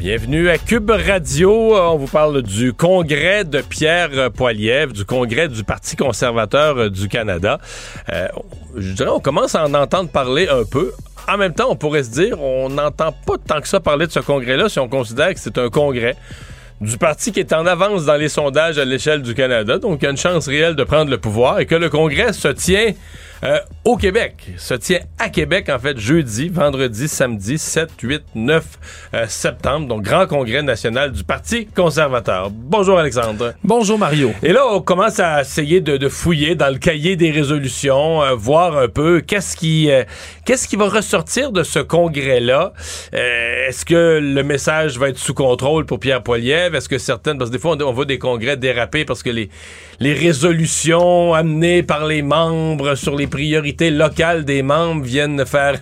Bienvenue à Cube Radio. On vous parle du congrès de Pierre Poilievre, du congrès du Parti conservateur du Canada. Euh, je dirais, on commence à en entendre parler un peu. En même temps, on pourrait se dire, on n'entend pas tant que ça parler de ce congrès-là si on considère que c'est un congrès du parti qui est en avance dans les sondages à l'échelle du Canada, donc il y a une chance réelle de prendre le pouvoir et que le congrès se tient euh, au Québec. Se tient à Québec, en fait, jeudi, vendredi, samedi, 7, 8, 9 septembre. Donc, grand congrès national du Parti conservateur. Bonjour, Alexandre. Bonjour, Mario. Et là, on commence à essayer de, fouiller dans le cahier des résolutions, euh, voir un peu qu'est-ce qui, euh, qu'est-ce qui va ressortir de ce congrès-là. Est-ce que le message va être sous contrôle pour Pierre Poilievre? Est-ce que certaines... Parce que des fois, on, on voit des congrès déraper parce que les, les résolutions amenées par les membres sur les priorités locales des membres viennent faire,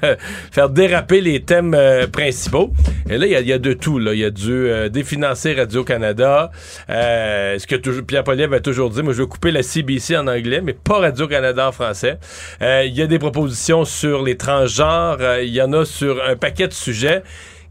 faire déraper les thèmes euh, principaux. Et là, il y, a de tout. Il y a du euh, définancer Radio-Canada. Euh, ce que Pierre Poliev a toujours dit, moi je veux couper la CBC en anglais, mais pas Radio-Canada en français. Il y a des propositions sur les transgenres. Il y en a sur un paquet de sujets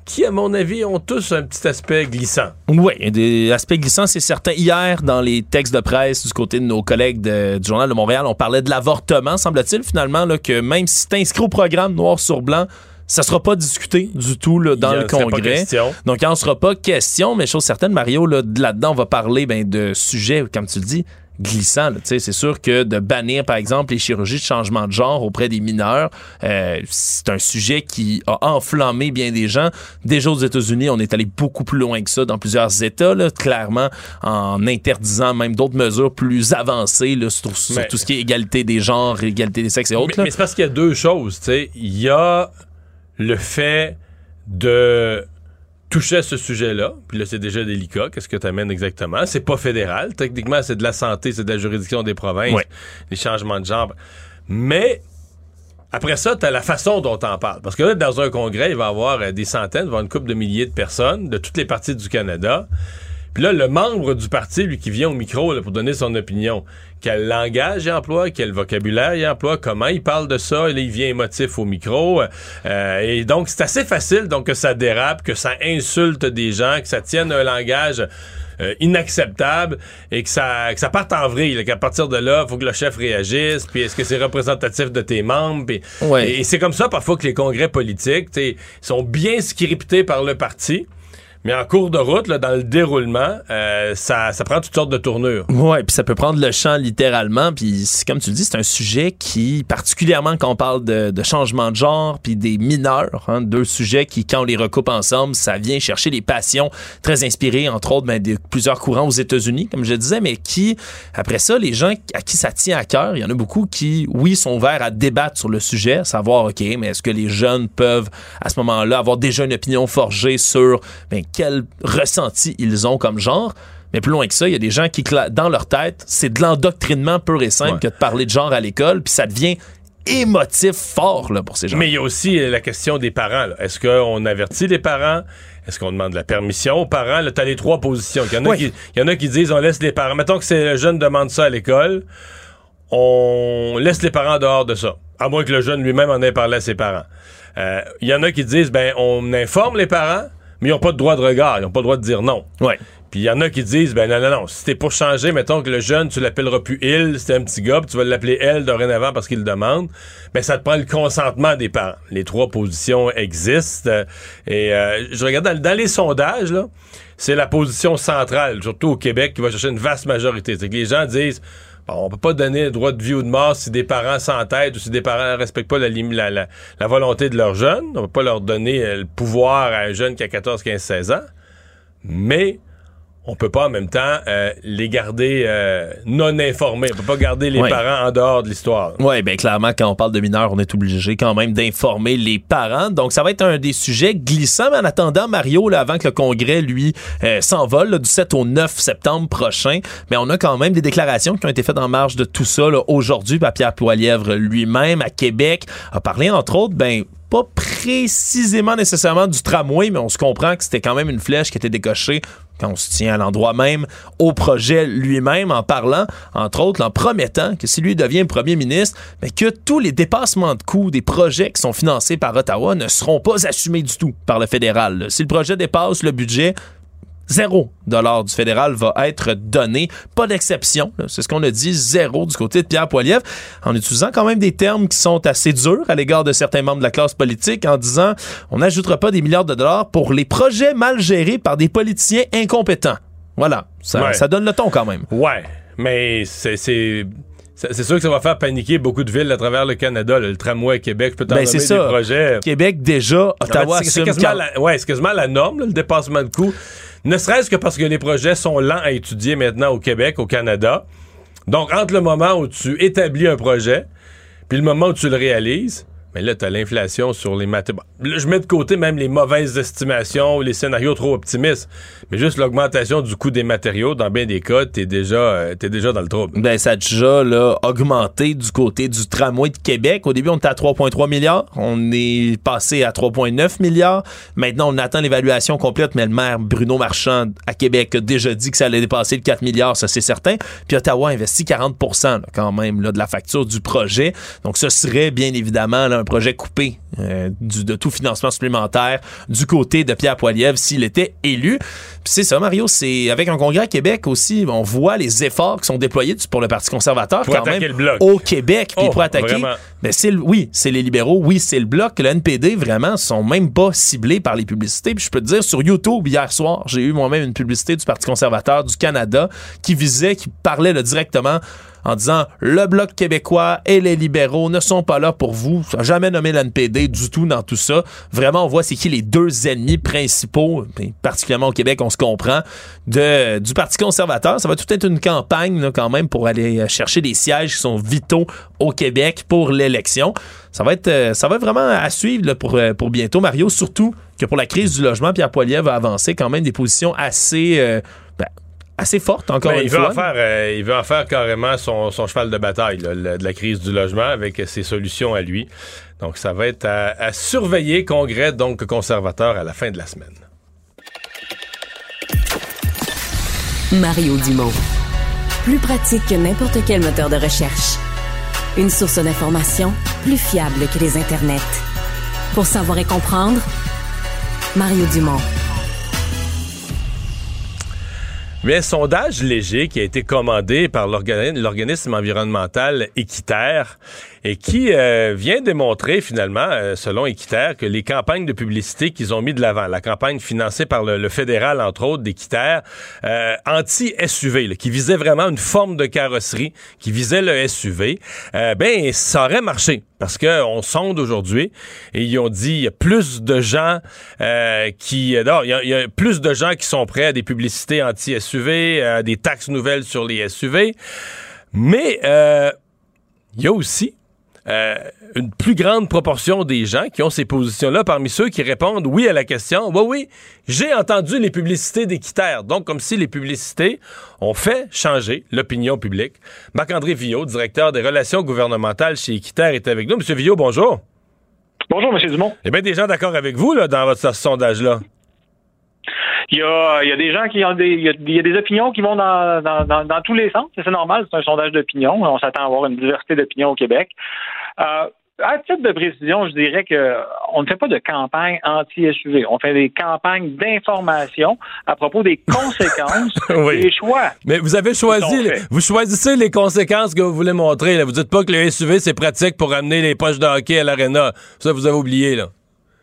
qui, à mon avis, ont tous un petit aspect glissant. Oui, des aspects glissants, c'est certain. Hier, dans les textes de presse du côté de nos collègues du Journal de Montréal, on parlait de l'avortement, semble-t-il, finalement, là, que même si c'est inscrit au programme noir sur blanc, ça sera pas discuté du tout là, dans le congrès. Donc, il n'en sera pas question, mais chose certaine, Mario, là-dedans, on va parler ben, de sujets, comme tu le dis, glissant. C'est sûr que de bannir, par exemple, les chirurgies de changement de genre auprès des mineurs, euh, c'est un sujet qui a enflammé bien des gens. Déjà aux États-Unis, on est allé beaucoup plus loin que ça dans plusieurs États, là, clairement, en interdisant même d'autres mesures plus avancées là, sur, tout ce qui est égalité des genres, égalité des sexes et autres. Mais, mais c'est parce qu'il y a deux choses. Il y a le fait de toucher à ce sujet-là, puis là, c'est déjà délicat. Qu'est-ce que tu amènes exactement? C'est pas fédéral. Techniquement, c'est de la santé, c'est de la juridiction des provinces, les changements de genre. Mais après ça, tu as la façon dont t'en parles. Parce que là, dans un congrès, il va y avoir euh, des centaines, avoir une couple de milliers de personnes de toutes les parties du Canada. Puis là, le membre du parti, lui, qui vient au micro pour donner son opinion, quel langage il emploie, quel vocabulaire il emploie, comment il parle de ça, là, il vient émotif au micro. Euh, et donc, c'est assez facile donc que ça dérape, que ça insulte des gens, que ça tienne un langage euh, inacceptable et que ça, que ça parte en vrille, qu'à partir de là, il faut que le chef réagisse, puis est-ce que c'est représentatif de tes membres, et, c'est comme ça parfois que les congrès politiques sont bien scriptés par le parti. Mais en cours de route, là, dans le déroulement, euh, ça, ça prend toutes sortes de tournures. Ouais, puis ça peut prendre le champ littéralement. Puis comme tu le dis, c'est un sujet qui, particulièrement quand on parle de, de changement de genre, puis des mineurs, hein, deux sujets qui, quand on les recoupe ensemble, ça vient chercher les passions très inspirées, entre autres, ben, de plusieurs courants aux États-Unis, comme je disais, mais qui, après ça, les gens à qui ça tient à cœur, il y en a beaucoup qui, oui, sont ouverts à débattre sur le sujet, savoir, OK, mais est-ce que les jeunes peuvent, à ce moment-là, avoir déjà une opinion forgée sur ben, quel ressenti ils ont comme genre. Mais plus loin que ça, il y a des gens qui, dans leur tête, c'est de l'endoctrinement pur et simple que de parler de genre à l'école, puis ça devient émotif fort là, pour ces gens. Mais il y a aussi la question des parents. Est-ce qu'on avertit les parents? Est-ce qu'on demande la permission aux parents? Tu as les trois positions. Il y, en a qui, y en a qui disent on laisse les parents. Mettons que c'est le jeune demande ça à l'école, on laisse les parents dehors de ça. À moins que le jeune lui-même en ait parlé à ses parents. Euh, il y en a qui disent ben on informe les parents, mais ils n'ont pas de droit de regard, ils n'ont pas le droit de dire non. Ouais. Puis il y en a qui disent, ben non, non, non, si t'es pour changer, mettons que le jeune, tu l'appelleras plus il, c'était un petit gars, tu vas l'appeler elle dorénavant parce qu'il le demande, ben ça te prend le consentement des parents. Les trois positions existent. et euh, je regarde dans, les sondages, là, c'est la position centrale, surtout au Québec, qui va chercher une vaste majorité. C'est que les gens disent, on peut pas donner le droit de vie ou de mort si des parents s'entêtent ou si des parents ne respectent pas la, la, la, volonté de leur jeune. On peut pas leur donner euh, le pouvoir à un jeune qui a 14, 15, 16 ans. Mais on peut pas en même temps euh, les garder euh, non informés. On peut pas garder les parents en dehors de l'histoire. Oui, bien clairement, quand on parle de mineurs, on est obligé quand même d'informer les parents. Donc, ça va être un des sujets glissants. Mais en attendant, Mario, là, avant que le Congrès, lui, euh, s'envole du 7 au 9 septembre prochain, mais on a quand même des déclarations qui ont été faites en marge de tout ça aujourd'hui. Pierre Poilièvre lui-même, à Québec, a parlé, entre autres, ben pas précisément nécessairement du tramway, mais on se comprend que c'était quand même une flèche qui était décochée quand on se tient à l'endroit même, au projet lui-même, en parlant, entre autres, en promettant que si lui devient premier ministre, mais que tous les dépassements de coûts des projets qui sont financés par Ottawa ne seront pas assumés du tout par le fédéral. Si le projet dépasse le budget, Zéro dollar du fédéral va être donné. Pas d'exception. C'est ce qu'on a dit, zéro du côté de Pierre Poilievre, en utilisant quand même des termes qui sont assez durs à l'égard de certains membres de la classe politique, en disant on n'ajoutera pas des milliards de dollars pour les projets mal gérés par des politiciens incompétents. Voilà, ça, donne le ton quand même. Ouais, mais c'est c'est sûr que ça va faire paniquer beaucoup de villes à travers le Canada. le tramway Québec, je peux t'en ben, des projets. Québec déjà, Ottawa, c'est quasiment, la, ouais, quasiment la norme, le dépassement de coûts. Ne serait-ce que parce que les projets sont lents à étudier maintenant au Québec, au Canada. Donc, entre le moment où tu établis un projet, puis le moment où tu le réalises, mais là, tu as l'inflation sur les matériaux. Je mets de côté même les mauvaises estimations, les scénarios trop optimistes. Mais juste l'augmentation du coût des matériaux, dans bien des cas, t'es déjà, euh, déjà dans le trouble. Ben, ça a déjà là, augmenté du côté du tramway de Québec. Au début, on était à 3,3 milliards. On est passé à 3,9 milliards. Maintenant, on attend l'évaluation complète, mais le maire Bruno Marchand à Québec a déjà dit que ça allait dépasser le 4 milliards, ça c'est certain. Puis Ottawa investit 40% quand même là, de la facture du projet. Donc, ce serait bien évidemment là, un projet coupé euh, du, de tout financement supplémentaire du côté de Pierre Poilievre s'il était élu. c'est ça, Mario, c'est avec un congrès à Québec aussi, on voit les efforts qui sont déployés pour le Parti conservateur quand même au Québec puis oh, pour attaquer. Mais c'est oui, c'est les libéraux, oui, c'est le bloc. Le NPD vraiment sont même pas ciblés par les publicités. Puis je peux te dire sur YouTube hier soir, j'ai eu moi-même une publicité du Parti conservateur du Canada qui visait, qui parlait directement en disant le Bloc québécois et les libéraux ne sont pas là pour vous. Ça jamais nommé l'NPD du tout dans tout ça. Vraiment, on voit c'est qui les deux ennemis principaux, particulièrement au Québec, on se comprend, de, du Parti conservateur. Ça va tout être une campagne quand même pour aller chercher des sièges qui sont vitaux au Québec pour l'élection. Ça va être euh, ça va vraiment à suivre pour, euh, pour bientôt, Mario, surtout que pour la crise du logement, Pierre Poilievre va avancer quand même des positions assez euh, ben, assez forte, encore une il veut fois. En faire, euh, il veut en faire carrément son, cheval de bataille de la crise du logement avec ses solutions à lui. Donc, ça va être à, surveiller, congrès donc conservateur à la fin de la semaine. Mario Dumont. Plus pratique que n'importe quel moteur de recherche. Une source d'information plus fiable que les internets. Pour savoir et comprendre, Mario Dumont. Mais un sondage léger qui a été commandé par l'organisme environnemental Équiterre et qui euh, vient démontrer finalement, euh, selon Équiterre, que les campagnes de publicité qu'ils ont mis de l'avant, la campagne financée par le, fédéral, entre autres, d'Équiterre, euh, anti-SUV, qui visait vraiment une forme de carrosserie, qui visait le SUV, ben ça aurait marché. Parce qu'on sonde aujourd'hui et ils ont dit il y a plus de gens qui. Non, il y, a, plus de gens qui sont prêts à des publicités anti-SUV, à des taxes nouvelles sur les SUV. Mais il y a aussi euh, une plus grande proportion des gens qui ont ces positions-là parmi ceux qui répondent oui à la question. Oui, oui, j'ai entendu les publicités d'Équiterre. Donc, comme si les publicités ont fait changer l'opinion publique. Marc-André Villot, directeur des relations gouvernementales chez Équiterre, est avec nous. Monsieur Villot, bonjour. Bonjour, Monsieur Dumont. Eh bien, des gens d'accord avec vous là, dans votre sondage-là. Il y, a, il y a des gens qui ont des, il y a, des opinions qui vont dans, dans, dans, tous les sens. C'est normal, c'est un sondage d'opinion. On s'attend à avoir une diversité d'opinions au Québec. Euh, à titre de précision, je dirais que on ne fait pas de campagne anti-SUV. On fait des campagnes d'information à propos des conséquences des choix. Mais vous avez choisi, vous choisissez les conséquences que vous voulez montrer. Là. Vous dites pas que le SUV c'est pratique pour amener les poches de hockey à l'aréna. Ça, vous avez oublié là.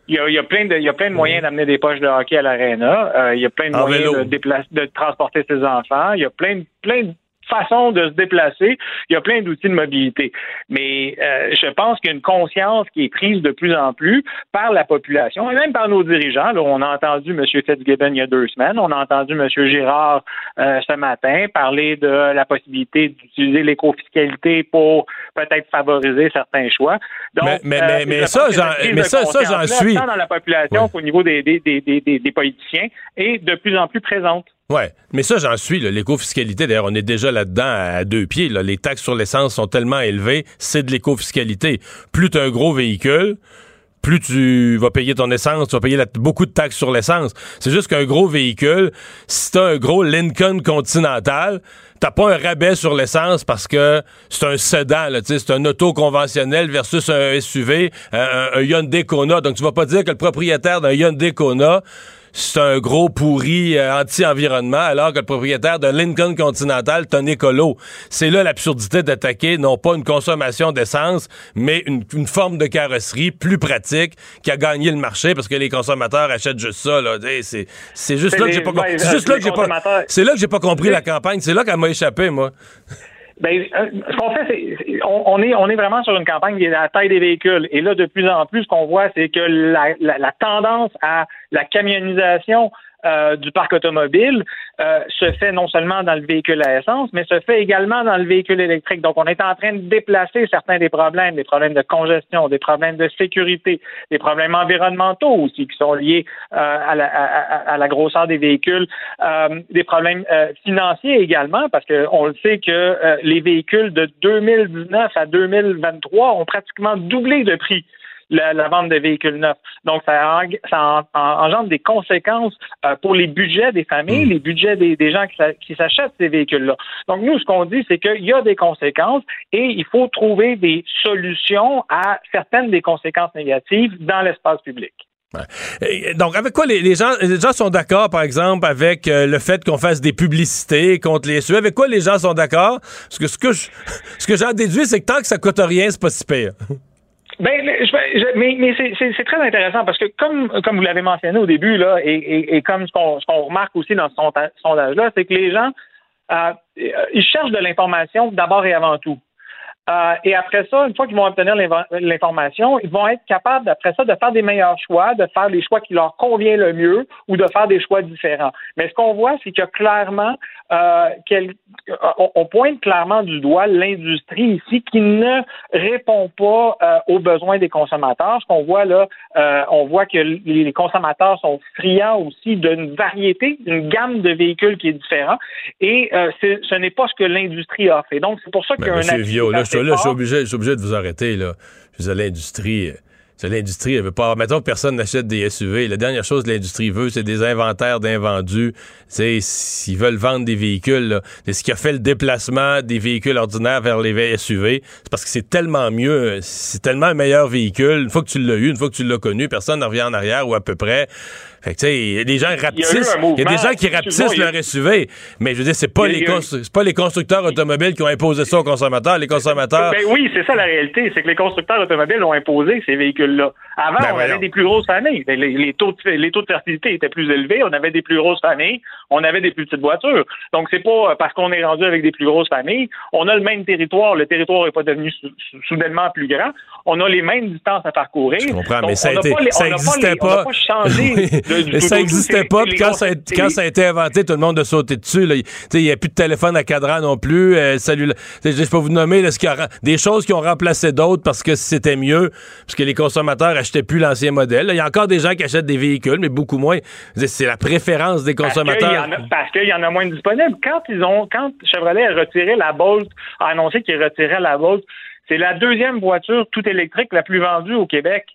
Il y, a, plein de, il y a plein de moyens d'amener des poches de hockey à l'aréna. Euh, il y a plein de moyens de, de transporter ses enfants. Il y a plein, plein façon de se déplacer. Il y a plein d'outils de mobilité. Mais euh, je pense qu'il y a une conscience qui est prise de plus en plus par la population et même par nos dirigeants. Là, on a entendu M. Fitzgibbon il y a deux semaines, on a entendu M. Girard euh, ce matin parler de la possibilité d'utiliser l'écofiscalité pour peut-être favoriser certains choix. Donc, mais, mais, mais, ça, mais ça, ça, j'en suis. Tant dans la population qu'au niveau des, des, des, des politiciens est de plus en plus présente. Ouais, mais ça, j'en suis. L'éco-fiscalité, d'ailleurs, on est déjà là-dedans à deux pieds. Les taxes sur l'essence sont tellement élevées, c'est de l'éco-fiscalité. Plus tu un gros véhicule, plus tu vas payer ton essence, tu vas payer beaucoup de taxes sur l'essence. C'est juste qu'un gros véhicule, si t'as un gros Lincoln Continental, t'as pas un rabais sur l'essence parce que c'est un sedan, c'est un auto conventionnel versus un SUV, un, un Hyundai Kona. Donc tu vas pas dire que le propriétaire d'un Hyundai Kona c'est un gros pourri euh, anti-environnement, alors que le propriétaire de Lincoln Continental un écolo. C'est là l'absurdité d'attaquer non pas une consommation d'essence, mais une, forme de carrosserie plus pratique qui a gagné le marché parce que les consommateurs achètent juste ça. C'est juste là que j'ai pas, c'est juste là que j'ai pas, c'est là que j'ai pas compris la campagne. C'est là qu'elle m'a échappé, moi. Ben, euh, ce qu'on fait, c'est on, est on est vraiment sur une campagne qui est la taille des véhicules. Et là, de plus en plus, ce qu'on voit, c'est que la, la, tendance à la camionnisation euh, du parc automobile euh, se fait non seulement dans le véhicule à essence, mais se fait également dans le véhicule électrique. Donc, on est en train de déplacer certains des problèmes, des problèmes de congestion, des problèmes de sécurité, des problèmes environnementaux aussi qui sont liés euh, à, la, à, la, grosseur des véhicules, des problèmes financiers également, parce qu'on le sait que les véhicules de 2019 à 2023 ont pratiquement doublé de prix la, vente de véhicules neufs. Donc, ça, engendre des conséquences euh, pour les budgets des familles, mm. les budgets des, gens qui, s'achètent ces véhicules-là. Donc, nous, ce qu'on dit, c'est qu'il y a des conséquences et il faut trouver des solutions à certaines des conséquences négatives dans l'espace public. Donc, avec quoi les, gens, les gens sont d'accord, par exemple, avec euh, le fait qu'on fasse des publicités contre les SUV? Avec quoi les gens sont d'accord? Parce que ce que ce que j'en déduis, c'est que tant que ça coûte rien, c'est pas si pire. Ben, je, mais, mais c'est très intéressant parce que comme comme vous l'avez mentionné au début là, et, et, et comme ce qu'on remarque aussi dans ce sondage-là, c'est que les gens euh, ils cherchent de l'information d'abord et avant tout. Euh, et après ça, une fois qu'ils vont obtenir l'information, ils vont être capables, après ça, de faire des meilleurs choix, de faire les choix qui leur conviennent le mieux ou de faire des choix différents. Mais ce qu'on voit, c'est que clairement, euh, on, pointe clairement du doigt l'industrie ici qui ne répond pas euh, aux besoins des consommateurs. Ce qu'on voit là, euh, on voit que les consommateurs sont friands aussi d'une variété, d'une gamme de véhicules qui est différente. Et euh, ce n'est pas ce que l'industrie a fait. Donc, c'est pour ça qu'il y a un... là, je suis obligé, obligé de vous arrêter. Là. Je veux l'industrie l'industrie, elle veut pas. Mettons que personne n'achète des SUV. La dernière chose que l'industrie veut, c'est des inventaires d'invendus. S'ils veulent vendre des véhicules, c'est ce qui a fait le déplacement des véhicules ordinaires vers les SUV. C'est parce que c'est tellement mieux, c'est tellement un meilleur véhicule. Une fois que tu l'as eu, une fois que tu l'as connu, personne ne revient en arrière ou à peu près. Fait que, tu sais, les gens rapetissent. Il y a, des gens qui rapetissent leur SUV. Mais je veux dire, c'est pas, les pas les constructeurs automobiles qui ont imposé ça aux consommateurs. Les consommateurs. Ben oui, c'est ça la réalité. C'est que les constructeurs automobiles ont imposé ces véhicules-là. Avant, ben on avait des plus grosses familles. Les, les, taux de, les taux de fertilité étaient plus élevés. On avait des plus grosses familles. On avait des plus petites voitures. Donc, c'est pas parce qu'on est rendu avec des plus grosses familles. On a le même territoire. Le territoire n'est pas devenu soudainement plus grand. On a les mêmes distances à parcourir. Je comprends, mais ça, n'existait pas. pas changé ça n'existait pas. Puis quand, ça, a été inventé, tout le monde a sauté dessus. Il n'y a plus de téléphone à cadran non plus. Euh, salut, je peux vous nommer là, ce qui a, des choses qui ont remplacé d'autres parce que c'était mieux, parce que les consommateurs achetaient plus l'ancien modèle. Il y a encore des gens qui achètent des véhicules, mais beaucoup moins. C'est la préférence des consommateurs. Parce qu'il y, en a moins disponibles. Quand ils ont, quand Chevrolet a retiré la Bolt, a annoncé qu'il retirait la Bolt, c'est la deuxième voiture toute électrique la plus vendue au Québec.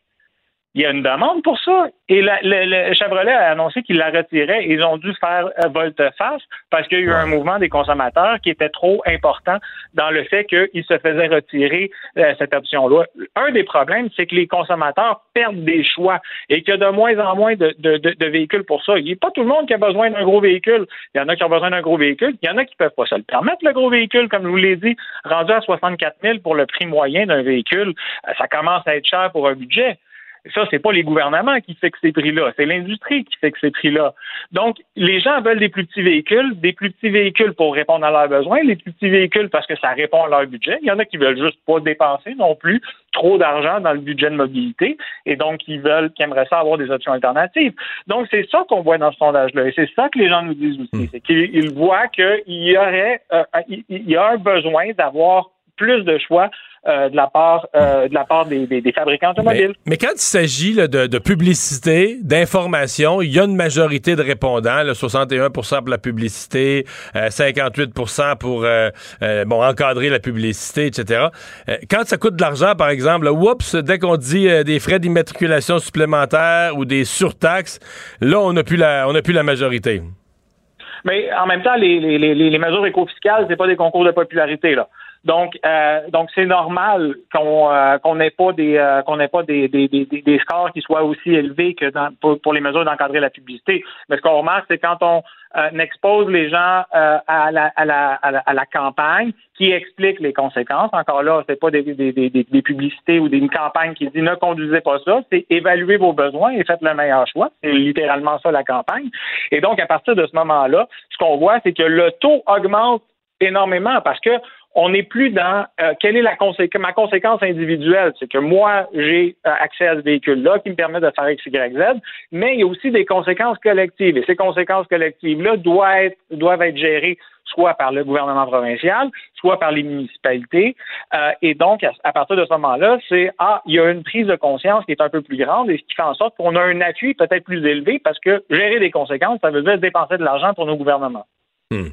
Il y a une demande pour ça. Et le, Chevrolet a annoncé qu'il la retirait et ils ont dû faire volte-face parce qu'il y a eu un mouvement des consommateurs qui était trop important dans le fait qu'ils se faisaient retirer euh, cette option-là. Un des problèmes, c'est que les consommateurs perdent des choix et qu'il y a de moins en moins de, véhicules pour ça. Il n'y a pas tout le monde qui a besoin d'un gros véhicule. Il y en a qui ont besoin d'un gros véhicule. Il y en a qui ne peuvent pas se le permettre, le gros véhicule, comme je vous l'ai dit, rendu à 64 000 pour le prix moyen d'un véhicule. Euh, ça commence à être cher pour un budget. Ça, c'est pas les gouvernements qui fixent ces prix-là, c'est l'industrie qui fixe ces prix-là. Donc, les gens veulent des plus petits véhicules, des plus petits véhicules pour répondre à leurs besoins, les plus petits véhicules parce que ça répond à leur budget. Il y en a qui veulent juste pas dépenser non plus trop d'argent dans le budget de mobilité et donc ils veulent, qui aimeraient ça avoir des options alternatives. Donc, c'est ça qu'on voit dans ce sondage-là et c'est ça que les gens nous disent aussi, hmm. c'est qu'ils voient qu'il y aurait, euh, il y a un besoin d'avoir plus de choix euh, de la part euh, de la part des, fabricants automobiles. Mais, quand il s'agit de, publicité, d'information, il y a une majorité de répondants, le 61% pour la publicité, 58% euh, pour bon encadrer la publicité, etc. quand ça coûte de l'argent, par exemple, oups, dès qu'on dit des frais d'immatriculation supplémentaires ou des surtaxes, là on n'a plus la on plus la majorité. Mais en même temps, les, les, les, les mesures éco-fiscales, c'est pas des concours de popularité là. Donc, euh, donc c'est normal qu'on euh, qu'on n'ait pas des euh, qu'on n'ait pas des, des, des, des, scores qui soient aussi élevés que dans, pour, pour les mesures d'encadrer la publicité. Mais ce qu'on remarque, c'est quand on expose les gens à la, à, la, à, la, campagne qui explique les conséquences. Encore là, c'est pas des, des, des, des publicités ou une campagne qui dit ne conduisez pas ça, c'est évaluer vos besoins et faites le meilleur choix. C'est littéralement ça la campagne. Et donc, à partir de ce moment-là, ce qu'on voit, c'est que le taux augmente énormément parce que on n'est plus dans euh, quelle est la conséquence, ma conséquence individuelle? C'est que moi, j'ai euh, accès à ce véhicule-là qui me permet de faire X, Y, Z, mais il y a aussi des conséquences collectives. Et ces conséquences collectives-là doivent être, doivent être gérées soit par le gouvernement provincial, soit par les municipalités. Euh, et donc, à, partir de ce moment-là, c'est ah, il y a une prise de conscience qui est un peu plus grande et ce qui fait en sorte qu'on a un appui peut-être plus élevé parce que gérer des conséquences, ça veut dire dépenser de l'argent pour nos gouvernements. Hmm.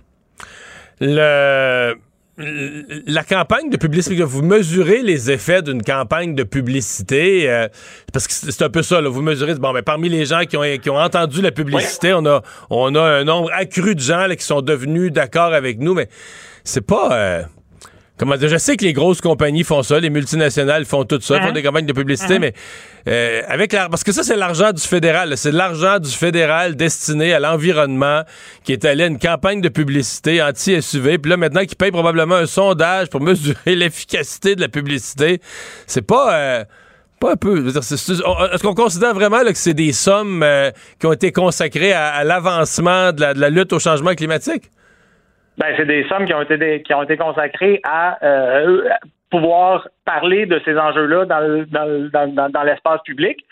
Le la campagne de publicité, vous mesurez les effets d'une campagne de publicité, euh, parce que c'est un peu ça, là, vous mesurez, bon, mais ben, parmi les gens qui ont, qui ont entendu la publicité, on, a, on a un nombre accru de gens qui sont devenus d'accord avec nous, mais c'est pas... Euh, Comment dire, je sais que les grosses compagnies font ça, les multinationales font tout ça, font uh-huh. des campagnes de publicité, uh-huh. mais euh, avec la, parce que ça c'est l'argent du fédéral, c'est l'argent du fédéral destiné à l'environnement qui est allé à une campagne de publicité anti-SUV, puis là maintenant qui paye probablement un sondage pour mesurer l'efficacité de la publicité, c'est pas euh, pas un peu. Est-ce qu'on considère vraiment que c'est des sommes euh, qui ont été consacrées à, l'avancement de la lutte au changement climatique? Ben, c'est des sommes qui ont été qui ont été consacrées à euh, pouvoir parler de ces enjeux-là dans, dans, dans, dans l'espace public.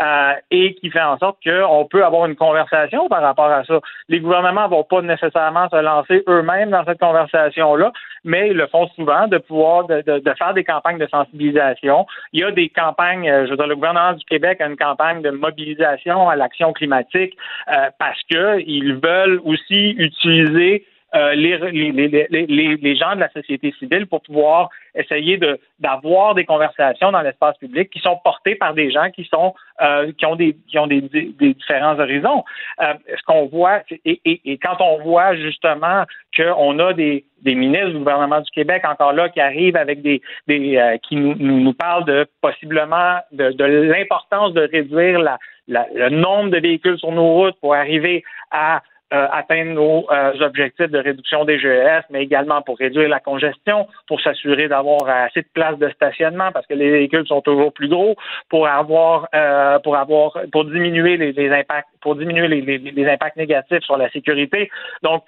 Euh, et qui fait en sorte qu'on peut avoir une conversation par rapport à ça. Les gouvernements vont pas nécessairement se lancer eux-mêmes dans cette conversation-là, mais ils le font souvent de pouvoir de, de, de, faire des campagnes de sensibilisation. Il y a des campagnes, euh, je veux dire, le gouvernement du Québec a une campagne de mobilisation à l'action climatique euh, parce qu'ils veulent aussi utiliser euh, les, les, les, les, gens de la société civile pour pouvoir essayer de d'avoir des conversations dans l'espace public qui sont portées par des gens qui sont euh, qui ont des qui ont des, des, différents horizons. Euh, ce qu'on voit et, et, et, quand on voit justement qu'on a des, des ministres du gouvernement du Québec encore là qui arrivent avec des, des euh, qui nous, nous parlent de possiblement de, de l'importance de réduire la, la, le nombre de véhicules sur nos routes pour arriver à euh, atteindre nos euh, objectifs de réduction des GES, mais également pour réduire la congestion, pour s'assurer d'avoir assez de places de stationnement parce que les véhicules sont toujours plus gros, pour avoir euh, pour avoir pour diminuer les, impacts pour diminuer les, impacts négatifs sur la sécurité. Donc,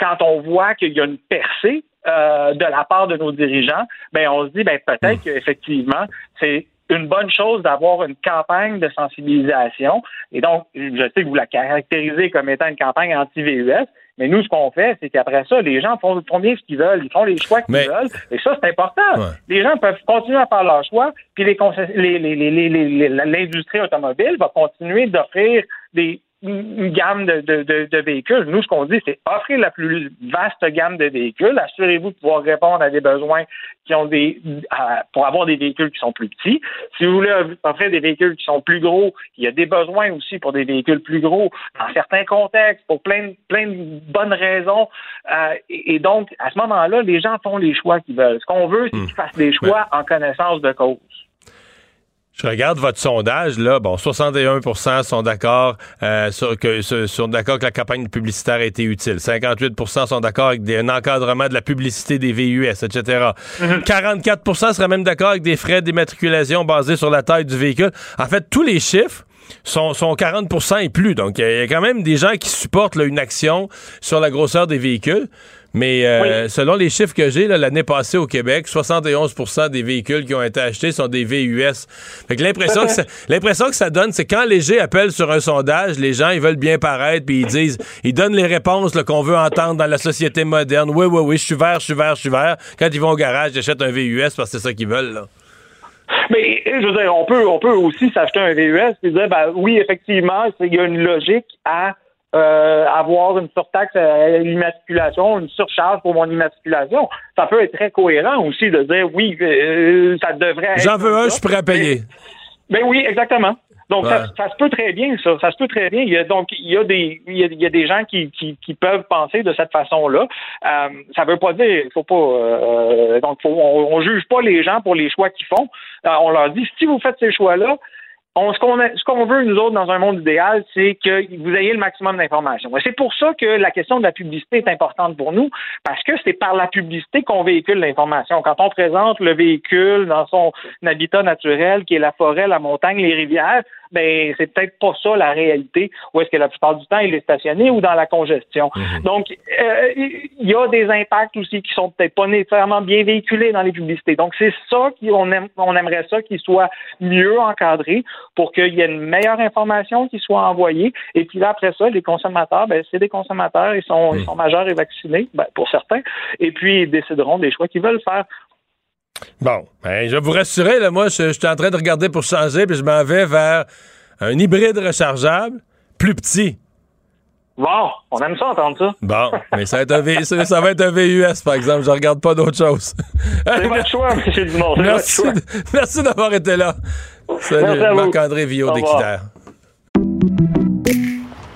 quand on voit qu'il y a une percée de la part de nos dirigeants, ben on se dit ben peut-être qu'effectivement c'est une bonne chose d'avoir une campagne de sensibilisation. Et donc, je sais que vous la caractérisez comme étant une campagne anti-VUS, mais nous, ce qu'on fait, c'est qu'après ça, les gens font, bien ce qu'ils veulent, ils font les choix qu'ils veulent, et ça, c'est important. Les gens peuvent continuer à faire leurs choix, puis l'industrie automobile va continuer d'offrir des une gamme de, de, de, véhicules. Nous, ce qu'on dit, c'est offrir la plus vaste gamme de véhicules. Assurez-vous de pouvoir répondre à des besoins qui ont des pour avoir des véhicules qui sont plus petits. Si vous voulez offrir des véhicules qui sont plus gros, il y a des besoins aussi pour des véhicules plus gros dans certains contextes, pour plein, plein de bonnes raisons. Euh, et, donc, à ce moment-là, les gens font les choix qu'ils veulent. Ce qu'on veut, c'est qu'ils hmm. fassent des choix en connaissance de cause. Je regarde votre sondage, là. Bon, 61 sont d'accord euh, sur, que, sont d'accord que la campagne publicitaire a été utile. 58% sont d'accord avec un encadrement de la publicité des VUS, etc. 44% seraient même d'accord avec des frais d'immatriculation basés sur la taille du véhicule. En fait, tous les chiffres sont, sont 40% et plus. Donc, il y, a quand même des gens qui supportent une action sur la grosseur des véhicules. Mais euh, selon les chiffres que j'ai, l'année passée au Québec, 71% des véhicules qui ont été achetés sont des VUS. Fait que l'impression que ça, que ça donne, c'est quand Léger appelle sur un sondage, les gens ils veulent bien paraître puis ils disent, ils donnent les réponses qu'on veut entendre dans la société moderne. Oui, oui, oui, je suis vert, je suis vert, je suis vert. Quand ils vont au garage, ils achètent un VUS parce que c'est ça qu'ils veulent. Là. Mais je veux dire, on peut, on peut aussi s'acheter un VUS et dire, ben oui, effectivement, il y a une logique à euh, avoir une surtaxe à l'immatriculation, une surcharge pour mon immatriculation. Ça peut être très cohérent aussi de dire oui, euh, ça devrait être. J'en veux un, je suis prêt à payer. Ben oui, exactement. Donc ça, se peut très bien, ça. Ça se peut très bien. Il y a, donc il y a des il y a, des gens qui, qui, peuvent penser de cette façon-là. Euh, ça veut pas dire faut pas euh, donc on, on, juge pas les gens pour les choix qu'ils font. on leur dit si vous faites ces choix-là, ce qu'on veut, nous autres, dans un monde idéal, c'est que vous ayez le maximum d'informations. C'est pour ça que la question de la publicité est importante pour nous, parce que c'est par la publicité qu'on véhicule l'information. Quand on présente le véhicule dans son habitat naturel, qui est la forêt, la montagne, les rivières, ben c'est peut-être pas ça la réalité, où est-ce que la plupart du temps il est stationné ou dans la congestion. Mhm. Donc euh, il y a des impacts aussi qui sont peut-être pas nécessairement bien véhiculés dans les publicités. Donc c'est ça qu'on aime, on aimerait ça qu'il soit mieux encadré pour qu'il y ait une meilleure information qui soit envoyée. Et puis là après ça, les consommateurs, ben c'est des consommateurs, ils sont, ils mhm. sont majeurs et vaccinés, ben, pour certains, et puis ils décideront des choix qu'ils veulent faire. Bon, ben, je vais vous rassurer, là, moi, je, suis en train de regarder pour changer, puis je m'en vais vers un hybride rechargeable plus petit. Bon, on aime ça entendre ça. Bon, mais ça va être un, ça, va être un VUS, par exemple. Je regarde pas d'autre chose. C'est votre choix, M. Dumont. Merci, merci d'avoir été là. Salut, Marc-André Villot d'Équiterre.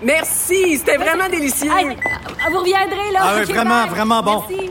Merci, c'était vraiment délicieux. vous reviendrez, là. Ah vraiment, vraiment bon. Merci.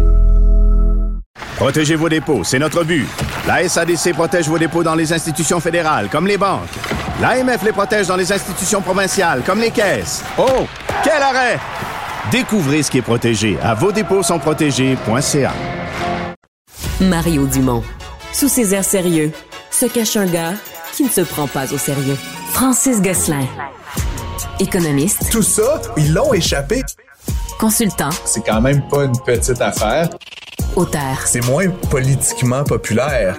Protégez vos dépôts, c'est notre but. La SADC protège vos dépôts dans les institutions fédérales, comme les banques. L'AMF les protège dans les institutions provinciales, comme les caisses. Oh, quel arrêt! Découvrez ce qui est protégé à vos dépôts sont protégés.ca. Mario Dumont. Sous ses airs sérieux, se cache un gars qui ne se prend pas au sérieux. Francis Gosselin. Économiste. Tout ça, ils l'ont échappé. Consultant. C'est quand même pas une petite affaire. Auteur. C'est moins politiquement populaire.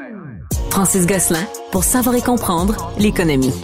Francis Gosselin pour savoir et comprendre l'économie.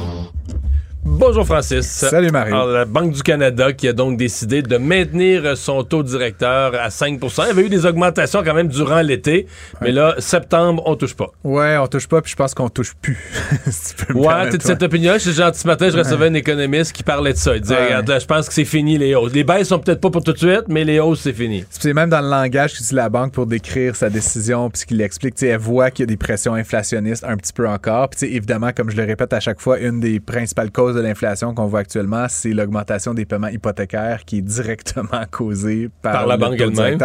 Bonjour Francis. Salut Marie. Alors, la Banque du Canada qui a donc décidé de maintenir son taux directeur à 5% Il y avait eu des augmentations quand même durant l'été, mais là, septembre, on touche pas. Ouais, on touche pas, puis je pense qu'on touche plus. si tu peux ouais, de cette opinion. Je gentil ce matin, je recevais un économiste qui parlait de ça. Il disait, regarde, là, je pense que c'est fini les hausses. Les baisses sont peut-être pas pour tout de suite, mais les hausses, c'est fini. C'est même dans le langage qu'utilise la banque pour décrire sa décision, puis qu'il explique, elle voit qu'il y a des pressions inflationnistes un petit peu encore. Puis évidemment, comme je le répète à chaque fois, une des principales causes de l'inflation qu'on voit actuellement, c'est l'augmentation des paiements hypothécaires qui est directement causée par, la banque elle-même.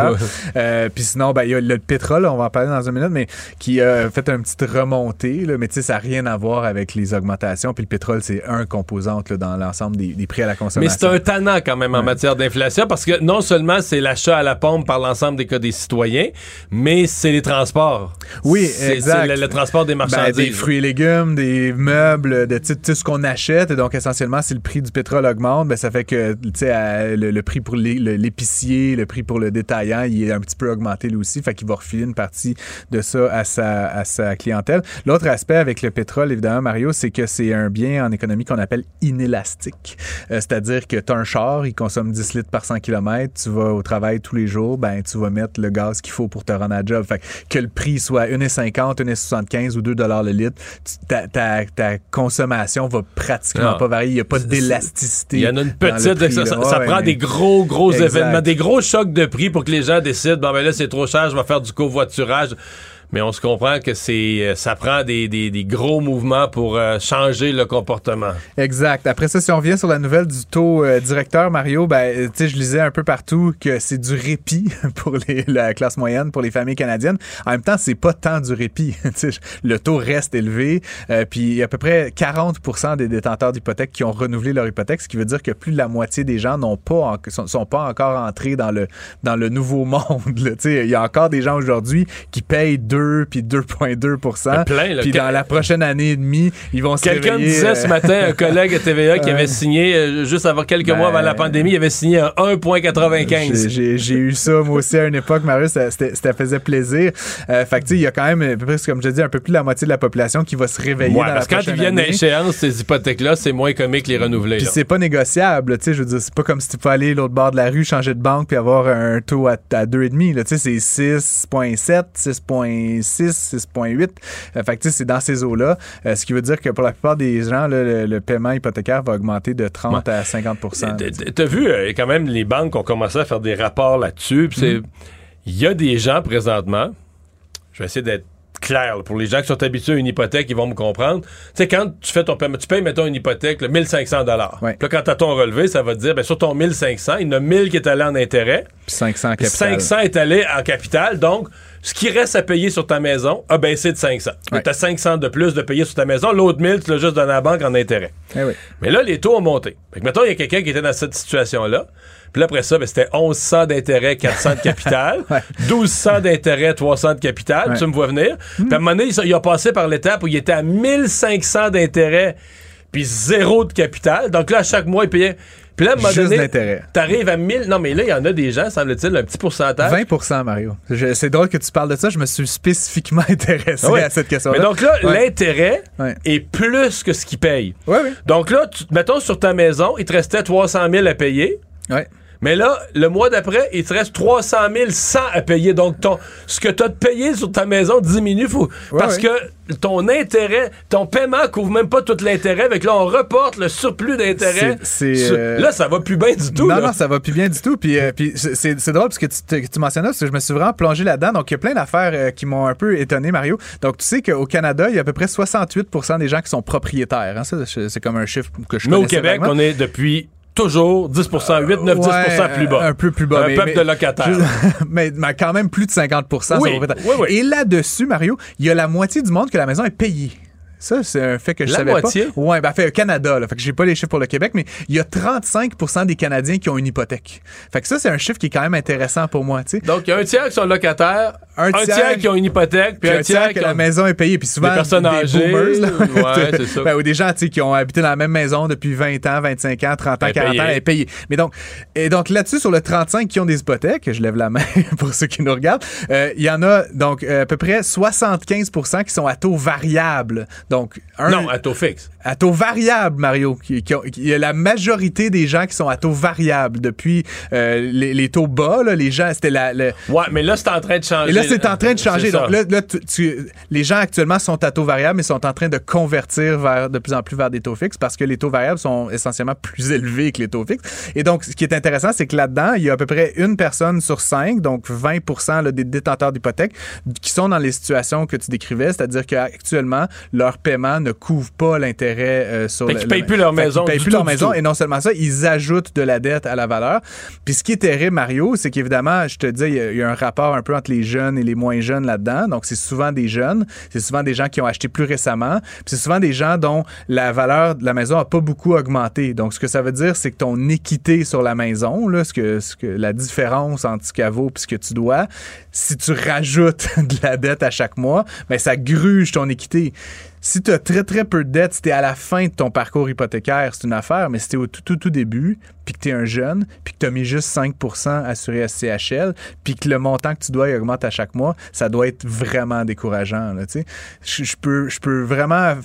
Euh, puis sinon, ben, il y a le pétrole, on va en parler dans une minute, mais qui a fait une petite remontée. Là, mais tu sais, ça n'a rien à voir avec les augmentations. Puis le pétrole, c'est un composante dans l'ensemble des, prix à la consommation. Mais c'est un tannant quand même en matière d'inflation parce que non seulement c'est l'achat à la pompe par l'ensemble des cas des citoyens, mais c'est les transports. Oui, exact. C'est le, transport des ben, marchandises. des fruits et légumes, des meubles, de tout ce qu'on achète. Donc, essentiellement, si le prix du pétrole augmente, ben, ça fait que le, le, prix pour l'épicier, le prix pour le détaillant, il est un petit peu augmenté lui aussi. Fait qu'il va refiler une partie de ça à sa, à sa clientèle. L'autre aspect avec le pétrole, évidemment, Mario, c'est que c'est un bien en économie qu'on appelle inélastique. Euh, c'est-à-dire que tu as un char, il consomme 10 litres par 100 km, tu vas au travail tous les jours, ben tu vas mettre le gaz qu'il faut pour te rendre à job. Fait que le prix soit 1,50, 1,75 ou 2 dollars le litre, ta, ta, ta, consommation va pratiquement ah. pas varié. Il n'y a pas d'élasticité. Il y en a une petite. prix, ça ouais, prend mais- des gros, gros Exact. événements, des gros chocs de prix pour que les gens décident, bon, ben là, c'est trop cher, je vais faire du covoiturage. Mais on se comprend que c'est, euh, ça prend des, des- des gros mouvements pour euh, changer le comportement. Exact. Après ça, si on revient sur la nouvelle du taux euh, directeur, Mario, ben, je lisais un peu partout que c'est du répit pour la classe moyenne, pour les familles canadiennes. En même temps, c'est pas tant du répit. Le taux reste élevé. puis il y a à peu près 40% des détenteurs d'hypothèques qui ont renouvelé leur hypothèque, ce qui veut dire que plus de la moitié des gens n'ont pas sont, pas encore entrés dans le dans le nouveau monde. il y a encore des gens aujourd'hui qui payent 2 puis 2,2 plein, là. Puis dans la prochaine année et demie, ils vont se Quelqu'un disait euh, ce matin, un collègue à TVA qui avait signé, euh, juste avant quelques Ben, mois avant la pandémie, il avait signé un 1,95. J'ai- eu ça moi aussi à une époque, Marius, ça, ça faisait plaisir. Euh, fait que tu sais, il y a quand même, peu près, comme je dis, un peu plus de la moitié de la population qui va se réveiller Ouais, dans parce que quand ils viennent à échéance, ces hypothèques-là, c'est moins comique les renouveler. Puis c'est pas négociable, tu sais, je veux dire, c'est pas comme si tu pouvais aller l'autre bord de la rue, changer de banque puis avoir un taux à, à 2,5, là, tu sais, c'est 6.7, 6.6, 6.8. Euh, fait que tu sais, c'est dans ces eaux-là, Euh, ce qui veut dire que pour la plupart des gens, là, le, le paiement hypothécaire va augmenter de 30 à 50 T- t- T'as vu, euh, quand même, les banques ont commencé à faire des rapports là-dessus. c'est- Il y a des gens présentement, je vais essayer d'être clair, là, pour les gens qui sont habitués à une hypothèque, ils vont me comprendre. Tu sais, quand tu fais ton paiement, tu payes, mettons, une hypothèque, là, 1500 dollars. Puis là, quand t'as ton relevé, ça va te dire, ben, sur ton 1500, il y en a 1000 qui est allé en intérêt. Puis 500 Puis capital. 500 est allé en capital. Donc, ce qui reste à payer sur ta maison a baissé de 500. Tu as 500 de plus de payer sur ta maison. L'autre 1000, tu l'as juste donné à la banque en intérêt. Eh oui. Mais là, les taux ont monté. Fait que, mettons, il y a quelqu'un qui était dans cette situation-là. Puis là, après ça, ben, c'était 1100 d'intérêt, 400 de capital. 1200 d'intérêt, 300 de capital. Ouais. Tu me vois venir. Puis à un moment donné, il, il a passé par l'étape où il était à 1500 d'intérêt, puis zéro de capital. Donc là, à chaque mois, il payait. Puis là, à un moment donné, t'arrives à 1000. Non, mais là, il y en a des gens, semble-t-il, un petit pourcentage. 20% Mario. C'est drôle que tu parles de ça. Je me suis spécifiquement intéressé ouais. à cette question-là. Mais donc là, Ouais. l'intérêt Ouais. est plus que ce qu'il paye. Ouais, ouais. Donc là, tu, mettons sur ta maison, il te restait 300 000 à payer. Ouais. Mais là, le mois d'après, il te reste 300 000 100 à payer. Donc, ton, ce que tu as de payé sur ta maison diminue. Faut, Ouais, parce ouais. que ton intérêt, ton paiement couvre même pas tout l'intérêt. Avec là, on reporte le surplus d'intérêt. Euh, Là, ça va plus bien du tout. non, là. non, ça va plus bien du tout. Puis, euh, puis c'est drôle parce que tu, te- tu mentionnais parce que je me suis vraiment plongé là-dedans. Donc, il y a plein d'affaires euh, qui m'ont un peu étonné, Mario. Donc, tu sais qu'au Canada, il y a à peu près 68% des gens qui sont propriétaires. hein. C'est comme un chiffre que je Mais au Québec, on est depuis toujours 10% 8, 9, 10 Ouais, plus bas. Un peu plus bas. Un mais- peuple mais- de locataires. mais, mais quand même plus de 50 sont Oui, propriétaires. oui, oui. Et là-dessus, Mario, il y a la moitié du monde que la maison est payée. Ça, c'est un fait que je La savais moitié? pas. Ouais, ben, fait, au Canada, là. Fait que j'ai pas les chiffres pour le Québec, mais il y a 35% des Canadiens qui ont une hypothèque. Fait que ça, c'est un chiffre qui est quand même intéressant pour moi, tu sais. Donc, il y a un tiers qui sont locataires, un, Un tiers, tiers qui ont une hypothèque, puis Puis un tiers que qui la ont... maison est payée. Puis souvent, Des personnes âgées, boomers, là. ouais, c'est ça. Ben, ou des gens tu sais, qui ont habité dans la même maison depuis 20 ans, 25 ans, 30 ans, Ben, 40 ans, payé. Mais donc, et donc là-dessus, sur le 35 qui ont des hypothèques, je lève la main pour ceux qui nous regardent, euh, il y en a donc euh, à peu près 75% qui sont à taux variable. Donc, un, Non, à taux fixe. À taux variable, Mario. Qui, qui ont- qui- il y a la majorité des gens qui sont à taux variable depuis euh, les, les taux bas. Là, les gens, c'était la, le- Ouais, mais là, c'est en train de changer. et là, c'est en train de changer. Donc là, là, tu- tu- les gens actuellement sont à taux variable, mais sont en train de convertir vers, de plus en plus vers des taux fixes parce que les taux variables sont essentiellement plus élevés que les taux fixes. Et donc, ce qui est intéressant, c'est que là-dedans, il y a à peu près une personne sur cinq, donc 20 là, des détenteurs d'hypothèques, qui sont dans les situations que tu décrivais, c'est-à-dire qu'actuellement, leur paiement ne couvre pas l'intérêt euh, sur Fait le- le- payent plus leur maison payent du plus tout, leur maison. tout. Et non seulement ça, ils ajoutent de la dette à la valeur. Puis ce qui est terrible, Mario, c'est qu'évidemment, je te dis, il y, a- il y a un rapport un peu entre les jeunes et les moins jeunes là-dedans. Donc, c'est souvent des jeunes, c'est souvent des gens qui ont acheté plus récemment, puis c'est souvent des gens dont la valeur de la maison a pas beaucoup augmenté. Donc, ce que ça veut dire, c'est que ton équité sur la maison, là, ce que, ce que la différence entre ce qu'elle vaut et ce que tu dois, si tu rajoutes de la dette à chaque mois, ben ça gruge ton équité. Si tu as très, très peu de dettes, si tu es à la fin de ton parcours hypothécaire, c'est une affaire, mais si tu es au tout, tout, tout début, puis que tu es un jeune, puis que tu as mis juste 5% assuré SCHL, puis que le montant que tu dois il augmente à chaque mois, ça doit être vraiment décourageant. là, tu sais. Je je peux, je peux vraiment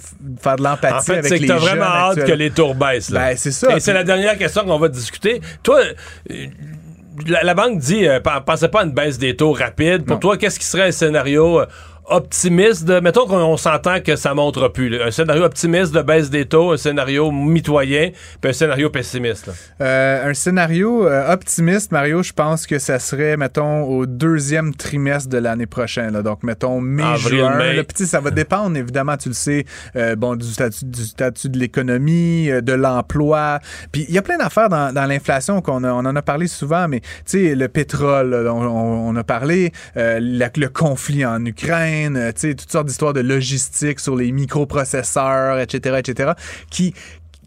faire de l'empathie En fait, avec c'est que les t'as jeunes vraiment hâte actuels. que les tours baissent. Là. Ben, c'est ça. Et c'est la dernière question qu'on va discuter. Toi, euh, la, la banque dit, euh, pen- pensez pas à une baisse des taux rapide. Pour Non. toi, qu'est-ce qui serait un scénario? euh, optimiste de. Mettons qu'on on s'entend que ça montera plus. là. Un scénario optimiste de baisse des taux, un scénario mitoyen, puis un scénario pessimiste. Euh, un scénario euh, optimiste, Mario, je pense que ça serait, mettons, au deuxième trimestre de l'année prochaine. là. Donc, mettons, mai, Avril, juin. mai. Ça va dépendre, évidemment, tu le sais, euh, bon, du statut, du statut de l'économie, de l'emploi. Puis, il y a plein d'affaires dans, dans l'inflation qu'on on en a parlé souvent, mais, tu sais, le pétrole, là, on, a parlé, la- le conflit en Ukraine, euh, tu sais, toutes sortes d'histoires de logistique sur les microprocesseurs, etc., etc., qui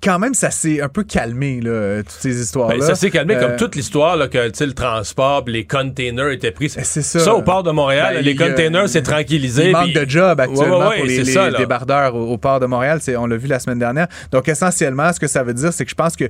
quand même, ça s'est un peu calmé, là, toutes ces histoires-là. Ben, ça s'est calmé comme Euh, toute l'histoire là, que le transport, les containers étaient pris. C'est ça. au port de Montréal, Ben, les containers, c'est tranquillisé. Il manque de job actuellement Ouais, ouais, ouais, pour les, les ça, débardeurs au, au port de Montréal. On l'a vu la semaine dernière. Donc, essentiellement, ce que ça veut dire, c'est que je pense que euh,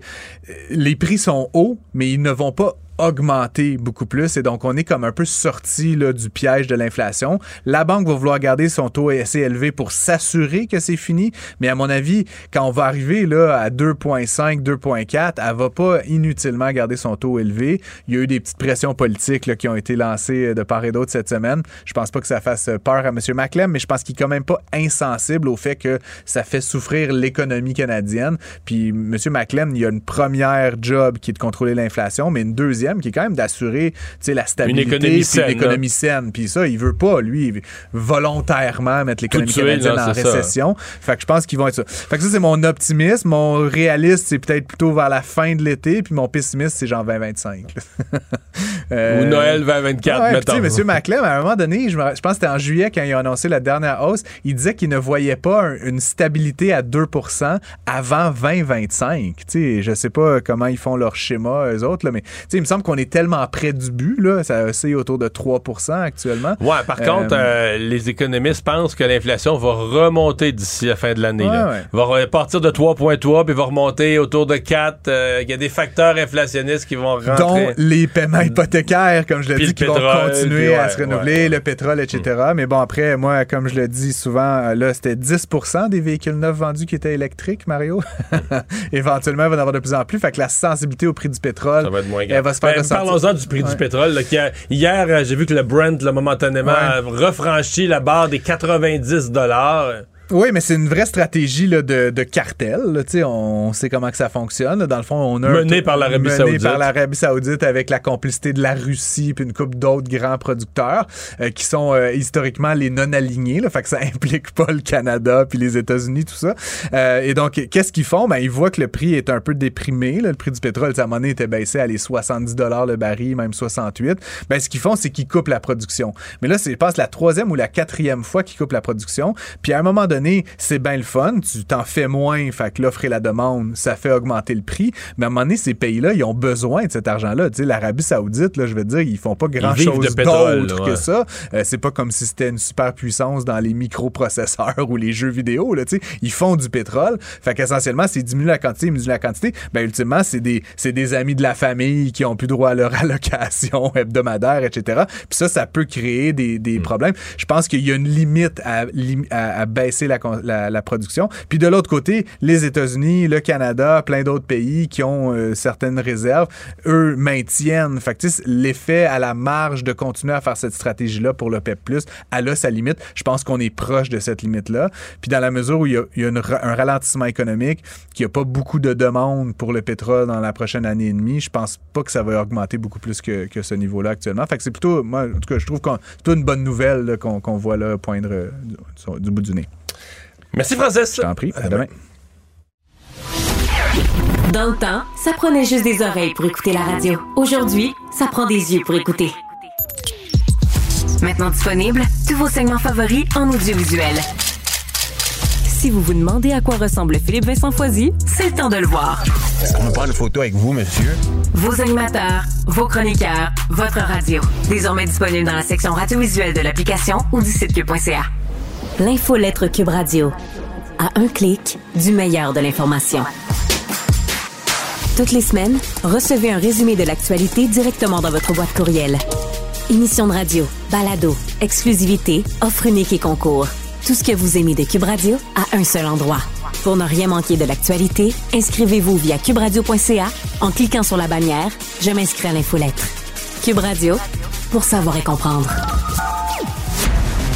les prix sont hauts, mais ils ne vont pas augmenter beaucoup plus et donc on est comme un peu sorti là, du piège de l'inflation. La banque va vouloir garder son taux assez élevé pour s'assurer que c'est fini, mais à mon avis, quand on va arriver là à 2.5, 2.4, elle va pas inutilement garder son taux élevé. Il y a eu des petites pressions politiques là, qui ont été lancées de part et d'autre cette semaine. Je pense pas que ça fasse peur à M. Maclem, mais je pense qu'il est quand même pas insensible au fait que ça fait souffrir l'économie canadienne. Puis M. Maclem, il y a une première job qui est de contrôler l'inflation, mais une deuxième qui est quand même d'assurer la stabilité économie puis saine, l'économie saine. Puis ça, il veut pas, lui, volontairement mettre l'économie canadienne en c'est ça. récession. Fait que je pense qu'ils vont être ça. Fait que ça, c'est mon optimisme. Mon réaliste, c'est peut-être plutôt vers la fin de l'été. Puis mon pessimiste, c'est genre 2025. Euh, Ou Noël 2024, ouais, mettons. tu sais, M. Maclem, à un moment donné, je, me ra- je pense que c'était en juillet quand il a annoncé la dernière hausse, il disait qu'il ne voyait pas un- une stabilité à 2% avant 2025. Tu sais, je sais pas comment ils font leur schéma, eux autres, là, mais tu sais, il me semble qu'on est tellement près du but, là, ça oscille autour de 3% actuellement. Ouais, par Euh, contre, euh, les économistes pensent que l'inflation va remonter d'ici la fin de l'année. Ouais, là. ouais. Va partir de 3,3 puis va remonter autour de 4. Euh, Il y a des facteurs inflationnistes qui vont rentrer. dont les paiements hypothécaires, comme je le dis, qui vont continuer à se renouveler, le pétrole, etc. Mais bon, après, moi, comme je le dis souvent, euh, là, c'était 10% des véhicules neufs vendus qui étaient électriques, Mario. Éventuellement, il va y en avoir de plus en plus. Fait que la sensibilité au prix du pétrole, Ça va être moins elle grave. va se faire Ben. Parlons-en du prix Ouais. du pétrole. là, qui a- hier, euh, j'ai vu que le Brent, là, momentanément, a refranchi la barre des 90 dollars. Oui, mais c'est une vraie stratégie là, de, de cartel. là. Tu sais, On sait comment que ça fonctionne. là. Dans le fond, on a un- Mené par l'Arabie mené Saoudite. par l'Arabie Saoudite avec la complicité de la Russie puis une couple d'autres grands producteurs euh, qui sont euh, historiquement les non-alignés. Là, fait que ça implique pas le Canada puis les États-Unis, tout ça. Euh, et donc, qu'est-ce qu'ils font? Ben, ils voient que le prix est un peu déprimé. là. Le prix du pétrole, moment donné, était baissé à les 70 le baril, même 68. Ben, ce qu'ils font, c'est qu'ils coupent la production. Mais là, c'est, je pense, la troisième ou la quatrième fois qu'ils coupent la production. Puis à un moment donné, c'est bien le fun. Tu t'en fais moins. Fait que l'offre et la demande, ça fait augmenter le prix. Mais à un moment donné, ces pays-là, ils ont besoin de cet argent-là. Tu sais, l'Arabie Saoudite, là, je veux dire, ils font pas grand-chose d'autre là, que ouais. ça. Euh, c'est pas comme si c'était une super puissance dans les microprocesseurs ou les jeux vidéo. Là, tu sais. ils font du pétrole. Fait qu'essentiellement, c'est diminuer la quantité, diminuer la quantité. Ben, ultimement, c'est des, c'est des amis de la famille qui ont plus droit à leur allocation hebdomadaire, etc. Puis ça, ça peut créer des, des Hmm. problèmes. Je pense qu'il y a une limite à, à, à baisser la, production. Puis de l'autre côté, les États-Unis, le Canada, plein d'autres pays qui ont euh, certaines réserves, eux maintiennent. Fait l'effet à la marge de continuer à faire cette stratégie-là pour le PEP+, elle a sa limite. Je pense qu'on est proche de cette limite-là. Puis dans la mesure où il y a, un ralentissement économique, qu'il n'y a pas beaucoup de demandes pour le pétrole dans la prochaine année et demie, je pense pas que ça va augmenter beaucoup plus que, ce niveau-là actuellement. Fait que c'est plutôt, moi, en tout cas, je trouve que c'est plutôt une bonne nouvelle qu'on voit là poindre euh, du bout du nez. Merci, Francis. Je t'en prie. À demain. Dans le temps, ça prenait juste des oreilles pour écouter la radio. Aujourd'hui, ça prend des yeux pour écouter. Maintenant disponible, tous vos segments favoris en audiovisuel. Si vous vous demandez à quoi ressemble Philippe Vincent Foisy, c'est le temps de le voir. Est-ce qu'on peut prendre une photo avec vous, monsieur? Vos animateurs, vos chroniqueurs, votre radio. Désormais disponible dans la section radio-visuelle de l'application ou du site cube.ca. L'infolettre Cube Radio. À un clic, du meilleur de l'information. Toutes les semaines, recevez un résumé de l'actualité directement dans votre boîte courriel. Émission de radio, balado, exclusivité, offre unique et concours. Tout ce que vous aimez de Cube Radio à un seul endroit. Pour ne rien manquer de l'actualité, inscrivez-vous via cuberadio.ca en cliquant sur la bannière Je m'inscris à l'infolettre. Cube Radio, pour savoir et comprendre.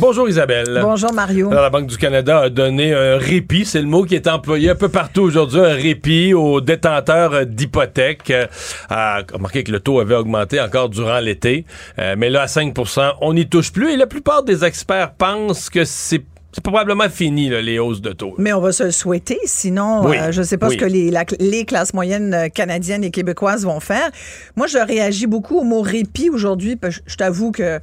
Bonjour Isabelle. Bonjour, Mario. Alors, la Banque du Canada a donné un répit, c'est le mot qui est employé un peu partout aujourd'hui, un répit aux détenteurs d'hypothèques. Euh, remarquez que le taux avait augmenté encore durant l'été, euh, mais là à 5% on n'y touche plus et la plupart des experts pensent que c'est c'est probablement fini là, les hausses de taux. Mais on va se le souhaiter, sinon Oui, euh, je ne sais pas oui. ce que les, la- les classes moyennes euh, canadiennes et québécoises vont faire. Moi, je réagis beaucoup au mot répit aujourd'hui. Je, je t'avoue que,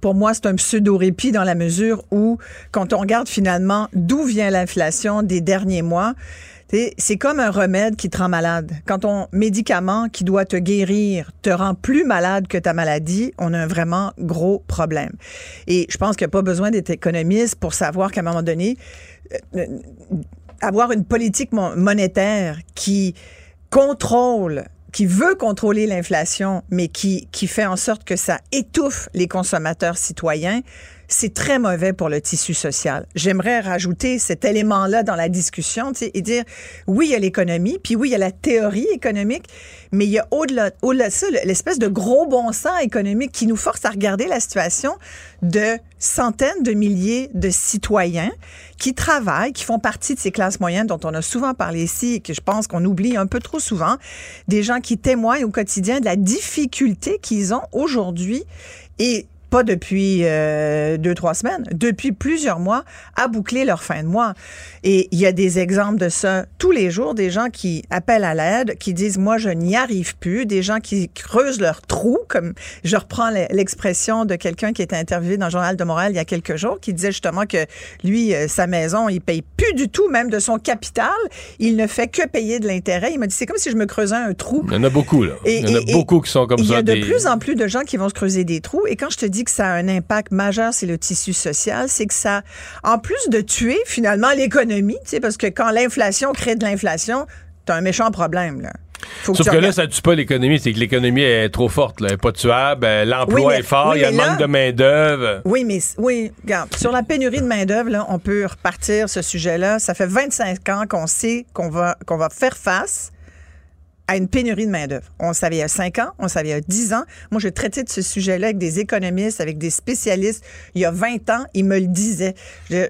pour moi, c'est un pseudo-répit dans la mesure où, quand on regarde finalement d'où vient l'inflation des derniers mois, c'est comme un remède qui te rend malade. Quand ton médicament qui doit te guérir te rend plus malade que ta maladie, on a un vraiment gros problème. Et je pense qu'il n'y a pas besoin d'être économiste pour savoir qu'à un moment donné, euh, avoir une politique mon- monétaire qui contrôle qui veut contrôler l'inflation, mais qui, qui fait en sorte que ça étouffe les consommateurs citoyens, c'est très mauvais pour le tissu social. J'aimerais rajouter cet élément-là dans la discussion et dire, oui, il y a l'économie, puis oui, il y a la théorie économique, mais il y a au-delà au-delà de ça l'espèce de gros bon sens économique qui nous force à regarder la situation de centaines de milliers de citoyens qui travaillent, qui font partie de ces classes moyennes dont on a souvent parlé ici et que je pense qu'on oublie un peu trop souvent, des gens qui témoignent au quotidien de la difficulté qu'ils ont aujourd'hui et pas depuis euh, deux, trois semaines, depuis plusieurs mois, à boucler leur fin de mois. Et il y a des exemples de ça tous les jours, des gens qui appellent à l'aide, qui disent, moi, je n'y arrive plus, des gens qui creusent leur trou, comme je reprends l'expression de quelqu'un qui était interviewé dans le Journal de Montréal il y a quelques jours, qui disait justement que lui, euh, sa maison, il paye plus du tout, même de son capital, il ne fait que payer de l'intérêt. Il m'a dit, c'est comme si je me creusais un trou. Il y en a beaucoup là. Et- Il y en a et- beaucoup qui sont comme il ça. y a de des- plus en plus de gens qui vont se creuser des trous. Et quand je te dis que ça a un impact majeur sur le tissu social, c'est que ça, en plus de tuer finalement l'économie, tu sais, parce que quand l'inflation crée de l'inflation, t'as un méchant problème, là. Faut Sauf que là, ça tue pas l'économie, c'est que l'économie est trop forte, là, elle est pas tuable, l'emploi Oui, est fort, oui, il y a un manque de main-d'œuvre. Oui, mais oui, regarde, sur la pénurie de main-d'œuvre, là, on peut repartir ce sujet-là. Ça fait 25 ans qu'on sait qu'on va, qu'on va faire face à une pénurie de main-d'œuvre. On le savait il y a 5 ans, on le savait il y a 10 ans. Moi, je traitais de ce sujet-là avec des économistes, avec des spécialistes. Il y a 20 ans, ils me le disaient.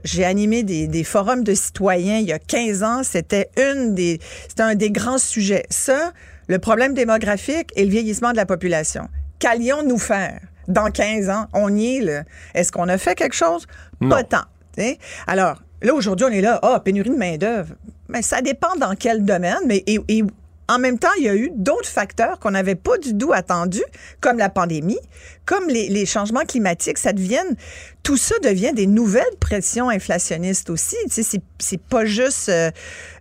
J'ai animé des, des forums de citoyens il y a 15 ans. C'était une des, c'était un des grands sujets. Ça, le problème démographique et le vieillissement de la population. Qu'allions-nous faire? Dans 15 ans? On y est, là. Est-ce qu'on a fait quelque chose? Pas tant. Alors, là, aujourd'hui, on est là, ah, pénurie de main-d'œuvre. Mais ça dépend dans quel domaine, mais et, et en même temps, il y a eu d'autres facteurs qu'on n'avait pas du tout attendus, comme la pandémie, comme les, les changements climatiques. Ça devienne, tout ça devient des nouvelles pressions inflationnistes aussi. Tu sais, c'est, pas juste, euh,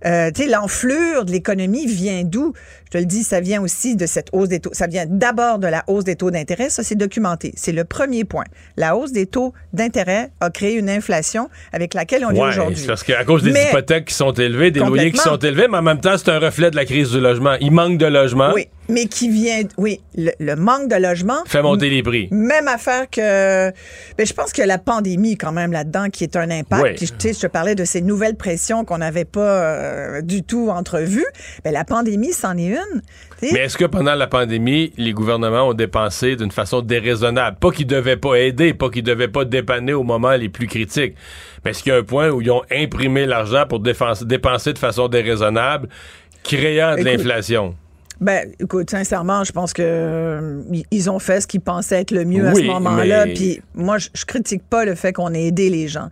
euh, tu sais, l'enflure de l'économie vient d'où? Je te le dis, ça vient aussi de cette hausse des taux. Ça vient d'abord de la hausse des taux d'intérêt. Ça, c'est documenté. C'est le premier point. La hausse des taux d'intérêt a créé une inflation avec laquelle on est Ouais, aujourd'hui. c'est parce qu'à cause des Mais- hypothèques qui sont élevées, des loyers qui sont élevés, mais en même temps, c'est un reflet de la crise du logement. Il manque de logement, Oui, mais qui vient, oui, le, le manque de logement. fait monter les prix. Même affaire que. Ben, je pense que la pandémie, quand même, là-dedans, qui est un impact. Puis, tu sais, je te parlais de ces nouvelles pressions qu'on n'avait pas euh, du tout entrevues. Ben, la pandémie, c'en est une. Mais est-ce que pendant la pandémie, les gouvernements ont dépensé d'une façon déraisonnable? Pas qu'ils devaient pas aider, pas qu'ils devaient pas dépanner au moment les plus critiques. Mais est-ce qu'il y a un point où ils ont imprimé l'argent pour dépenser de façon déraisonnable, créant de l'inflation? Ben, écoute, sincèrement, je pense que euh, ils- ont fait ce qu'ils pensaient être le mieux à ce moment-là. mais- Puis moi, je, je critique pas le fait qu'on ait aidé les gens.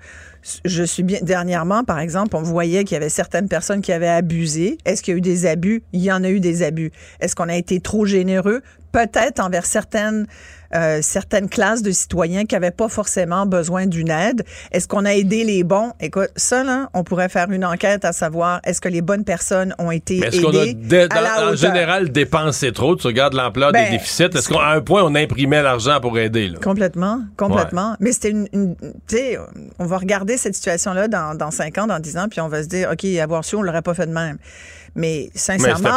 Je suis bien. Dernièrement, par exemple, on voyait qu'il y avait certaines personnes qui avaient abusé. Est-ce qu'il y a eu des abus? Il y en a eu des abus. Est-ce qu'on a été trop généreux? Peut-être envers certaines euh, certaines classes de citoyens qui n'avaient pas forcément besoin d'une aide. Est-ce qu'on a aidé les bons? Écoute, ça là, on pourrait faire une enquête à savoir est-ce que les bonnes personnes ont été est-ce qu'on a, aidées dé- à la dans- en général, dépensé trop? Tu regardes l'ampleur Ben, des déficits. Est-ce qu'à un point, on imprimait l'argent pour aider? Là? Complètement, complètement. Mais c'était une, une- tu sais, on va regarder regarder cette situation-là dans, dans 5 ans, dans 10 ans, puis on va se dire, OK, avoir su, on l'aurait pas fait de même. Mais sincèrement.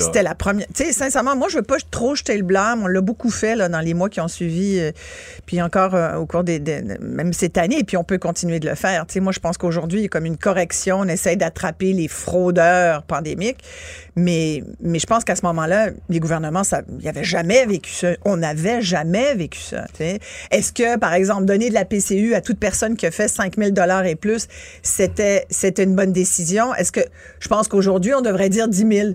c'était la première. Tu sais, sincèrement, moi, je veux pas trop jeter le blâme. On l'a beaucoup fait là, dans les mois qui ont suivi, euh, puis encore euh, au cours des, des- Même cette année, et puis on peut continuer de le faire. Tu sais, moi, je pense qu'aujourd'hui, il y a comme une correction. On essaie d'attraper les fraudeurs pandémiques. Mais, mais je pense qu'à ce moment-là, les gouvernements, ça, ils n'avaient jamais vécu ça. On n'avait jamais vécu ça. Est-ce que, par exemple, donner de la PCU à toute personne qui a fait 5 000 et plus, c'était, c'était une bonne décision? Est-ce que je pense qu'aujourd'hui, on devrait dire 10 000?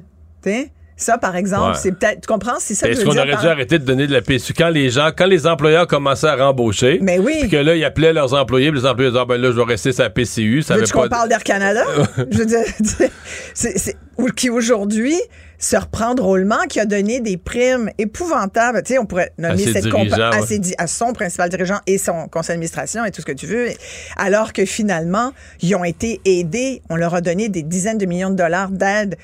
tu sais? Ça, par exemple, Ouais. c'est peut-être. Tu comprends? C'est ça que je Est-ce qu'on aurait par- dû arrêter de donner de la PSU quand les gens, quand les employeurs commençaient à rembaucher? Mais oui. Puis que là, ils appelaient leurs employés, puis les employés disaient, ah, ben là, je vais rester sur la PCU. Ça Veux-tu qu'on pas. parle d'Air Canada? je veux dire, c'est, c'est- ou qui aujourd'hui se reprend drôlement, qui a donné des primes épouvantables. Tu sais, on pourrait nommer cette compa- ses à son principal dirigeant et son conseil d'administration et tout ce que tu veux. Alors que finalement, ils ont été aidés. On leur a donné des dizaines de millions de dollars d'aide.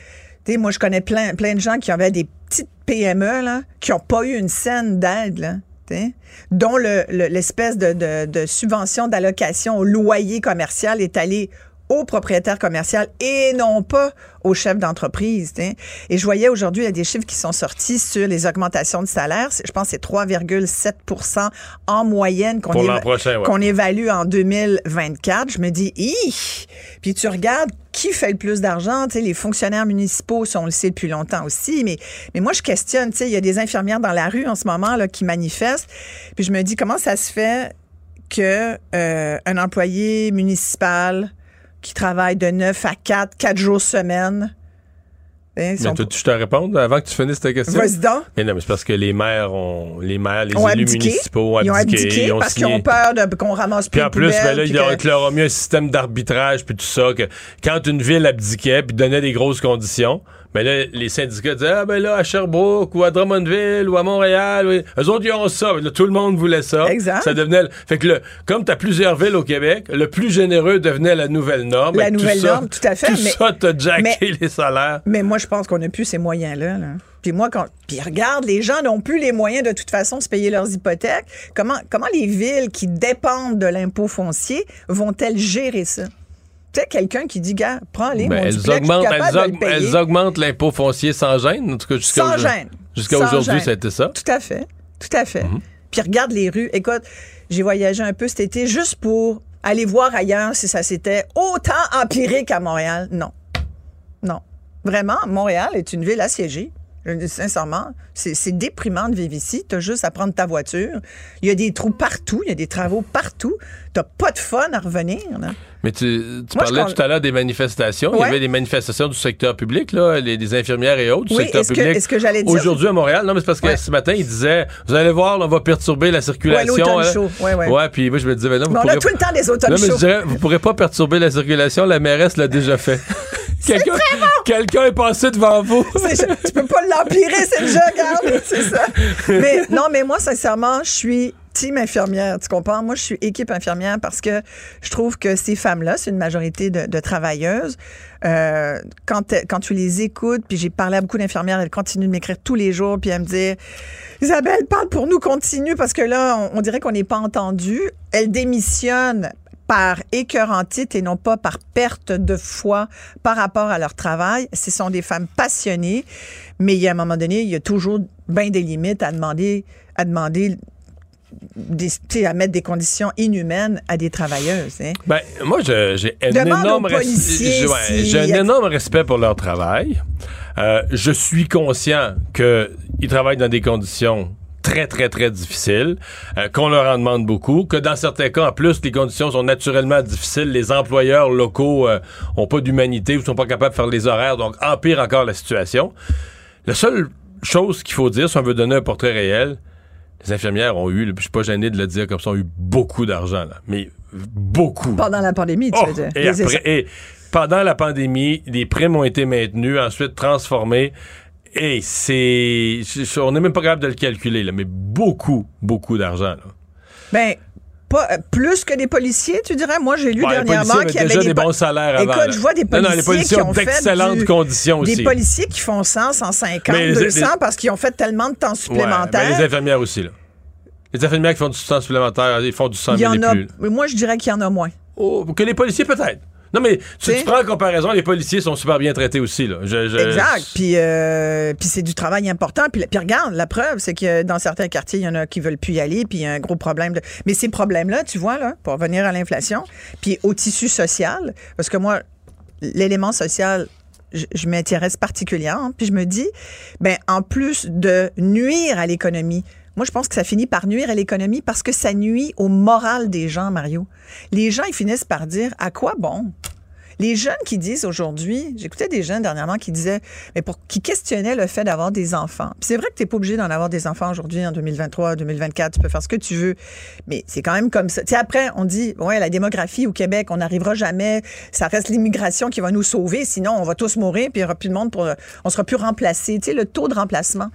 Moi, je connais plein, plein de gens qui avaient des petites PME, là, qui n'ont pas eu une scène d'aide, dont le- le- l'espèce de, de- de subvention d'allocation au loyer commercial est allée au propriétaire commercial et non pas au chef d'entreprise. Et je voyais aujourd'hui, il y a des chiffres qui sont sortis sur les augmentations de salaire. Je pense que c'est 3,7% en moyenne qu'on éva- ouais. qu'on évalue en 2024. Je me dis, Hi! Puis tu regardes qui fait le plus d'argent. Tu sais, les fonctionnaires municipaux, on le sait depuis longtemps aussi. Mais, mais moi, je questionne. Tu sais, il y a des infirmières dans la rue en ce moment là, qui manifestent. Puis je me dis, comment ça se fait que euh, un employé municipal qui travaille de 9 à 4, 4 jours semaine. hein, si Mais on- toi, tu te réponds avant que tu finisses ta question? Vas-y donc. Mais non, mais c'est parce que les maires ont, les maires, les ont élus abdiqué. municipaux ont Ils ont abdiqué. abdiqué ils ont parce qu'ils ont peur de- qu'on ramasse plus Puis en de plus, ben poubelles, là, puis il y a, que- leur mis un système d'arbitrage puis tout ça, que quand une ville abdiquait puis donnait des grosses conditions, mais là, les syndicats disaient, ah ben là, à Sherbrooke ou à Drummondville ou à Montréal, oui, eux autres, ils ont ça. Là, tout le monde voulait ça. Exact. Ça devenait, fait que le, comme t'as plusieurs villes au Québec, le plus généreux devenait la nouvelle norme. La tout nouvelle ça- norme, tout à fait, Tout mais- ça, t'as jacké mais- les salaires. Mais moi, je pense qu'on n'a plus ces moyens-là. là. Puis moi, quand. Puis regarde, les gens n'ont plus les moyens de toute façon de se payer leurs hypothèques. Comment, comment les villes qui dépendent de l'impôt foncier vont-elles gérer ça? Tu sais, quelqu'un qui dit, gars, prends-les, Ben, elles, augmentent, elles, aug- elles augmentent l'impôt foncier sans gêne, en tout cas jusqu'à Sans aujourd'hui. gêne. Jusqu'à aujourd'hui, c'était ça. Tout à fait. Tout à fait. Mhm. Puis regarde les rues. Écoute, j'ai voyagé un peu cet été juste pour aller voir ailleurs si ça s'était autant empiré qu'à Montréal. Non. Non. Vraiment, Montréal est une ville assiégée. Je le dis Sincèrement, c'est déprimant de vivre ici. Tu as juste à prendre ta voiture. Il y a des trous partout, il y a des travaux partout. Tu pas de fun à revenir. là. Mais tu, tu Moi, parlais tout à l'heure des manifestations. Il y Ouais. avait des manifestations du secteur public, là, les, des infirmières et autres du Oui, secteur est-ce que- public. est-ce que j'allais dire- Aujourd'hui à Montréal, non, mais c'est parce que Ouais. ce matin, il disait Vous allez voir, là, on va perturber la circulation. Ouais, l'automne hein. chaud. Ouais, ouais. puis moi, je me disais, ben non, vous Mais on a tout le temps des automnes Non, mais je dirais, vous pourrez pas perturber la circulation, la mairesse l'a déjà fait. Quelqu'un quelqu'un est passé devant vous. Tu peux pas l'empirer, c'est déjà, regarde, c'est ça. Mais non, mais moi, sincèrement, je suis team infirmière, tu comprends? Moi, je suis équipe infirmière parce que je trouve que ces femmes-là, c'est une majorité de, travailleuses. Euh, quand, tu les écoutes, puis j'ai parlé à beaucoup d'infirmières, elles continuent de m'écrire tous les jours, puis elles me disent Isabelle, parle pour nous, continue, parce que là, on, on dirait qu'on n'est pas entendu. Elles démissionnent par écœurantite et non pas par perte de foi par rapport à leur travail. Ce sont des femmes passionnées, mais il y a un moment donné, il y a toujours bien des limites à demander, à demander des- à mettre des conditions inhumaines à des travailleuses. hein. Ben, moi, j'ai un énorme res- ouais, un énorme respect pour leur travail. Euh, je suis conscient qu'ils travaillent dans des conditions très, très, très difficiles, euh, qu'on leur en demande beaucoup, que dans certains cas, en plus, les conditions sont naturellement difficiles. Les employeurs locaux euh, ont pas d'humanité ou sont pas capables de faire les horaires, donc empire encore la situation. La seule chose qu'il faut dire, si on veut donner un portrait réel, les infirmières ont eu, je suis pas gêné de le dire comme ça, ont eu beaucoup d'argent, là. Mais beaucoup. Pendant la pandémie, tu Oh, veux dire. et, Les- après- et pendant la pandémie, les primes ont été maintenues, ensuite transformées. Et c'est. On n'est même pas capable de le calculer, là, mais beaucoup, beaucoup d'argent. là. Ben, pas, euh, plus que des policiers, tu dirais? Moi, j'ai lu Bon, les dernièrement qu'il y avait déjà des po- bons salaires avant, Écoute, là. je vois des Non, policiers, non, les policiers qui ont d'excellentes du- conditions aussi. Des policiers qui font 100, 150, Mais les- 200 les- parce qu'ils ont fait tellement de temps Ouais, supplémentaire. ben, les infirmières aussi, là. Les infirmières qui font du temps supplémentaire, ils font du 100 Il y 000 en et a, plus. là. mais moi, je dirais qu'il y en a moins. Oh, que les policiers, peut-être. Non, mais tu, tu prends en comparaison, les policiers sont super bien traités aussi. Là. Je- je- Exact. Puis, euh, puis c'est du travail important. Puis, puis regarde, la preuve, c'est que dans certains quartiers, il y en a qui veulent plus y aller. Puis il y a un gros problème. De... Mais ces problèmes-là, tu vois, là, pour revenir à l'inflation, puis au tissu social, parce que moi, l'élément social, je, je m'intéresse particulièrement. Puis je me dis, ben en plus de nuire à l'économie, moi, je pense que ça finit par nuire à l'économie parce que ça nuit au moral des gens, Mario. Les gens, ils finissent par dire, à quoi bon? Les jeunes qui disent aujourd'hui, j'écoutais des jeunes dernièrement qui disaient, mais pour qui questionnaient le fait d'avoir des enfants. C'est vrai que tu n'es pas obligé d'en avoir des enfants aujourd'hui en 2023, 2024, tu peux faire ce que tu veux, mais c'est quand même comme ça. Tu après on dit ouais, la démographie au Québec, on n'arrivera jamais, ça reste l'immigration qui va nous sauver, sinon on va tous mourir puis il n'y aura plus de monde pour on sera plus remplacé, tu sais le taux de remplacement.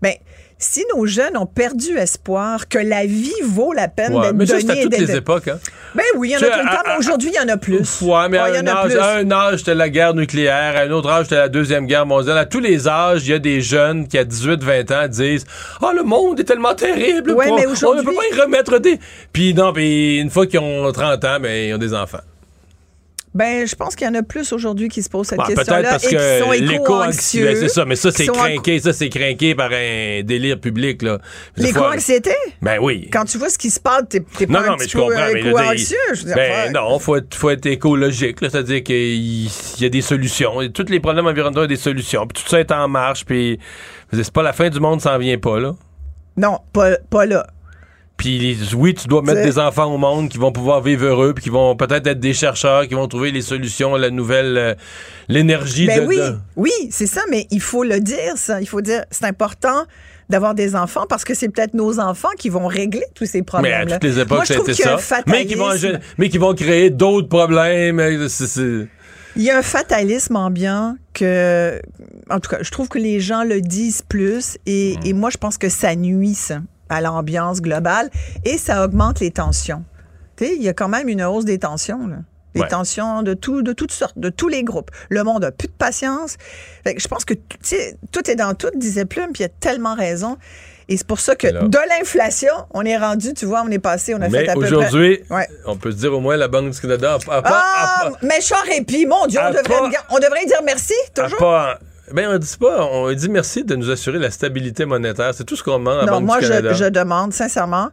Ben si nos jeunes ont perdu espoir que la vie vaut la peine Ouais, d'être mais ça, donnée c'est à toutes les époques. Hein. Ben oui, il y en a tout le temps, aujourd'hui, il y en a plus. Ouais, mais Ouais, à, il y un âge, à un âge, c'était la guerre nucléaire. À un autre âge, c'était la Deuxième Guerre mondiale. À tous les âges, il y a des jeunes qui, à 18-20 ans, disent « Ah, le monde est tellement terrible! Ouais, on- mais On ne peut pas y remettre des... » Puis non, puis une fois qu'ils ont 30 ans, ben, ils ont des enfants. Ben, je pense qu'il y en a plus aujourd'hui qui se posent cette Peut-être question-là parce et qui sont que l'éco-anxieux, éco-anxieux. c'est ça. Mais ça, c'est en- craqué. Ça, c'est craqué par un délire public, là. L'éco-anxiété? Ben oui. Quand tu vois ce qui se passe, t'es pas Non, un non, mais je peu comprends. éco-anxieux. Ben non, faut être, faut être écologique. là. C'est-à-dire qu'il y, a des solutions. Et tous les problèmes environnementaux ont des solutions. Puis tout ça est en marche. Puis c'est pas la fin du monde, ça s'en vient pas là. Non, pas, pas là. Puis oui, tu dois mettre des enfants au monde qui vont pouvoir vivre heureux, puis qui vont peut-être être des chercheurs, qui vont trouver les solutions, la nouvelle, euh, l'énergie Ben de, oui, de- oui, c'est ça, mais il faut le dire, ça. Il faut dire, c'est important d'avoir des enfants parce que c'est peut-être nos enfants qui vont régler tous ces Mais problèmes. à toutes les époques, Moi, je ça trouve Mais qui, vont, mais qui vont créer d'autres problèmes. euh, Il y a un fatalisme ambiant que, en tout cas, je trouve que les gens le disent plus et, Hmm. et moi, je pense que ça nuit ça, à l'ambiance globale et ça augmente les tensions. Tu sais, il y a quand même une hausse des tensions, là. Des Ouais. tensions de, tout, de toutes sortes, de tous les groupes. Le monde a plus de patience. Fait que je pense que tout est dans tout, disait Plume, puis il a tellement raison. Et c'est pour ça que de l'inflation, on est rendu, tu vois, on est passé, on a Mais fait à peu aujourd'hui, Ouais. on peut se dire au moins la Banque du Canada a, a pas, Ah, a pas- méchant répit, mon Dieu, on devrait, on devrait dire merci, toujours. pas- ben on dit pas, on dit merci de nous assurer la stabilité monétaire. C'est tout ce qu'on demande à la Non, Banque moi, du je, Canada. je demande sincèrement,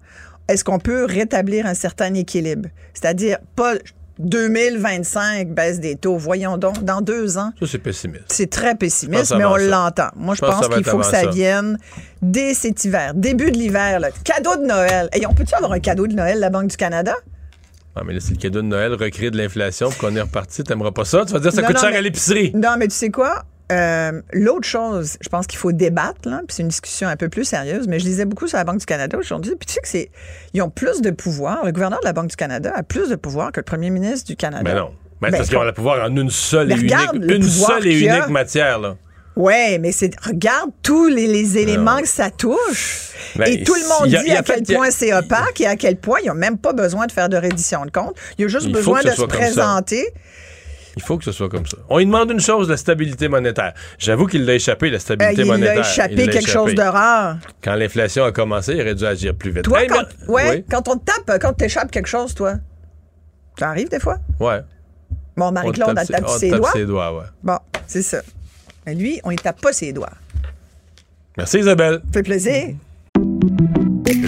est-ce qu'on peut rétablir un certain équilibre? C'est-à-dire, pas 2025 baisse des taux. Voyons donc, dans deux ans. Ça, c'est pessimiste. C'est très Je pessimiste, mais on l'entend. Moi, je Je pense qu'il faut que ça ça. vienne dès cet hiver, début de l'hiver. Cadeau de Noël. Et on peut-tu avoir un cadeau de Noël, la Banque du Canada? Ah, mais là, c'est le cadeau de Noël, recréer de l'inflation, qu'on est reparti. T'aimerais pas ça? Tu vas dire, ça Non, coûte non, cher mais- à l'épicerie. Non, mais tu sais quoi? Euh, L'autre chose, je pense qu'il faut débattre, là, puis c'est une discussion un peu plus sérieuse, mais je lisais beaucoup sur la Banque du Canada aujourd'hui, puis tu sais que c'est. Ils ont plus de pouvoir. Le gouverneur de la Banque du Canada a plus de pouvoir que le premier ministre du Canada. Mais non. Ben, Ben, parce qu'ils ont le pouvoir en une seule Mais et unique, une seule et a. unique matière, là. Ouais, mais c'est regarde tous les, les éléments que ça touche. Ben, et tout le monde a- dit à quel fait- point c'est opaque et à quel point ils n'ont même pas besoin de faire de reddition de compte. Il y a juste besoin de se ça. Il faut que ce soit comme ça. On lui demande une chose, la stabilité monétaire. J'avoue qu'il l'a échappé, la Euh, stabilité il monétaire. a échappé Il quelque chose de rare. Quand l'inflation a commencé, il aurait dû agir plus vite. Toi, Hey, quand, mais- ouais, Oui. quand on te tape, quand t'échappes quelque chose, toi, ça arrive des fois? Ouais. Bon, On Marie-Claude, elle tape ses- doigts. ses doigts, ouais. Bon, c'est ça. Mais lui, on ne tape pas ses doigts. Merci Isabelle. Ça fait plaisir.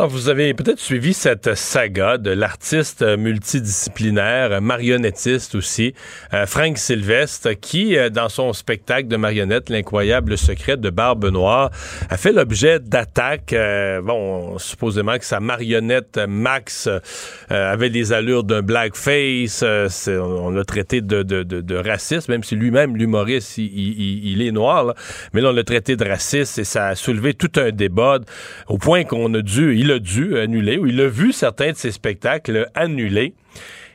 Ah, vous avez peut-être suivi cette saga de l'artiste multidisciplinaire, marionnettiste aussi, euh, Frank Sylvestre, qui, euh, dans son spectacle de marionnette, L'incroyable secret de Barbe Noire, a fait l'objet d'attaques. Euh, bon, supposément que sa marionnette Max avait des allures d'un blackface. on l'a traité de, de, raciste, même si lui-même, l'humoriste, il, il, il, est noir. Là. Mais là, on l'a traité de raciste et ça a soulevé tout un débat au point qu'on a dû il a dû annuler ou il a vu certains de ses spectacles annulés.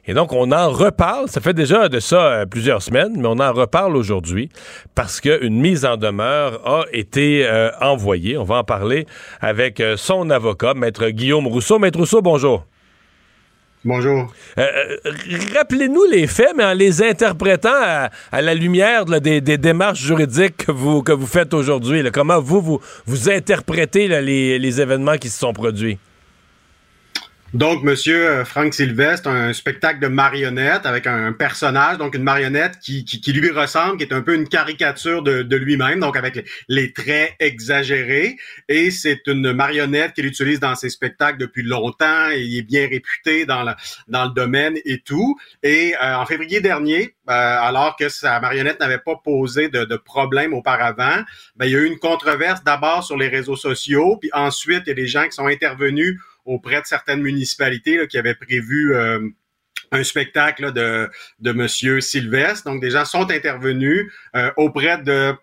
Et donc, on en reparle. Ça fait déjà de ça euh, plusieurs semaines, mais on en reparle aujourd'hui parce qu'une mise en demeure a été euh, envoyée. On va en parler avec euh, son avocat, Maître Guillaume Rousseau. Maître Rousseau, bonjour. Bonjour. Rappelez-nous les faits, mais en les interprétant à, la lumière des, démarches juridiques que vous, que vous faites aujourd'hui. Comment vous, vous, vous interprétez les, les événements qui se sont produits? Donc, Monsieur euh, Frank Sylvestre, un spectacle de marionnette avec un personnage, donc une marionnette qui, qui, lui ressemble, qui est un peu une caricature de, de lui-même, donc avec les, traits exagérés. Et c'est une marionnette qu'il utilise dans ses spectacles depuis longtemps il est bien réputé dans le, dans le domaine et tout. Et euh, en février dernier, euh, alors que sa marionnette n'avait pas posé de, de problème auparavant, ben, il y a eu une controverse d'abord sur les réseaux sociaux, puis ensuite il y a des gens qui sont intervenus auprès de certaines municipalités qui avaient prévu euh, un spectacle de, de Monsieur Sylvestre. Donc, des gens sont intervenus euh, auprès de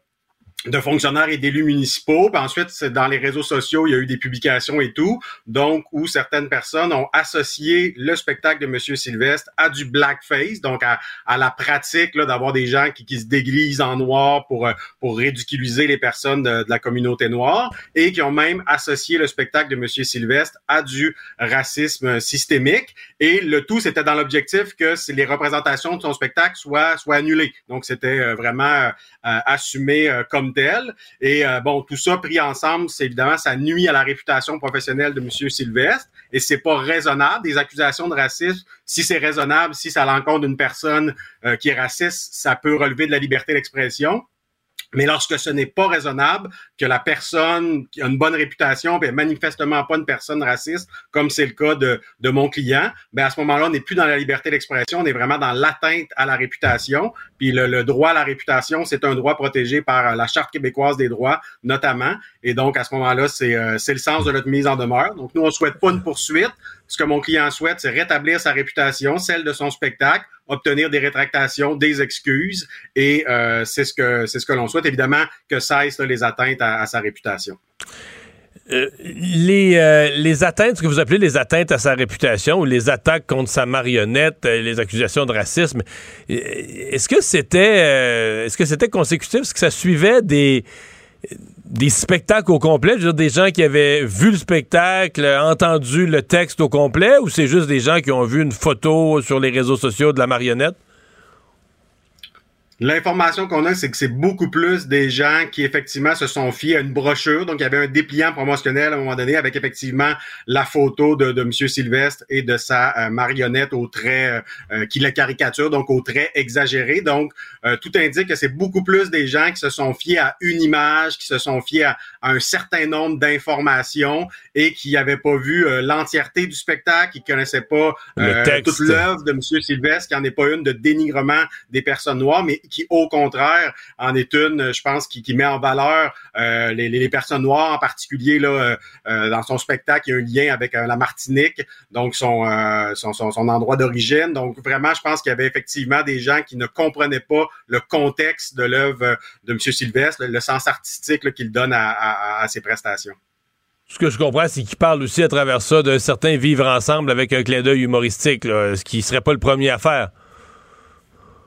de fonctionnaires et d'élus municipaux. Ensuite, dans les réseaux sociaux, il y a eu des publications et tout, donc où certaines personnes ont associé le spectacle de Monsieur Sylvestre à du blackface, donc à, à la pratique d'avoir des gens qui, qui se déguisent en noir pour euh, pour ridiculiser les personnes de, la communauté noire, et qui ont même associé le spectacle de Monsieur Sylvestre à du racisme systémique. Et le tout, c'était dans l'objectif que les représentations de son spectacle soient soient annulées. Donc c'était euh, vraiment euh, assumé comme et euh, bon, tout ça pris ensemble, c'est évidemment, ça nuit à la réputation professionnelle de M. Sylvestre. Et c'est pas raisonnable. Des accusations de racisme, si c'est raisonnable, si ça l'encontre d'une personne euh, qui est raciste, ça peut relever de la liberté d'expression. Mais lorsque ce n'est pas raisonnable, que la personne qui a une bonne réputation, ben manifestement pas une personne raciste, comme c'est le cas de, de mon client, ben à ce moment-là, on n'est plus dans la liberté d'expression, on est vraiment dans l'atteinte à la réputation. Puis le, droit à la réputation, c'est un droit protégé par la Charte québécoise des droits, notamment. Et donc, à ce moment-là, c'est euh, le sens de notre mise en demeure. Donc, nous, on souhaite pas une poursuite. Ce que mon client souhaite, c'est rétablir sa réputation, celle de son spectacle, obtenir des rétractations, des excuses, et euh, c'est ce que c'est ce que l'on souhaite. Évidemment que cesse les atteintes à, sa réputation. Euh, les, euh, les atteintes, ce que vous appelez les atteintes à sa réputation ou les attaques contre sa marionnette, les accusations de racisme, est-ce que c'était est-ce que c'était consécutif, est-ce que ça suivait des des spectacles au complet, des gens qui avaient vu le spectacle, entendu le texte au complet, ou c'est juste des gens qui ont vu une photo sur les réseaux sociaux de la marionnette? L'information qu'on a, c'est que c'est beaucoup plus des gens qui effectivement se sont fiés à une brochure. Donc, il y avait un dépliant promotionnel à un moment donné avec effectivement la photo de, de M. Sylvestre et de sa euh, marionnette au trait euh, euh, qui la caricature, donc au trait exagéré. Donc, tout indique que c'est beaucoup plus des gens qui se sont fiés à une image, qui se sont fiés à, un certain nombre d'informations et qui n'avaient pas vu l'entièreté du spectacle, qui connaissaient pas toute l'œuvre de M. Sylvestre, qui n'en est pas une de dénigrement des personnes noires, mais qui, au contraire, en est une, je pense, qui, met en valeur euh, les, personnes noires, en particulier là, euh, euh, dans son spectacle, il y a un lien avec la Martinique, donc son, son, endroit d'origine. Donc vraiment, je pense qu'il y avait effectivement des gens qui ne comprenaient pas le contexte de l'œuvre de M. Sylvestre, le, sens artistique qu'il donne à, à, ses prestations. Ce que je comprends, c'est qu'il parle aussi à travers ça d'un certain vivre ensemble avec un clin d'œil humoristique, ce qui serait pas le premier à faire.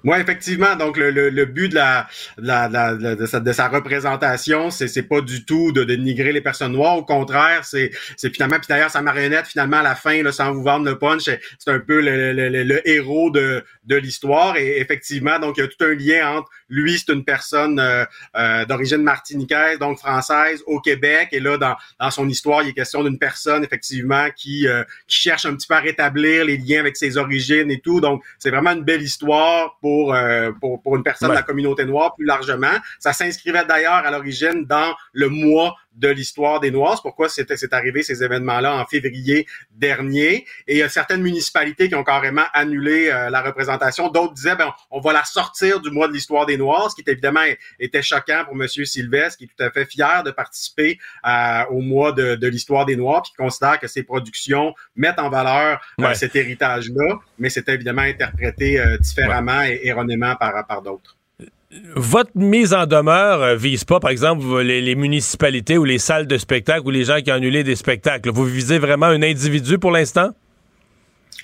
Oui, effectivement. Donc, le, le, but de, la, la, la, de, sa, de sa représentation, c'est, c'est pas du tout de dénigrer les personnes noires. Au contraire, c'est, c'est finalement, puis d'ailleurs, sa marionnette, finalement, à la fin, là, sans vous vendre le punch, c'est un peu le, le, le, héros de, de l'histoire. Et effectivement, donc, il y a tout un lien entre lui, c'est une personne euh, euh, d'origine martiniquaise, donc française, au Québec. Et là, dans, dans son histoire, il est question d'une personne, effectivement, qui, euh, qui cherche un petit peu à rétablir les liens avec ses origines et tout. Donc, c'est vraiment une belle histoire pour, pour, pour, une personne de la communauté noire plus largement. Ça s'inscrivait d'ailleurs à l'origine dans le mois de l'histoire des Noirs. C'est pourquoi c'était c'est arrivé ces événements-là en février dernier. Et il y a certaines municipalités qui ont carrément annulé euh, la représentation. D'autres disaient ben on va la sortir du mois de l'histoire des Noirs, ce qui évidemment était choquant pour Monsieur Sylvestre, qui est tout à fait fier de participer euh, au mois de, de l'histoire des Noirs, puis qui considère que ses productions mettent en valeur euh, Ouais. cet héritage-là, mais c'était évidemment interprété euh, différemment et erronément par, par d'autres. Votre mise en demeure euh, vise pas, par exemple, les, municipalités ou les salles de spectacle ou les gens qui ont annulé des spectacles. Vous visez vraiment un individu pour l'instant?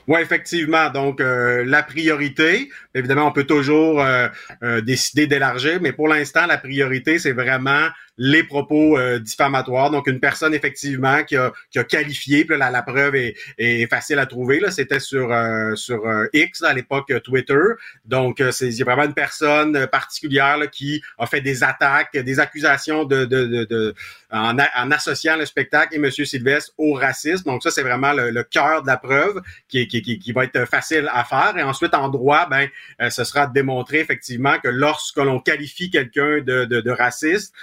Oui, effectivement. Donc, euh, la priorité, évidemment, on peut toujours euh, décider d'élargir, mais pour l'instant, la priorité, c'est vraiment les propos euh, diffamatoires. Donc, une personne, effectivement, qui a, qui a qualifié, puis là, la, preuve est, est facile à trouver. Là, C'était sur, euh, sur euh, X, à l'époque euh, Twitter. Donc, euh, c'est vraiment une personne particulière là, qui a fait des attaques, des accusations de, de, de, de- en, en associant le spectacle et M. Sylvestre au racisme. Donc, ça, c'est vraiment le, le cœur de la preuve qui, qui, qui, qui va être facile à faire. Et ensuite, en droit, ben, ce sera de démontrer effectivement que lorsque l'on qualifie quelqu'un de, de, de raciste,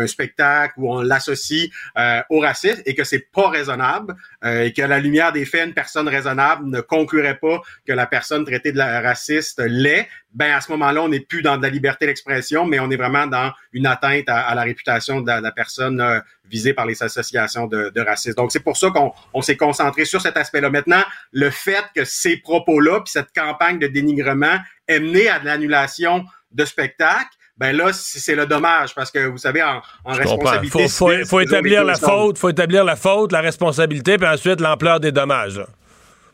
un spectacle où on l'associe euh, au racisme et que c'est pas raisonnable euh, et qu'à la lumière des faits, une personne raisonnable ne conclurait pas que la personne traitée de la raciste l'est, ben à ce moment-là, on n'est plus dans de la liberté d'expression, mais on est vraiment dans une atteinte à, à la réputation de la, de la personne euh, visée par les associations de, de racisme. Donc, c'est pour ça qu'on on s'est concentré sur cet aspect-là. Maintenant, le fait que ces propos-là, puis cette campagne de dénigrement ait mené à de l'annulation de spectacles, ben là, c'est le dommage, parce que vous savez, en, responsabilité... Faut, établir la faute, faut établir la faute, la responsabilité, puis ensuite l'ampleur des dommages. là.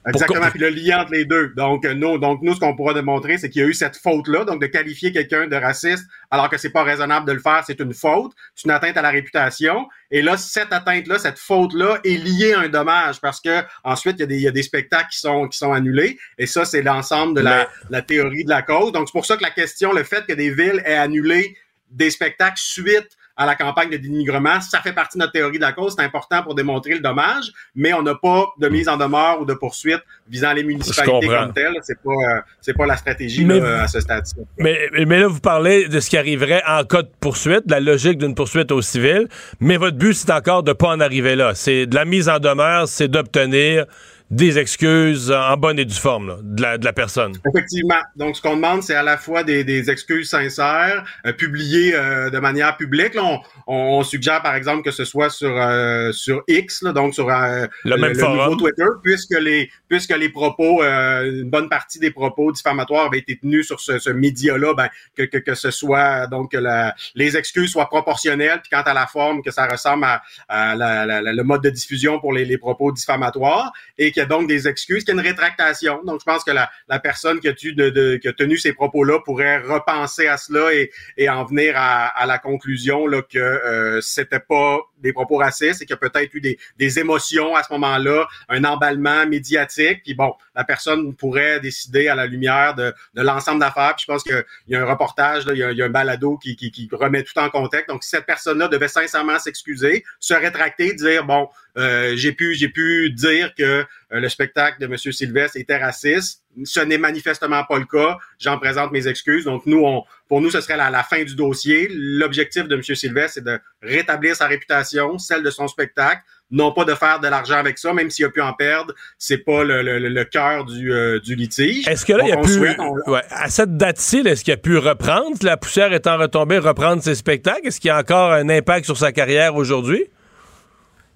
Exactement, Pour- puis le lien entre les deux. Donc nous, donc nous, ce qu'on pourra démontrer, c'est qu'il y a eu cette faute-là, donc de qualifier quelqu'un de raciste alors que c'est pas raisonnable de le faire, c'est une faute, c'est une atteinte à la réputation. Et là, cette atteinte-là, cette faute-là est liée à un dommage parce que ensuite il y a des, il y a des spectacles qui sont qui sont annulés. Et ça, c'est l'ensemble de la, la théorie de la cause. Donc c'est pour ça que la question, le fait que des villes aient annulé des spectacles suite à la campagne de dénigrement, ça fait partie de notre théorie de la cause. C'est important pour démontrer le dommage, mais on n'a pas de mise en demeure ou de poursuite visant les municipalités comme telles. C'est pas, euh, c'est pas la stratégie Mais- là, à ce stade-ci. Mais, mais là, vous parlez de ce qui arriverait en cas de poursuite, de la logique d'une poursuite au civil, mais votre but, c'est encore de pas en arriver là. C'est de la mise en demeure, c'est d'obtenir des excuses en bonne et due forme là, de, la, de la personne. Effectivement. Donc, ce qu'on demande, c'est à la fois des, des excuses sincères, euh, publiées euh, de manière publique. Là, on, on suggère, par exemple, que ce soit sur euh, sur X, là, donc sur euh, Le même forum. nouveau Twitter, puisque les puisque les propos, euh, une bonne partie des propos diffamatoires avaient été tenus sur ce, ce média-là, ben, que, que, que ce soit donc que la, les excuses soient proportionnelles, puis quant à la forme, que ça ressemble à, à la- la- la- le mode de diffusion pour les, les propos diffamatoires, et qu'il y a donc des excuses, qu'il y a une rétractation. Donc, je pense que la, personne qui a, tenu ces propos-là pourrait repenser à cela et, en venir à, la conclusion que euh, c'était pas des propos racistes et qu'il y a peut-être eu des, émotions à ce moment-là, un emballement médiatique. Puis bon, la personne pourrait décider à la lumière de, l'ensemble d'affaires. Puis je pense qu'il y a un reportage, il, y a, un balado qui, qui, remet tout en contexte. Donc, cette personne-là devait sincèrement s'excuser, se rétracter, dire bon, euh, j'ai pu j'ai pu dire que euh, le spectacle de M. Sylvestre était raciste. Ce n'est manifestement pas le cas. J'en présente mes excuses. Donc, nous, on, pour nous, ce serait la, la fin du dossier. L'objectif de M. Sylvestre, c'est de rétablir sa réputation, celle de son spectacle, non pas de faire de l'argent avec ça, même s'il a pu en perdre. C'est pas le, le, le- le cœur du, euh, du litige. Est-ce que là, il y a pu, souhaite, on- ouais, à cette date-ci, est-ce qu'il a pu reprendre, la poussière étant retombée, reprendre ses spectacles? Est-ce qu'il y a encore un impact sur sa carrière aujourd'hui?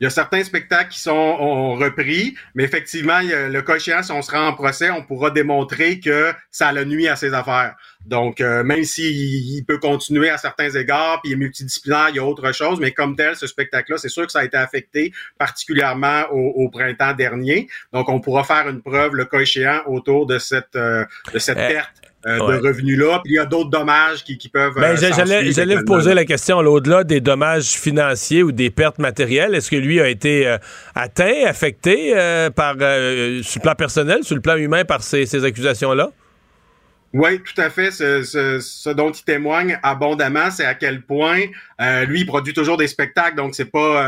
Il y a certains spectacles qui sont ont repris, mais effectivement, il y a- le cas échéant, si on se rend en procès, on pourra démontrer que ça a nuit à ses affaires. Donc, euh, même s'il il peut continuer à certains égards, puis il est multidisciplinaire, il y a autre chose, mais comme tel, ce spectacle-là, c'est sûr que ça a été affecté particulièrement au, au printemps dernier. Donc, on pourra faire une preuve, le cas échéant, autour de cette, euh, de cette Euh, perte euh, ouais. de revenus-là. Puis il y a d'autres dommages qui, qui peuvent... Ben, euh, j'a- j'allais vous poser la question, là, au-delà des dommages financiers ou des pertes matérielles, est-ce que lui a été euh, atteint, affecté euh, par, euh, sur le plan personnel, sur le plan humain par ces, ces accusations-là? Oui, tout à fait. Ce, ce- ce dont il témoigne abondamment, c'est à quel point euh, lui, il produit toujours des spectacles, donc c'est pas,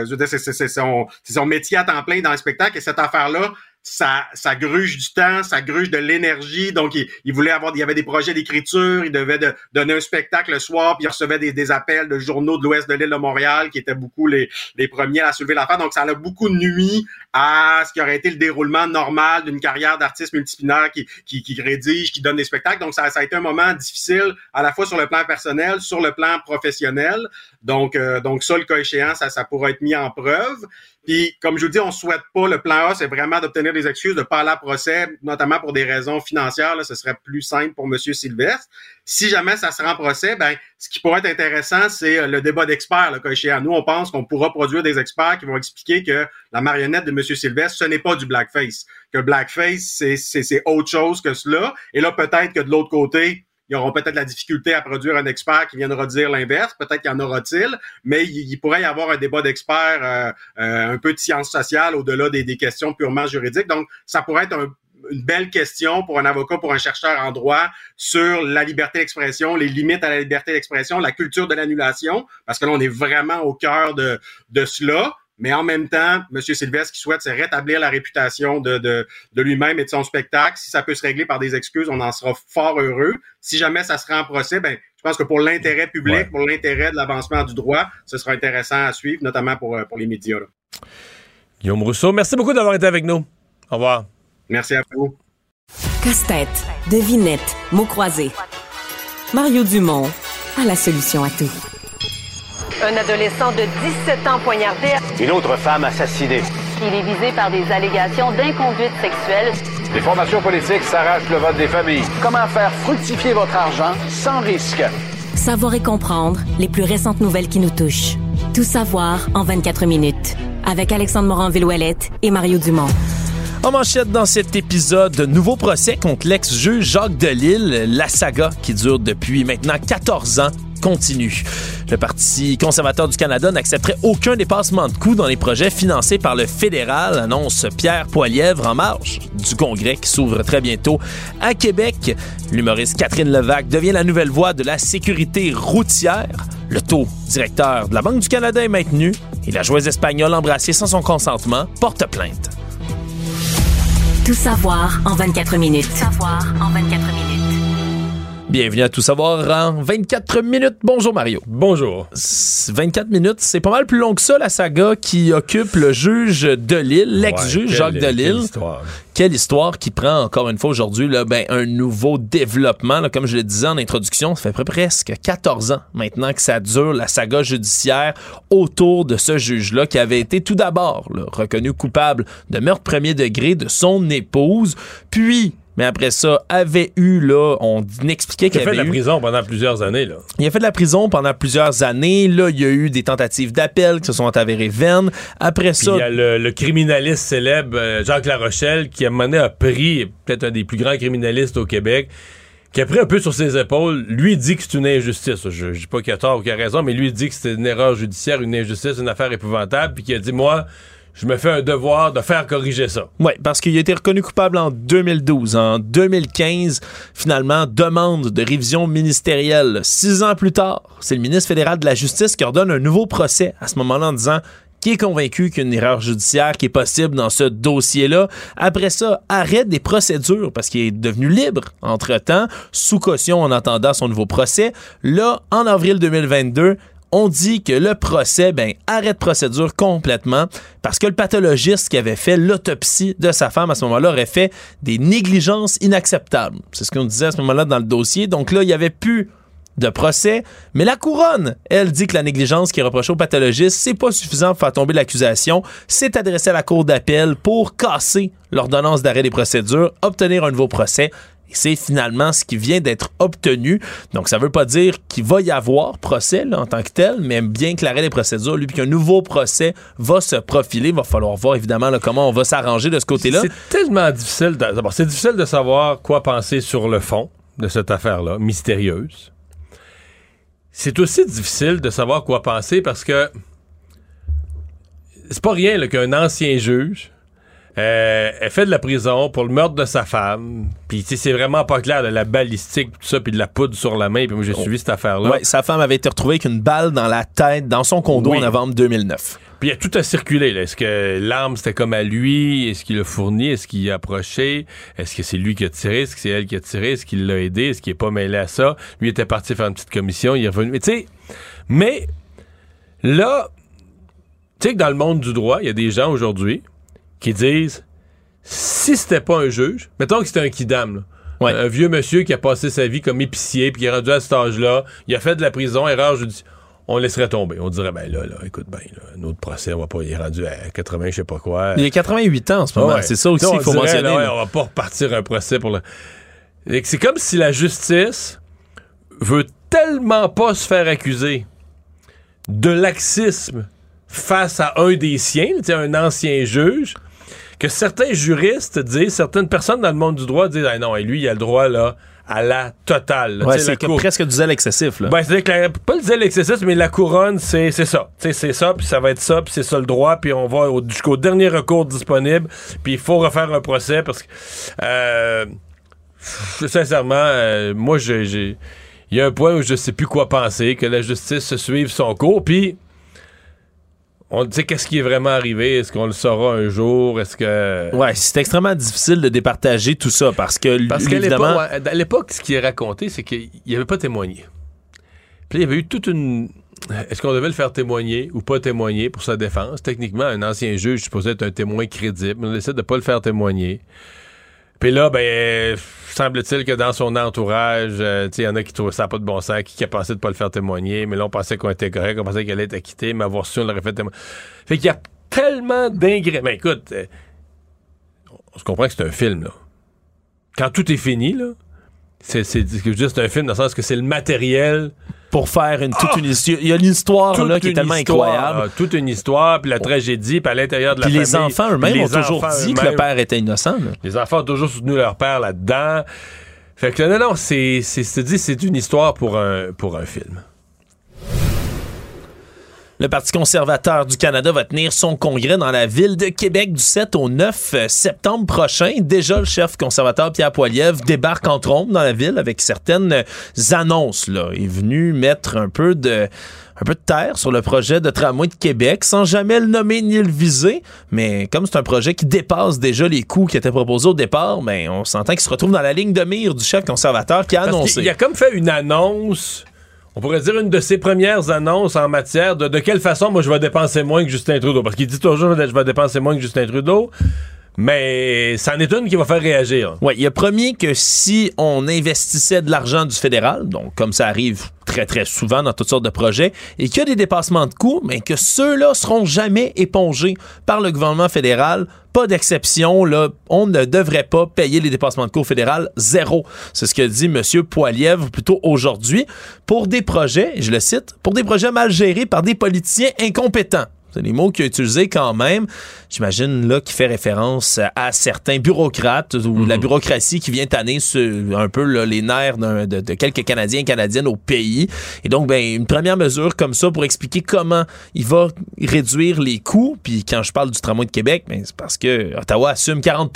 euh, je veux dire, c'est, son, c'est son métier à temps plein dans le spectacle. Et cette affaire-là, ça, ça gruge du temps, ça gruge de l'énergie. Donc, il, il voulait avoir, il y avait des projets d'écriture, il devait de- donner un spectacle le soir, puis il recevait des, des appels de journaux de l'ouest de l'île de Montréal, qui étaient beaucoup les, les premiers à soulever l'affaire. Donc, ça a beaucoup nuit à ce qui aurait été le déroulement normal d'une carrière d'artiste multidisciplinaire qui, qui, qui rédige, qui donne des spectacles. Donc, ça, ça a été un moment difficile, à la fois sur le plan personnel, sur le plan professionnel. Donc, euh, donc ça, le cas échéant, ça, ça pourra être mis en preuve. Puis, comme je vous dis, on souhaite pas, le plan A, c'est vraiment d'obtenir des excuses, de pas aller à procès, notamment pour des raisons financières. Là, ce serait plus simple pour M. Sylvestre. Si jamais ça se rend en procès, ben, ce qui pourrait être intéressant, c'est euh, le débat d'experts, le. Nous, on pense qu'on pourra produire des experts qui vont expliquer que la marionnette de M. Sylvestre, ce n'est pas du blackface. Que blackface, c'est, c'est, c'est autre chose que cela. Et là, peut-être que de l'autre côté, ils auront peut-être la difficulté à produire un expert qui viendra dire l'inverse. Peut-être qu'il y en aura-t-il, mais il, il pourrait y avoir un débat d'experts, euh, euh, un peu de sciences sociales au-delà des, des questions purement juridiques. Donc, ça pourrait être un, une belle question pour un avocat, pour un chercheur en droit sur la liberté d'expression, les limites à la liberté d'expression, la culture de l'annulation, parce que là, on est vraiment au cœur de, de cela. Mais en même temps, M. Sylvestre qui souhaite, c'est rétablir la réputation de, de, de lui-même et de son spectacle. Si ça peut se régler par des excuses, on en sera fort heureux. Si jamais ça sera en procès, ben, je pense que pour l'intérêt public, Ouais. pour l'intérêt de l'avancement du droit, ce sera intéressant à suivre, notamment pour, euh, pour les médias. là. Guillaume Rousseau, merci beaucoup d'avoir été avec nous. Au revoir. Merci à vous. Casse-tête, devinette, mots croisés. Mario Dumont a la solution à tout. Un adolescent de 17 ans poignardé. Une autre femme assassinée. Il est visé par des allégations d'inconduite sexuelle. Les formations politiques s'arrachent le vote des familles. Comment faire fructifier votre argent sans risque? Savoir et comprendre les plus récentes nouvelles qui nous touchent. Tout savoir en 24 minutes. Avec Alexandre Morin-Villouellette et Mario Dumont. En manchette dans cet épisode, nouveau procès contre l'ex-juge Jacques Delille. La saga qui dure depuis maintenant 14 ans Le Parti conservateur du Canada n'accepterait aucun dépassement de coûts dans les projets financés par le fédéral, annonce Pierre Poilièvre en marge du congrès qui s'ouvre très bientôt à Québec. L'humoriste Catherine Levac devient la nouvelle voix de la sécurité routière. Le taux directeur de la Banque du Canada est maintenu et la joueuse espagnole embrassée sans son consentement porte plainte. Tout savoir en 24 minutes. Tout savoir en 24 minutes. Bienvenue à Tout savoir en 24 minutes. Bonjour Mario. Bonjour. 24 minutes, c'est pas mal plus long que ça la saga qui occupe le juge de Lille, l'ex-juge Ouais, Jacques Delille. quelle histoire. Quelle histoire qui prend encore une fois aujourd'hui ben, un nouveau développement. là. comme je le disais en introduction, ça fait presque 14 ans maintenant que ça dure la saga judiciaire autour de ce juge-là qui avait été tout d'abord reconnu coupable de meurtre premier degré de son épouse, puis mais après ça, avait eu, là, on expliquait Il qu'il a y fait de avait la eu... prison pendant plusieurs années. Là. Il a fait de la prison pendant plusieurs années. Là, il y a eu des tentatives d'appel qui se sont avérées vaines. Après Puis ça, il y a le, le criminaliste célèbre euh, Jacques Larochelle qui à un moment donné a pris, peut-être un des plus grands criminalistes au Québec, qui a pris un peu sur ses épaules. Lui dit que c'est une injustice. Je, je dis pas qu'il a tort ou qu'il a raison, mais lui dit que c'est une erreur judiciaire, une injustice, une affaire épouvantable, puis qui a dit moi, je me fais un devoir de faire corriger ça. Oui, parce qu'il a été reconnu coupable en 2012. En 2015, finalement, demande de révision ministérielle. Six ans plus tard, c'est le ministre fédéral de la Justice qui ordonne un nouveau procès à ce moment-là en disant qui est convaincu qu'il y a une erreur judiciaire qui est possible dans ce dossier-là. Après ça, arrête des procédures parce qu'il est devenu libre entre-temps, sous caution en attendant son nouveau procès. Là, en avril 2022, on dit que le procès, ben, arrête procédure complètement parce que le pathologiste qui avait fait l'autopsie de sa femme à ce moment-là aurait fait des négligences inacceptables. C'est ce qu'on disait à ce moment-là dans le dossier. Donc là, il y avait plus de procès, mais la couronne, elle dit que la négligence qui est reprochée au pathologiste, c'est pas suffisant pour faire tomber l'accusation, c'est adressé à la cour d'appel pour casser l'ordonnance d'arrêt des procédures, obtenir un nouveau procès. C'est finalement ce qui vient d'être obtenu. Donc, ça veut pas dire qu'il va y avoir procès en tant que tel, mais bien que des procédures, lui, puis qu'un nouveau procès va se profiler, il va falloir voir évidemment comment on va s'arranger de ce côté-là. C'est tellement difficile. D'abord, c'est difficile de savoir quoi penser sur le fond de cette affaire-là, mystérieuse. C'est aussi difficile de savoir quoi penser parce que c'est pas rien qu'un ancien juge euh, ait fait de la prison pour le meurtre de sa femme. Puis tu sais, c'est vraiment pas clair de la balistique, tout ça, puis de la poudre sur la main. Puis moi, j'ai suivi cette affaire-là. Ouais, sa femme avait été retrouvée avec une balle dans la tête dans son condo Oui. en novembre 2009. Puis Puis il y a tout à circuler. là. Est-ce que l'arme, c'était comme à lui? Est-ce qu'il l'a fourni? Est-ce qu'il a approché? Est-ce que c'est lui qui a tiré? Est-ce que c'est elle qui a tiré? Est-ce qu'il l'a aidé? Est-ce qu'il est pas mêlé à ça? Lui était parti faire une petite commission, il est revenu. Mais tu sais, mais là, tu sais que dans le monde du droit, il y a des gens aujourd'hui qui disent si c'était pas un juge, mettons que c'était un kidam, là, un vieux monsieur qui a passé sa vie comme épicier puis qui est rendu à cet âge-là, il a fait de la prison, erreur judiciaire. On laisserait tomber. On dirait, ben là, là écoute, ben, là, un autre procès, on va pas, il est rendu à 80, je sais pas quoi. Il a 88 ans en ce moment. Ouais. C'est ça aussi qu'il faut dirait, mentionner. là, ouais, on va pas repartir un procès pour le. C'est comme si la justice veut tellement pas se faire accuser de laxisme face à un des siens, un ancien juge, que certains juristes disent, certaines personnes dans le monde du droit disent, ah non, et lui, il a le droit, là, à la totale. Ouais, c'est presque du zèle excessif. Là. ben, c'est que la- pas le zèle excessif, mais la couronne, c'est ça. C'est ça, puis ça va être ça, puis c'est ça le droit, puis on va au- jusqu'au dernier recours disponible, puis il faut refaire un procès parce que, euh, sincèrement, euh, moi, j'ai- j'ai- il y a un point où je sais plus quoi penser, que la justice se suive son cours, puis on dit qu'est-ce qui est vraiment arrivé, est-ce qu'on le saura un jour, est-ce que... Ouais, c'est extrêmement difficile de départager tout ça parce que, Parce qu'à évidemment, l'époque, ouais, à l'époque, ce qui est raconté, c'est qu'il n'y avait pas témoigné. Puis là, il y avait eu toute une. Est-ce qu'on devait le faire témoigner ou pas témoigner pour sa défense? Techniquement, un ancien juge supposé être un témoin crédible, mais on décide de pas le faire témoigner. Puis là, ben, semble-t-il que dans son entourage, euh, il y en a qui trouvent ça pas de bon sens, qui, qui a pensé de pas le faire témoigner, mais là, on pensait qu'on était correct, on pensait qu'elle allait être acquittée, mais avoir su, on l'aurait fait témoigner. Fait qu'il y a tellement d'ingrédients. Mais écoute, euh, on se comprend que c'est un film, là. Quand tout est fini, là, c'est, c'est un film dans le sens que c'est le matériel pour faire une, toute une histoire. Il y a l'histoire toute là, qui est une tellement histoire, incroyable. là, toute une histoire, puis la tragédie, puis à l'intérieur de la Puis les enfants eux-mêmes ont toujours dit que le père était innocent. là. Les enfants ont toujours soutenu leur père là-dedans. Fait que non, non, c'est, c'est, c'est une histoire pour un, pour un film. Le Parti conservateur du Canada va tenir son congrès dans la ville de Québec du 7 au 9 septembre prochain. Déjà, le chef conservateur Pierre Poilievre débarque en trompe dans la ville avec certaines annonces. Là. Il est venu mettre un peu de un peu de terre sur le projet de tramway de Québec sans jamais le nommer ni le viser. Mais comme c'est un projet qui dépasse déjà les coûts qui étaient proposés au départ, ben, on s'entend qu'il se retrouve dans la ligne de mire du chef conservateur qui a Parce annoncé. Il a comme fait une annonce. On pourrait dire une de ses premières annonces en matière de de quelle façon moi je vais dépenser moins que Justin Trudeau. Parce qu'il dit toujours je vais dépenser moins que Justin Trudeau. Mais c'en est une qui va faire réagir. Oui, il a promis que si on investissait de l'argent du fédéral, donc comme ça arrive très très souvent dans toutes sortes de projets, et qu'il y a des dépassements de coûts, mais que ceux-là seront jamais épongés par le gouvernement fédéral. Pas d'exception, là, on ne devrait pas payer les dépassements de coûts fédéral zéro. C'est ce que dit M. Poilievre plutôt aujourd'hui pour des projets, je le cite, pour des projets mal gérés par des politiciens incompétents. C'est les mots qu'il a utilisés quand même. J'imagine là qu'il fait référence à certains bureaucrates ou la bureaucratie qui vient tanner sur un peu là, les nerfs de quelques Canadiens et Canadiennes au pays. Et donc, ben, une première mesure comme ça pour expliquer comment il va réduire les coûts. Puis quand je parle du tramway de Québec, ben, c'est parce que Ottawa assume 40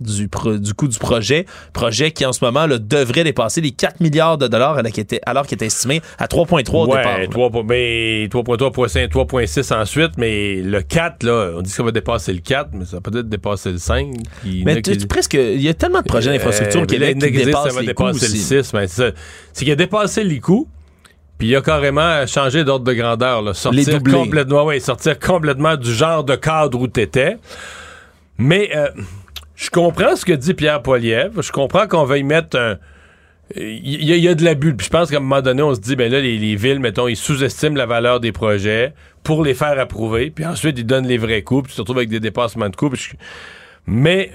du, pro- du coût du projet. Projet qui, en ce moment, là, devrait dépasser les 4 milliards de dollars alors qu'il était, qu'il estimé à 3,3 au départ. Ouais. 3, ben, 3.3, 3.6 ensuite, mais le 4, là, on dit que ça va dépasser le 4, mais ça va peut-être dépasser le 5. Il y en a Mais tu- presque, il y a tellement de projets d'infrastructure au Euh, Québec il y en a qui dépassent ça va dépasser le aussi. 6, mais c'est qu'il a dépassé les coûts, puis il a carrément changé d'ordre de grandeur. Là, sortir complètement, ouais, sortir complètement du genre de cadre où t'étais. Mais euh, je comprends ce que dit Pierre Poilievre. Je comprends qu'on veuille mettre un. Il y, a- de l'abus. Puis je pense qu'à un moment donné, on se dit, ben là, les, les villes, mettons, ils sous-estiment la valeur des projets pour les faire approuver. Puis ensuite, ils donnent les vrais coûts. Puis tu te retrouves avec des dépassements de coûts. Mais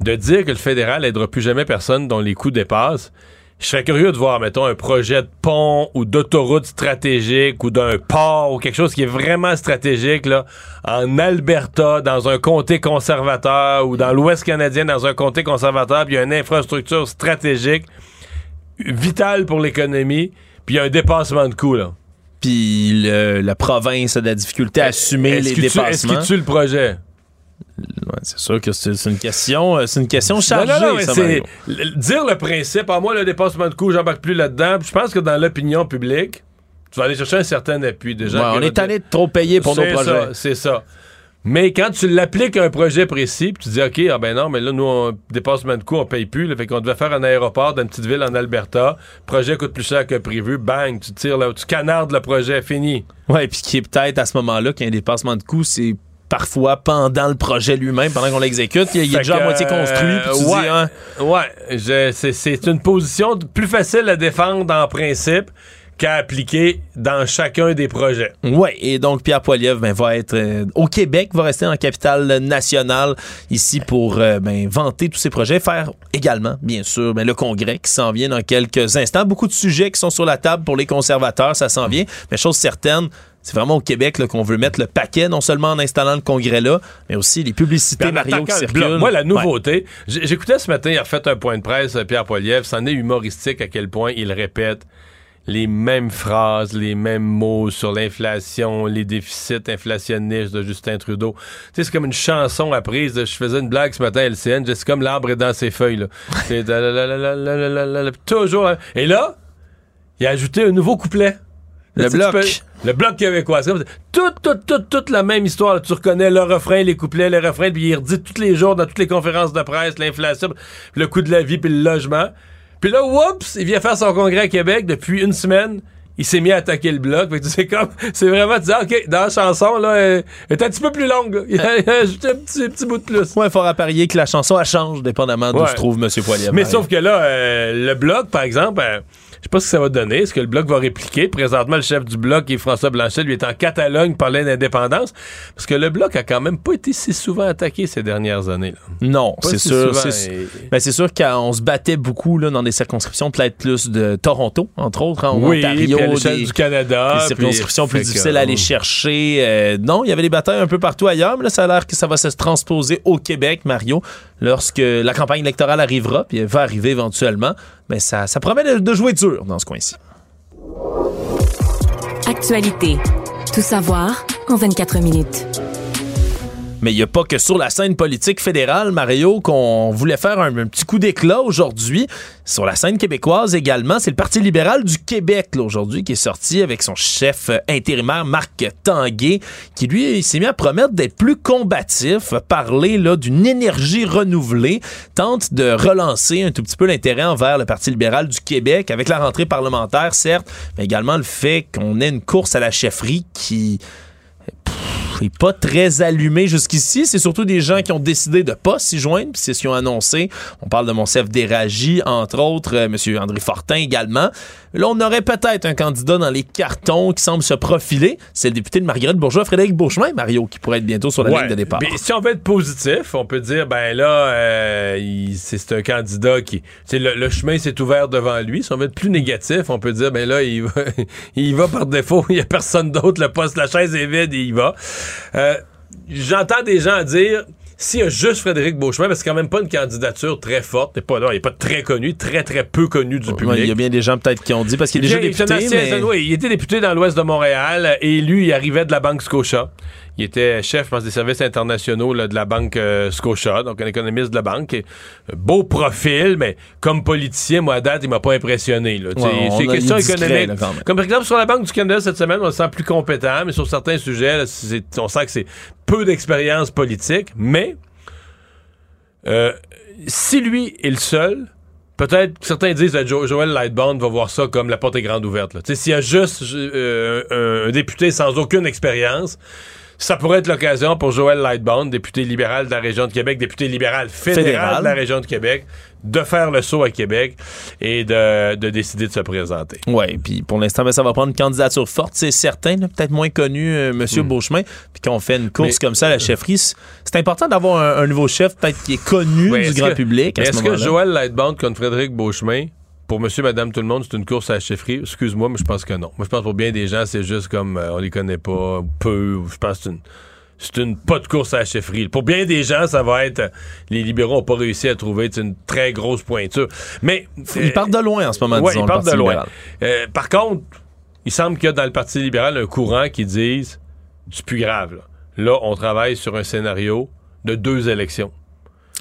de dire que le fédéral n'aidera plus jamais personne dont les coûts dépassent, je serais curieux de voir, mettons, un projet de pont ou d'autoroute stratégique ou d'un port ou quelque chose qui est vraiment stratégique, là, en Alberta, dans un comté conservateur ou dans l'Ouest canadien, dans un comté conservateur, puis il y a une infrastructure stratégique vitale pour l'économie, puis il y a un dépassement de coûts, là. Puis le- la province a de la difficulté à assumer Est-ce les qu'il tue- Est-ce dépassements. qu'il tue le projet? Ouais, c'est sûr que c'est une question, euh, c'est une question Non, chargée. non, mais ça, dire le principe, à moi le dépassement de coûts, j'embarque plus là-dedans. Je pense que dans l'opinion publique, tu vas aller chercher un certain appui Ouais, qui on est tanné de trop payer pour nos projets. C'est ça. Mais quand tu l'appliques à un projet précis, puis tu dis, OK, ah ben non, mais là, nous, on, dépassement de coût, on paye plus. Là, fait qu'on devait faire un aéroport dans une petite ville en Alberta. Le projet coûte plus cher que prévu. Bang, tu tires là, tu canardes le projet, fini. Ouais, puis qui est peut-être à ce moment-là qu'un dépassement de coût, c'est parfois pendant le projet lui-même, pendant qu'on l'exécute, il, il est déjà à moitié construit, puis tu ouais, dis, hein, ouais, c'est- une position plus facile à défendre en principe qu'à appliquer dans chacun des projets. Ouais, et donc Pierre Poilievre ben, va être euh, au Québec, va rester en capitale nationale ici pour euh, ben, vanter tous ses projets, faire également, bien sûr, ben, le congrès qui s'en vient dans quelques instants. Beaucoup de sujets qui sont sur la table pour les conservateurs, ça s'en vient, mais chose certaine, c'est vraiment au Québec qu'on veut mettre le paquet, non seulement en installant le congrès-là, mais aussi les publicités Mario qui circulent. Moi, la nouveauté, j'écoutais ce matin, il a refait un point de presse, Pierre Poilievre, c'en est humoristique à quel point il répète les mêmes phrases, les mêmes mots sur l'inflation, les déficits inflationnistes de Justin Trudeau. Tu sais, c'est comme une chanson apprise. Je faisais une blague ce matin à LCN, c'est comme l'arbre est dans ses feuilles. Là. Toujours. Et là, il a ajouté un nouveau couplet. Le bloc. peux- le bloc québécois. C'est comme- toute, toute, toute, toute la même histoire. là. Tu reconnais le refrain, les couplets, les refrains, puis il redit tous les jours dans toutes les conférences de presse, l'inflation, le coût de la vie, puis le logement. Puis là, oups, il vient faire son congrès à Québec depuis une semaine. Il s'est mis à attaquer le bloc. Fait que c'est comme, c'est vraiment, tu dis, OK, dans la chanson, là, elle est un petit peu plus longue. là. Il a il a ajouté un petit, petit bout de plus. Ouais, fort à parier que la chanson, elle change, dépendamment d'où Ouais. se trouve M. Poilievre. Mais sauf que là, euh, le bloc, par exemple, euh, sais pas ce que ça va donner. Est-ce que le bloc va répliquer? Présentement, le chef du bloc, est François Blanchet, lui est en Catalogne pour parler d'indépendance. Parce que le bloc a quand même pas été si souvent attaqué ces dernières années. là. Non, c'est si sûr. c'est- et- ben, c'est sûr qu'on se battait beaucoup là, dans des circonscriptions peut-être plus de Toronto, entre autres, en Oui, Ontario, des, du Canada, des circonscriptions plus difficiles à aller euh, chercher. Euh, non, il y avait des batailles un peu partout ailleurs, mais là, ça a l'air que ça va se transposer au Québec, Mario, lorsque la campagne électorale arrivera, puis elle va arriver éventuellement. Mais ça, promet de, de jouer dur dans ce coin-ci. Actualité. Tout savoir en 24 minutes. Mais il n'y a pas que sur la scène politique fédérale, Mario, qu'on voulait faire un, petit coup d'éclat aujourd'hui. Sur la scène québécoise également, c'est le Parti libéral du Québec aujourd'hui qui est sorti avec son chef euh, intérimaire Marc Tanguay, qui lui s'est mis à promettre d'être plus combatif, parler là d'une énergie renouvelée, tente de relancer un tout petit peu l'intérêt envers le Parti libéral du Québec avec la rentrée parlementaire, certes, mais également le fait qu'on ait une course à la chefferie qui est pas très allumé jusqu'ici. C'est surtout des gens qui ont décidé de pas s'y joindre, puis c'est ce qu'ils ont annoncé. On parle de Monsef Déragi, entre autres, euh, M. André Fortin également. Là, on aurait peut-être un candidat dans les cartons qui semble se profiler. C'est le député de Marguerite Bourgeois, Frédéric Beauchemin, Mario, qui pourrait être bientôt sur la Ouais, ligne de départ. mais si on veut être positif, on peut dire ben là, euh, c'est un candidat qui, le, le chemin s'est ouvert devant lui. Si on veut être plus négatif, on peut dire ben là, il va, il va par défaut. Il y a personne d'autre. Le poste, la chaise est vide, et il va. Euh, J'entends des gens dire. S'il y a juste Frédéric Beauchemin, parce que c'est quand même pas une candidature très forte, il est pas, non, il est pas très connu, très très peu connu du public. Ouais, il y a bien des gens peut-être qui ont dit, parce qu'il est déjà député, mais... oui, il était député dans l'ouest de Montréal et lui, il arrivait de la Banque Scotia. Il était chef, je pense, des services internationaux là, de la Banque euh, Scotia, donc un économiste de la banque. Et, euh, beau profil, mais comme politicien, moi, à date, il m'a pas impressionné. là. Ouais, c'est question économique. là. Comme par exemple, sur la Banque du Canada cette semaine, on le sent plus compétent, mais sur certains sujets, là, on sent que c'est peu d'expérience politique, mais euh, si lui est le seul, peut-être certains disent que Jo- Joël Lightbound va voir ça comme la porte est grande ouverte. S'il y a juste euh, un député sans aucune expérience, ça pourrait être l'occasion pour Joël Lightbound, député libéral de la région de Québec, député libéral fédéral, Fédéral. de la région de Québec, de faire le saut à Québec et de, de décider de se présenter. Oui, puis pour l'instant, ben, ça va prendre une candidature forte, c'est certain, peut-être moins connu, euh, M. Beauchemin. Puis qu'on fait une course Hmm. Mais- comme ça à la chefferie, c'est important d'avoir un, un nouveau chef, peut-être qui est connu du grand que- public Est-ce que. Joël Lightbound contre Frédéric Beauchemin, pour monsieur, madame, tout le monde, c'est une course à la chefferie? Excuse-moi, mais je pense que non. Moi, je pense que pour bien des gens, c'est juste comme euh, on les connaît pas, ou peu. Je pense que c'est une. C'est une pas de course à la chefferie. Pour bien des gens, ça va être. euh, les libéraux n'ont pas réussi à trouver une très grosse pointure. Mais. Ils partent de loin en ce moment, disons, ils partent de loin. Euh, par contre, il semble qu'il y a dans le Parti libéral un courant qui dise c'est plus grave. Là. Là, on travaille sur un scénario de deux élections.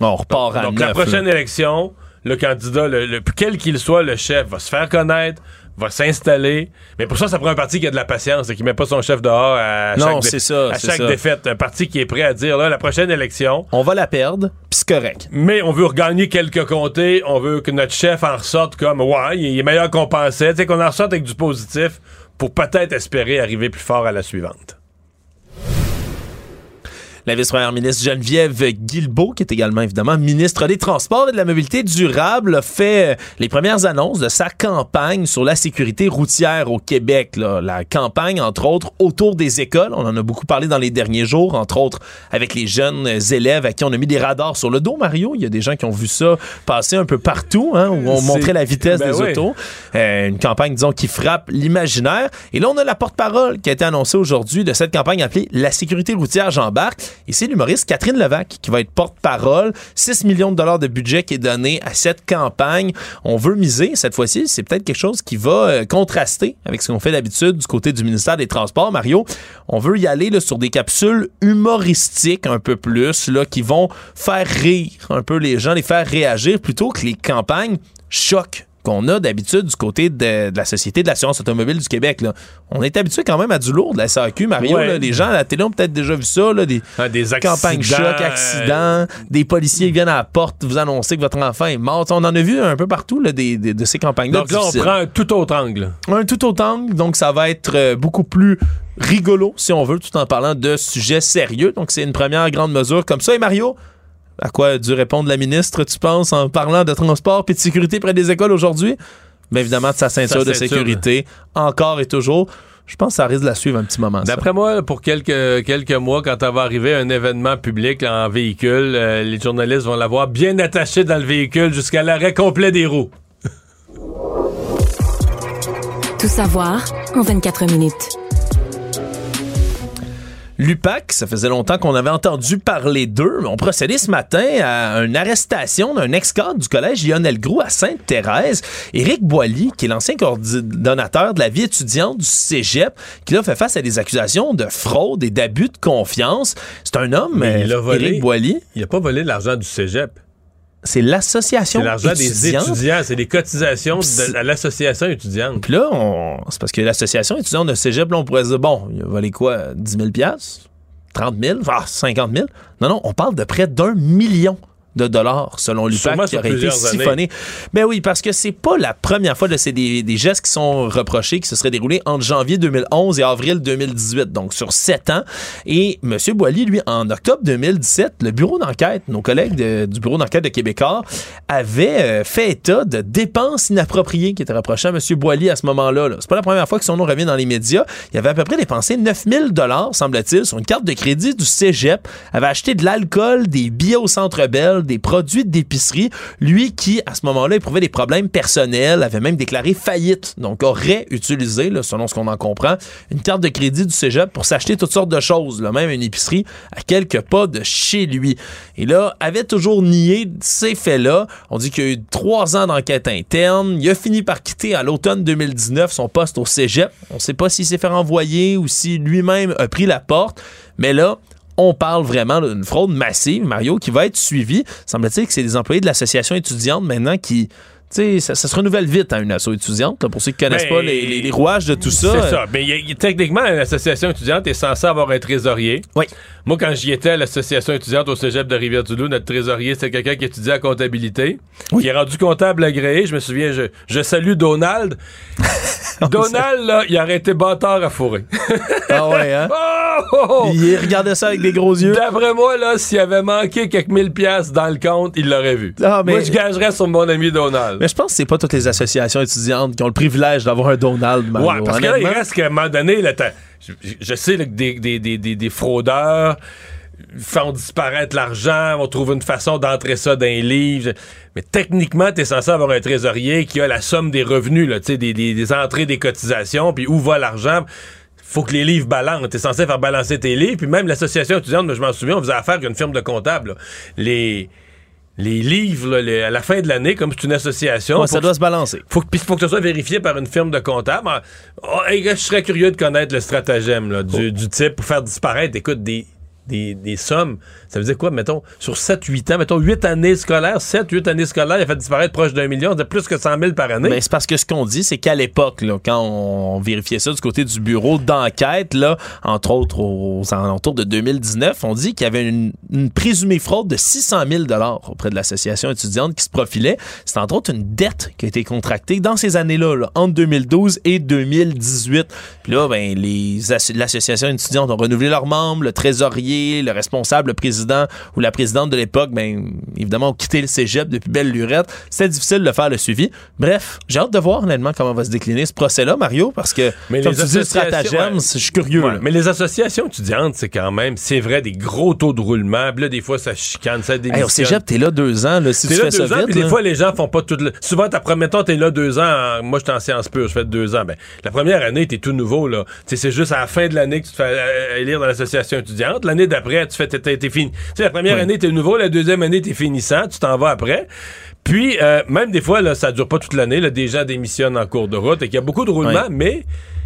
On repart à Donc, neuf, la prochaine là. élection, le candidat, le, le- quel qu'il soit, le chef, va se faire connaître, va s'installer. Mais pour ça, ça prend un parti qui a de la patience et qui met pas son chef dehors à Non, chaque, dé- c'est ça, à chaque ça. défaite. Un parti qui est prêt à dire, là, la prochaine élection, On va la perdre, puis c'est correct. mais on veut regagner quelques comtés. On veut que notre chef en ressorte comme, ouais, il est meilleur qu'on pensait. Tu sais, qu'on en ressorte avec du positif pour peut-être espérer arriver plus fort à la suivante. La vice-première ministre Geneviève Guilbeault, qui est également évidemment ministre des Transports et de la Mobilité durable, a fait euh, les premières annonces de sa campagne sur la sécurité routière au Québec. là. La campagne, entre autres, autour des écoles. On en a beaucoup parlé dans les derniers jours, entre autres avec les jeunes élèves à qui on a mis des radars sur le dos, Mario. Il y a des gens qui ont vu ça passer un peu partout, hein, où on montrait la vitesse Ben des oui. autos. Euh, une campagne, disons, qui frappe l'imaginaire. Et là, on a la porte-parole qui a été annoncée aujourd'hui de cette campagne appelée La sécurité routière j'embarque. Et c'est l'humoriste Catherine Levac qui va être porte-parole. 6 millions de dollars de budget qui est donné à cette campagne. On veut miser, cette fois-ci, c'est peut-être quelque chose qui va euh, contraster avec ce qu'on fait d'habitude du côté du ministère des Transports. Mario, on veut y aller là, sur des capsules humoristiques un peu plus, là, qui vont faire rire un peu les gens, les faire réagir plutôt que les campagnes choc qu'on a d'habitude du côté de, de la Société de l'assurance automobile du Québec. Là. On est habitué quand même à du lourd de la SAQ, Mario. Ouais. là. les gens à la télé ont peut-être déjà vu ça, là, des, Ah, des campagnes choc, accidents, des policiers qui viennent à la porte vous annoncer que votre enfant est mort. On en a vu un peu partout là, des, des- de ces campagnes-là. Donc là, on prend un tout autre angle. Un tout autre angle, donc ça va être euh, beaucoup plus rigolo, si on veut, tout en parlant de sujets sérieux. Donc c'est une première grande mesure comme ça. Et Mario, à quoi a dû répondre la ministre, tu penses, en parlant de transport et de sécurité près des écoles aujourd'hui? Bien évidemment, de sa ceinture Sa de sécurité, encore et toujours. Je pense que ça risque de la suivre un petit moment. D'après moi, pour quelques, quelques mois, quand elle va arriver un événement public là, en véhicule, euh, les journalistes vont l'avoir bien attachée dans le véhicule jusqu'à l'arrêt complet des roues. Tout savoir en 24 minutes. L'UPAC, ça faisait longtemps qu'on avait entendu parler d'eux, mais on procédait ce matin à une arrestation d'un ex-cadre du collège Lionel Groux à Sainte-Thérèse, Éric Boilly, qui est l'ancien coordonnateur de la vie étudiante du cégep, qui là fait face à des accusations de fraude et d'abus de confiance. C'est un homme, Mais il a euh, volé. Éric Boilly. Il a pas volé l'argent du cégep. C'est l'association C'est l'argent des étudiante. étudiants. C'est des cotisations de- à l'association étudiante. Puis là, on- c'est parce que l'association étudiante de cégep, là, on pourrait se dire, bon, il volé quoi, 10 000 piastres? 30 000? Ah, 50 000? Non, non, on parle de près d'un million de dollars, selon l'UPAC, qui aurait été siphonné. Ben oui, parce que c'est pas la première fois, c'est des, des gestes qui sont reprochés, qui se seraient déroulés entre janvier 2011 et avril 2018, donc sur sept ans. Et M. Boilly, lui, en octobre 2017, le bureau d'enquête, nos collègues de- du bureau d'enquête de Québécois, avaient euh, fait état de dépenses inappropriées qui étaient reprochées à M. Boilly à ce moment-là. là. C'est pas la première fois que son nom revient dans les médias. Il avait à peu près dépensé 9000 dollars, semble-t-il, sur une carte de crédit du Cégep, avait acheté de l'alcool, des billets au Centre Bell, des produits d'épicerie. Lui qui, à ce moment-là, éprouvait des problèmes personnels, avait même déclaré faillite. Donc, aurait utilisé, selon ce qu'on en comprend, une carte de crédit du Cégep pour s'acheter toutes sortes de choses, même une épicerie à quelques pas de chez lui. Et là, avait toujours nié ces faits-là. On dit qu'il y a eu trois ans d'enquête interne. Il a fini par quitter à l'automne 2019 son poste au Cégep. On ne sait pas s'il s'est fait renvoyer ou si lui-même a pris la porte. Mais là, on parle vraiment d'une fraude massive, Mario, qui va être suivie. Semble-t-il que c'est des employés de l'association étudiante maintenant qui. Sais, ça, ça se renouvelle vite, hein, une asso étudiante. là, pour ceux qui connaissent Ben, pas les, les- les rouages de tout ça. C'est ça. Mais y a- a- techniquement, l'association étudiante est censée avoir un trésorier. Oui. Moi, quand j'y étais à l'association étudiante au cégep de Rivière-du-Loup, notre trésorier, c'était quelqu'un qui étudiait en comptabilité, qui est rendu comptable agréé. Je me souviens, je, je salue Donald. Donald, là, il aurait été bâtard à fourrer. Ah ouais, hein? Oh, oh, oh. Il regardait ça avec des gros yeux. D'après moi, là, s'il avait manqué quelques mille piastres dans le compte, il l'aurait vu. Ah, mais- Moi, je gagerais sur mon ami Donald. Mais je pense que c'est pas toutes les associations étudiantes qui ont le privilège d'avoir un Donald, Mario. Ouais, parce que là, il reste qu'à un moment donné, là, je, je sais là, que des, des, des, des, des fraudeurs font disparaître l'argent, vont trouver une façon d'entrer ça dans les livres. Mais techniquement, tu es censé avoir un trésorier qui a la somme des revenus, là, des, des, des entrées, des cotisations, puis où va l'argent. Faut que les livres balancent. T'es censé faire balancer tes livres. Puis même l'association étudiante, je m'en souviens, on faisait affaire avec une firme de comptables. là. Les, les livres, là, les- à la fin de l'année, comme c'est une association, Ouais, ça doit se balancer. faut que, faut que ce soit vérifié par une firme de comptable. Oh, hey, gars, je serais curieux de connaître le stratagème là, du, du type pour faire disparaître, écoute, des des, des sommes. Ça veut dire quoi, mettons, sur 7-8 ans, mettons 8 années scolaires, 7-8 années scolaires, il a fait disparaître proche d'un million, c'est plus que 100 000 par année? Ben, c'est parce que ce qu'on dit, c'est qu'à l'époque, quand on vérifiait ça du côté du bureau d'enquête, là, entre autres aux alentours de 2019, on dit qu'il y avait une, présumée fraude de 600 000 auprès de l'association étudiante qui se profilait. C'est entre autres une dette qui a été contractée dans ces années-là, là, entre 2012 et 2018. Puis là, ben, l'association étudiante ont renouvelé leurs membres, le trésorier, le responsable, le président ou la présidente de l'époque, ben, évidemment, ont quitté le cégep depuis belle lurette. C'était difficile de faire le suivi. Bref, j'ai hâte de voir, honnêtement, comment va se décliner ce procès-là, Mario, parce que, Mais comme les tu dis, stratagème, ouais. je suis curieux. Ouais, mais les associations étudiantes, c'est quand même, c'est vrai, des gros taux de roulement. Puis là, des fois, ça chicane, ça démissionne. Hey, au cégep, t'es là deux ans, là, si tu là fais deux ça ans, vite. puis des fois, les gens font pas tout le... Souvent, ta première temps, t'es là deux ans. Moi, j'étais en sciences pures, je fais deux ans. Ben, la première année, t'es tout nouveau, là. C'est juste à la fin de l'année que tu te fais euh, élire dans l'association étudiante. L'année d'après, tu fais, t'es, t'es fini. Tu sais, la première Ouais. année, t'es nouveau. La deuxième année, t'es finissant. Tu t'en vas après. Puis, euh, même des fois, là, ça dure pas toute l'année. Là, des gens démissionnent en cours de route et qu'il y a beaucoup de roulement, Ouais. mais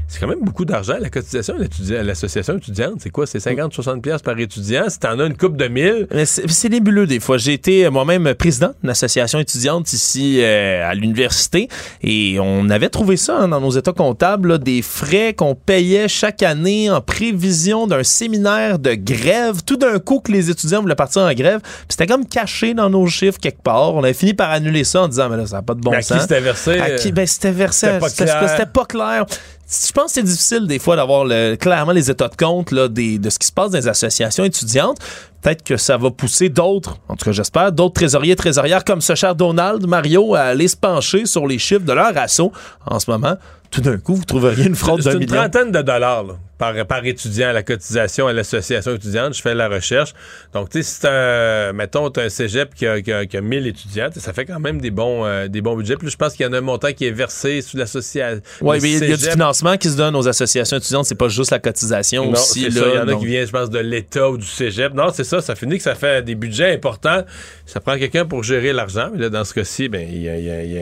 c'est quand même beaucoup d'argent. La cotisation à l'association étudiante, c'est quoi? C'est 50-60$ piastres par étudiant? Si t'en as une coupe de 1000, Mais C'est nébuleux des fois. J'ai été euh, moi-même président d'une association étudiante ici euh, à l'université et on avait trouvé ça hein, dans nos états comptables, là, des frais qu'on payait chaque année en prévision d'un séminaire de grève. Tout d'un coup que les étudiants voulaient partir en grève, puis c'était comme caché dans nos chiffres quelque part. On avait fini par annuler ça en disant mais là ça n'a pas de bon Mais à qui sens. c'était versé, À qui? Ben, c'était versé. c'était pas C'était clair. c'était pas clair. Je pense que c'est difficile des fois d'avoir le- clairement les états de compte là, de ce qui se passe dans les associations étudiantes. Peut-être que ça va pousser d'autres, en tout cas j'espère, d'autres trésoriers, trésorières comme ce cher Donald, Mario, à aller se pencher sur les chiffres de leur assaut en ce moment. Tout d'un coup, vous trouveriez une fraude C'est d'un une million. trentaine de dollars là, par, par étudiant à la cotisation à l'association étudiante. Je fais la recherche. Donc, tu sais, si t'as, un- mettons, t'as un cégep qui a, qui a- qui a 1000 étudiants, ça fait quand même des bons, euh, des bons budgets. Puis là, je pense qu'il y en a un montant qui est versé sous l'association. Oui, mais il y a du financement qui se donne aux associations étudiantes. C'est pas juste la cotisation Non, aussi. c'est. Il y en a qui viennent, je pense, de l'État ou du cégep. Non, c'est ça. Ça finit que ça fait des budgets importants. Ça prend quelqu'un pour gérer l'argent. Mais là, dans ce cas-ci, ben, il y a, il y a- il y a-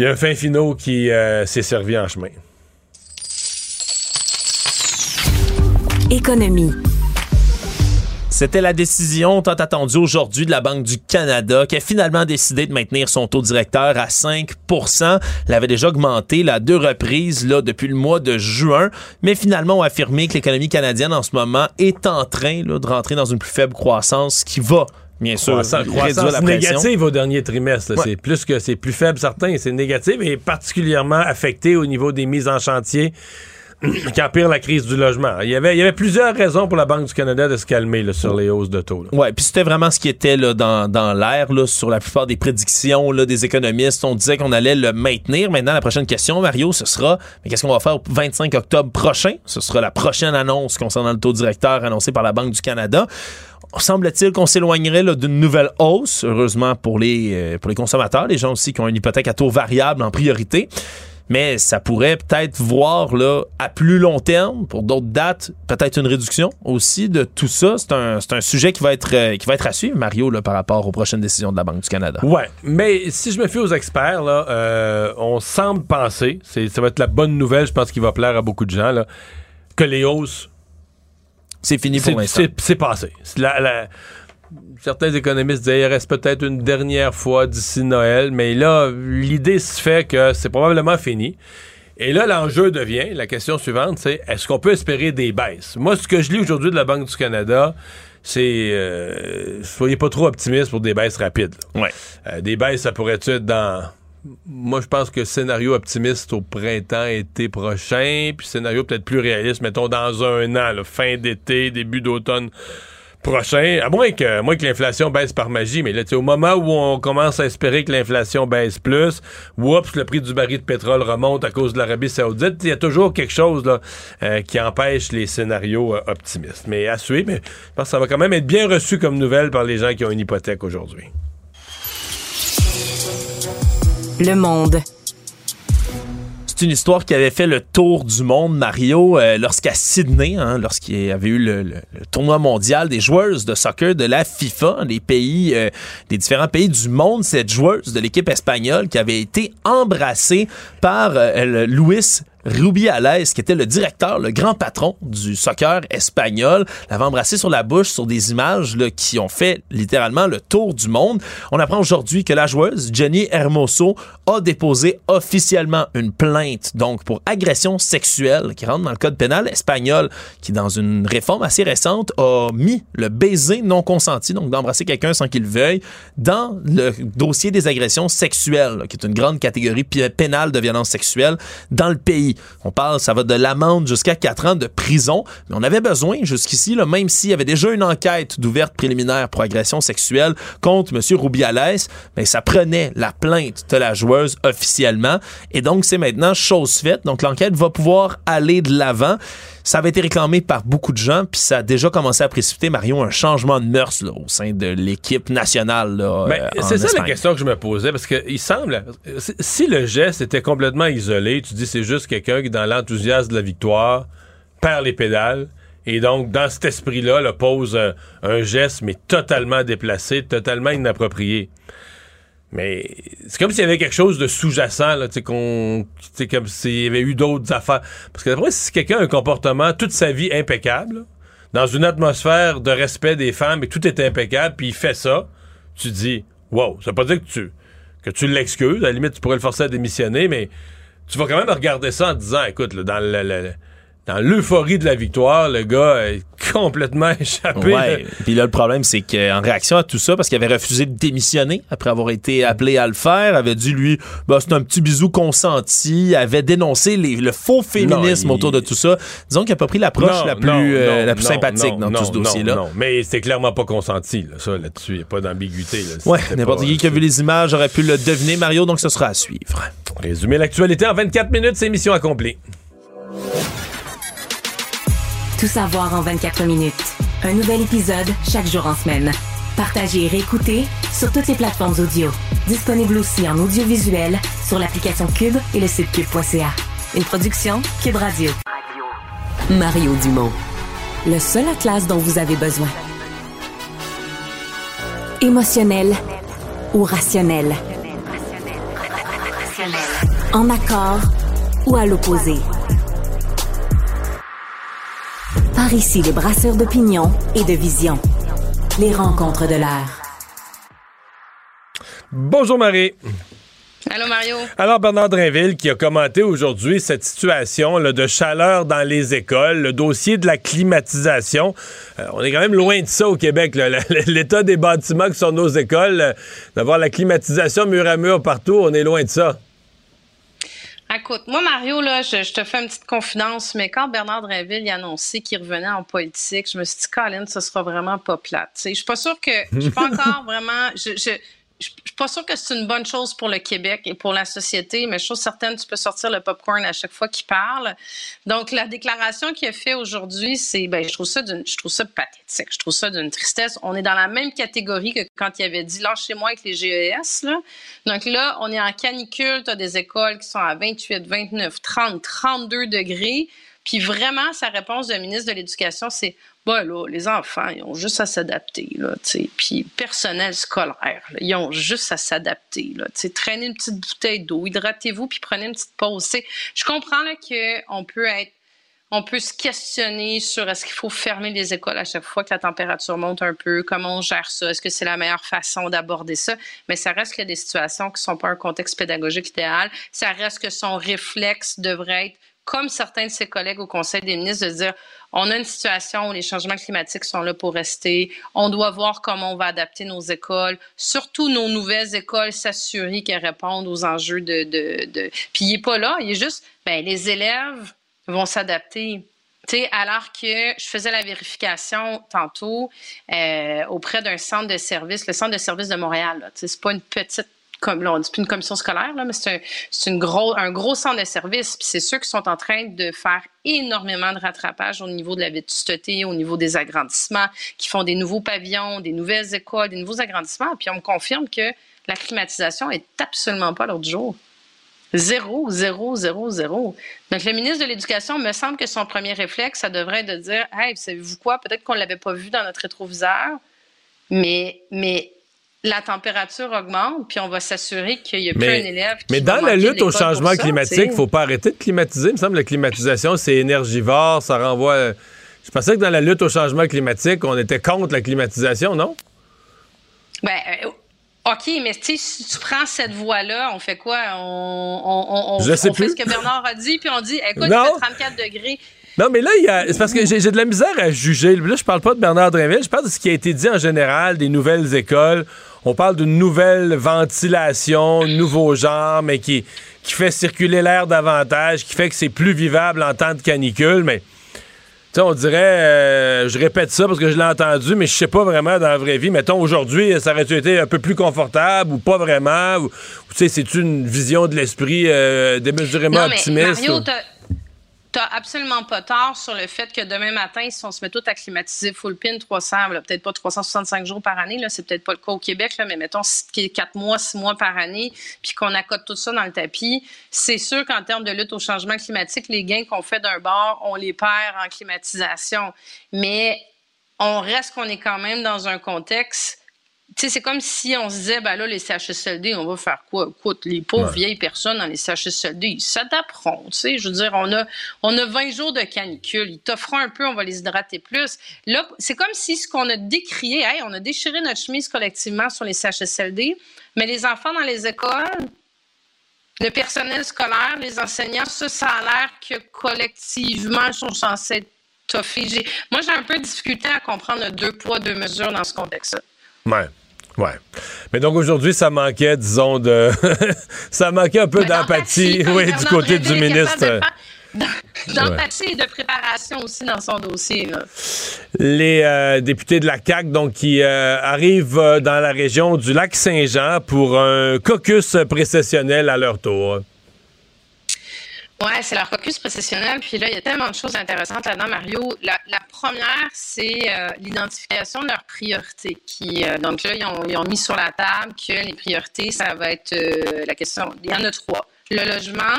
il y a un fin finot qui euh, s'est servi en chemin. Économie. C'était la décision tant attendue aujourd'hui de la Banque du Canada qui a finalement décidé de maintenir son taux directeur à 5 Elle avait déjà augmenté là, à deux reprises là, depuis le mois de juin, mais finalement ont affirmé que l'économie canadienne en ce moment est en train là, de rentrer dans une plus faible croissance qui va bien sûr Croissance, croissance la négative au dernier trimestre. Ouais. C'est plus que c'est plus faible certain, c'est négatif et particulièrement affecté au niveau des mises en chantier qui empire la crise du logement. Il y avait, il y avait plusieurs raisons pour la Banque du Canada de se calmer là, sur les hausses de taux. Ouais, puis c'était vraiment ce qui était là, dans, dans l'air sur la plupart des prédictions là, des économistes. On disait qu'on allait le maintenir. Maintenant, la prochaine question, Mario, ce sera mais qu'est-ce qu'on va faire au 25 octobre prochain? Ce sera la prochaine annonce concernant le taux directeur annoncé par la Banque du Canada. Semble-t-il qu'on s'éloignerait d'une nouvelle hausse, heureusement pour les, euh, pour les consommateurs, les gens aussi qui ont une hypothèque à taux variable en priorité. Mais ça pourrait peut-être voir là, à plus long terme, pour d'autres dates, peut-être une réduction aussi de tout ça. C'est un, un sujet qui va, être, euh, qui va être à suivre, Mario, là, par rapport aux prochaines décisions de la Banque du Canada. Ouais, mais si je me fie aux experts, là, euh, on semble penser, ça va être la bonne nouvelle, je pense qu'il va plaire à beaucoup de gens, là, que les hausses. C'est fini pour l'instant. c'est, passé. C'est la- la- certains économistes disaient il reste peut-être une dernière fois d'ici Noël, mais là, l'idée se fait que c'est probablement fini. Et là, l'enjeu devient, la question suivante, c'est est-ce qu'on peut espérer des baisses? Moi, ce que je lis aujourd'hui de la Banque du Canada, c'est euh, soyez pas trop optimistes pour des baisses rapides. Ouais. Euh, des baisses, ça pourrait être dans. Moi, je pense que scénario optimiste au printemps, été prochain, puis scénario peut-être plus réaliste, mettons dans un an, fin d'été, début d'automne prochain. À moins que, l'inflation baisse par magie, mais là, au moment où on commence à espérer que l'inflation baisse plus, oups, le prix du baril de pétrole remonte à cause de l'Arabie Saoudite, il y a toujours quelque chose là, euh, qui empêche les scénarios euh, optimistes. Mais à suivre, mais je pense que ça va quand même être bien reçu comme nouvelle par les gens qui ont une hypothèque aujourd'hui. Le monde. C'est une histoire qui avait fait le tour du monde, Mario, euh, lorsqu'à Sydney, hein, lorsqu'il y avait eu le, tournoi mondial des joueuses de soccer de la FIFA, des pays, euh, différents pays du monde, cette joueuse de l'équipe espagnole qui avait été embrassée par euh, Luis Rubiales, qui était le directeur, le grand patron du soccer espagnol, l'avait embrassé sur la bouche sur des images qui ont fait littéralement le tour du monde. On apprend aujourd'hui que la joueuse Jenny Hermoso a déposé officiellement une plainte donc pour agression sexuelle qui rentre dans le code pénal espagnol qui dans une réforme assez récente a mis le baiser non consenti donc d'embrasser quelqu'un sans qu'il veuille dans le dossier des agressions sexuelles qui est une grande catégorie pénale de violence sexuelle dans le pays. On parle ça va de l'amende jusqu'à 4 ans de prison, mais on avait besoin jusqu'ici même s'il y avait déjà une enquête d'ouverte préliminaire pour agression sexuelle contre monsieur Rubiales, mais ça prenait la plainte de la joueuse officiellement et donc c'est maintenant chose faite. Donc l'enquête va pouvoir aller de l'avant. Ça avait été réclamé par beaucoup de gens, puis ça a déjà commencé à précipiter, Mario, un changement de mœurs là, au sein de l'équipe nationale. Ben, euh, c'est ça la question que je me posais, parce que il semble, si le geste était complètement isolé, tu dis c'est juste quelqu'un qui, dans l'enthousiasme de la victoire, perd les pédales, et donc, dans cet esprit-là, là, pose un geste, mais totalement déplacé, totalement inapproprié. Mais c'est comme s'il y avait quelque chose de sous-jacent, là, tu sais, qu'on, comme s'il y avait eu d'autres affaires. Parce que d'après, si quelqu'un a un comportement toute sa vie impeccable, dans une atmosphère de respect des femmes et tout est impeccable, puis il fait ça, tu dis, wow, ça veut pas dire que tu, que tu l'excuses. À la limite, tu pourrais le forcer à démissionner, mais tu vas quand même regarder ça en disant, écoute, là, dans le- le- dans l'euphorie de la victoire, le gars est complètement échappé. Ouais. Puis là, le problème, c'est qu'en réaction à tout ça, parce qu'il avait refusé de démissionner après avoir été appelé à le faire, avait dit, lui, bah, c'est un petit bisou consenti, avait dénoncé les- le faux féminisme Non, il- autour de tout ça. Disons qu'il a pas pris l'approche la plus, non, euh, non, la plus non, sympathique non, dans non, tout ce dossier-là. Non, non, mais c'était clairement pas consenti, là, ça, là-dessus. Il n'y a pas d'ambiguïté. Ouais, n'importe qui qui a vu les images aurait pu le deviner, Mario, donc ce sera à suivre. Résumer l'actualité en 24 minutes, c'est mission accomplie. Tout savoir en 24 minutes. Un nouvel épisode chaque jour en semaine. Partagez et réécoutez sur toutes les plateformes audio. Disponible aussi en audiovisuel sur l'application Cube et le site cube.ca. Une production Cube Radio. Mario Dumont. Le seul atlas dont vous avez besoin. Émotionnel ou rationnel? En accord ou à l'opposé? Par ici, les brasseurs d'opinion et de vision. Les rencontres de l'air. Bonjour Marie. Allô Mario. Alors Bernard Drinville qui a commenté aujourd'hui cette situation là, de chaleur dans les écoles, le dossier de la climatisation. Euh, on est quand même loin de ça au Québec. L'état des bâtiments qui sont nos écoles, euh, d'avoir la climatisation mur à mur partout, on est loin de ça. Écoute, moi, Mario, là, je, je te fais une petite confidence, mais quand Bernard Drinville a annoncé qu'il revenait en politique, je me suis dit, Colin, ce sera vraiment pas plate. Tu sais, Je suis pas sûre que. Je suis pas encore vraiment. Je, je, je suis pas sûre que c'est une bonne chose pour le Québec et pour la société, mais je suis certaine tu peux sortir le popcorn à chaque fois qu'il parle. Donc, la déclaration qu'il a fait aujourd'hui, c'est, ben, je trouve ça je trouve ça pathétique. Je trouve ça d'une tristesse. On est dans la même catégorie que quand il avait dit lâchez-moi avec les GES, là. Donc là, on est en canicule. Tu as des écoles qui sont à 28, 29, 30, 32 degrés. Puis vraiment, sa réponse de ministre de l'Éducation, c'est les enfants, ils ont juste à s'adapter. Puis personnel scolaire, ils ont juste à s'adapter. Traînez une petite bouteille d'eau, hydratez-vous, puis prenez une petite pause. Je comprends qu'on peut être on peut se questionner sur est-ce qu'il faut fermer les écoles à chaque fois que la température monte un peu, comment on gère ça, est-ce que c'est la meilleure façon d'aborder ça, mais ça reste qu'il y a des situations qui ne sont pas un contexte pédagogique idéal, ça reste que son réflexe devrait être, comme certains de ses collègues au Conseil des ministres, de dire on a une situation où les changements climatiques sont là pour rester, on doit voir comment on va adapter nos écoles, surtout nos nouvelles écoles, s'assurer qu'elles répondent aux enjeux de... Puis il n'est pas là, il est juste, ben, les élèves vont s'adapter. Tu sais, alors que je faisais la vérification tantôt euh, auprès d'un centre de service, le centre de service de Montréal. sais, C'est pas une petite comme là, on dit plus une commission scolaire, là, mais c'est un, une gros, un gros centre de service. Puis c'est ceux qui sont en train de faire énormément de rattrapage au niveau de la vétusteté, au niveau des agrandissements, qui font des nouveaux pavillons, des nouvelles écoles, des nouveaux agrandissements. Puis on me confirme que la climatisation est absolument pas l'ordre du jour. Zéro, zéro, zéro, zéro. Donc, le ministre de l'Éducation, me semble que son premier réflexe, ça devrait être de dire Hey, savez-vous quoi? Peut-être qu'on ne l'avait pas vu dans notre rétroviseur, mais, mais la température augmente, puis on va s'assurer qu'il n'y a plus un élève qui mais dans la lutte au changement climatique, il sais. faut pas arrêter de climatiser. Il me semble que la climatisation, c'est énergivore, ça renvoie. Je pensais que dans la lutte au changement climatique, on était contre la climatisation, non? Ben, euh, OK, mais tu sais, si tu prends cette voie-là, on fait quoi? On, on, on, Je sais on fait plus. ce que Bernard a dit, puis on dit, écoute, il fait 34 degrés. Non, mais là, il y a- c'est parce que j'ai j'ai de la misère à juger. Là, je parle pas de Bernard Drinville, je parle de ce qui a été dit en général des nouvelles écoles. On parle d'une nouvelle ventilation, nouveau genre, mais qui, qui fait circuler l'air davantage, qui fait que c'est plus vivable en temps de canicule, mais. Tu sais, on dirait, euh, je répète ça parce que je l'ai entendu, mais je sais pas vraiment dans la vraie vie. Mettons, aujourd'hui, ça aurait été un peu plus confortable ou pas vraiment? Ou, ou tu sais, c'est une vision de l'esprit euh, démesurément Non, mais optimiste? Mario, ou- t'as absolument pas tort sur le fait que demain matin, si on se met tout à climatiser full pin 300, là, peut-être pas 365 jours par année, c'est peut-être pas le cas au Québec, là, mais mettons 4 mois, 6 mois par année, puis qu'on accote tout ça dans le tapis, c'est sûr qu'en termes de lutte au changement climatique, les gains qu'on fait d'un bord, on les perd en climatisation. Mais on reste qu'on est quand même dans un contexte sais, c'est comme si on se disait, ben là, les CHSLD, on va faire quoi? Écoute, les pauvres Ouais. vieilles personnes dans les CHSLD, ils s'adapteront, tu sais. Je veux dire, on a, on a 20 jours de canicule. Ils t'offront un peu, on va les hydrater plus. Là, c'est comme si ce qu'on a décrié, hey, on a déchiré notre chemise collectivement sur les CHSLD, mais les enfants dans les écoles, le personnel scolaire, les enseignants, ça, ça a l'air que collectivement, ils sont censés être toffés. J'ai- Moi, j'ai un peu de difficulté à comprendre le deux poids, deux mesures dans ce contexte-là. Ouais. Ouais. Mais donc aujourd'hui, ça manquait, disons, de. ça manquait un peu d'empathie, oui, du côté du ministre. D'empathie et de préparation aussi dans son dossier. là. Les euh, députés de la CAQ, donc, qui euh, arrivent euh, dans la région du lac Saint-Jean pour un caucus précessionnel à leur tour. Ouais, c'est leur caucus précessionnel. Puis là, il y a tellement de choses intéressantes là-dedans, Mario. La, première, c'est euh, l'identification de leurs priorités. Euh, donc là, ils ont, mis sur la table que les priorités, ça va être euh, la question. Il y en a trois le logement,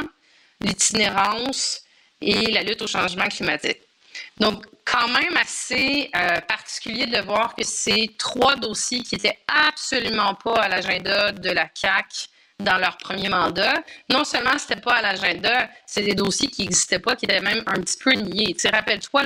l'itinérance et la lutte au changement climatique. Donc, quand même assez particulier de voir que c'est trois dossiers qui étaient absolument pas à l'agenda de la CAC dans leur premier mandat. Non seulement c'était pas à l'agenda, c'est des dossiers qui n'existaient pas, qui étaient même un petit peu niés. Tu rappelle-toi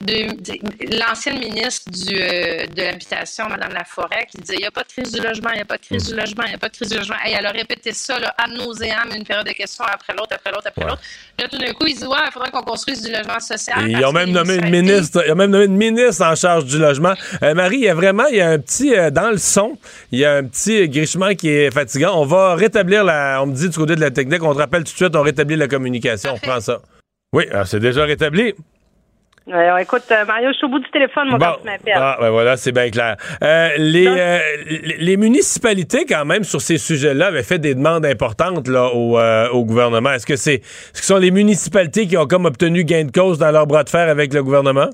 l'ancienne ministre du, euh, de l'habitation, Mme Laforêt, qui disait il n'y a pas de crise du logement, il n'y a pas de crise du logement, il n'y a pas de crise du logement. Hey, elle a répété ça là, ad nauseam, une période de questions après l'autre, après l'autre, après l'autre. Là, tout d'un coup, ils disent ouais, il faudrait qu'on construise du logement social. Ils ont même nommé une ministre, ils ont même nommé une ministre en charge du logement. Euh, Marie, il y a vraiment, il y a un petit, euh, dans le son, il y a un petit grichement qui est fatigant. On va rétablir la, on me dit du côté de la technique, on te rappelle tout de suite, on rétablit la communication, on reprend ça. Oui, alors c'est déjà rétabli. Alors, écoute, euh, Mario, je suis au bout du téléphone, mon Bon. quand tu m'appelles. Ah, ben voilà, c'est bien clair. Euh, les, euh, les municipalités, quand même, sur ces sujets-là, avaient fait des demandes importantes là, au, euh, au gouvernement. Est-ce que c'est, que ce sont les municipalités qui ont comme obtenu gain de cause dans leur bras de fer avec le gouvernement?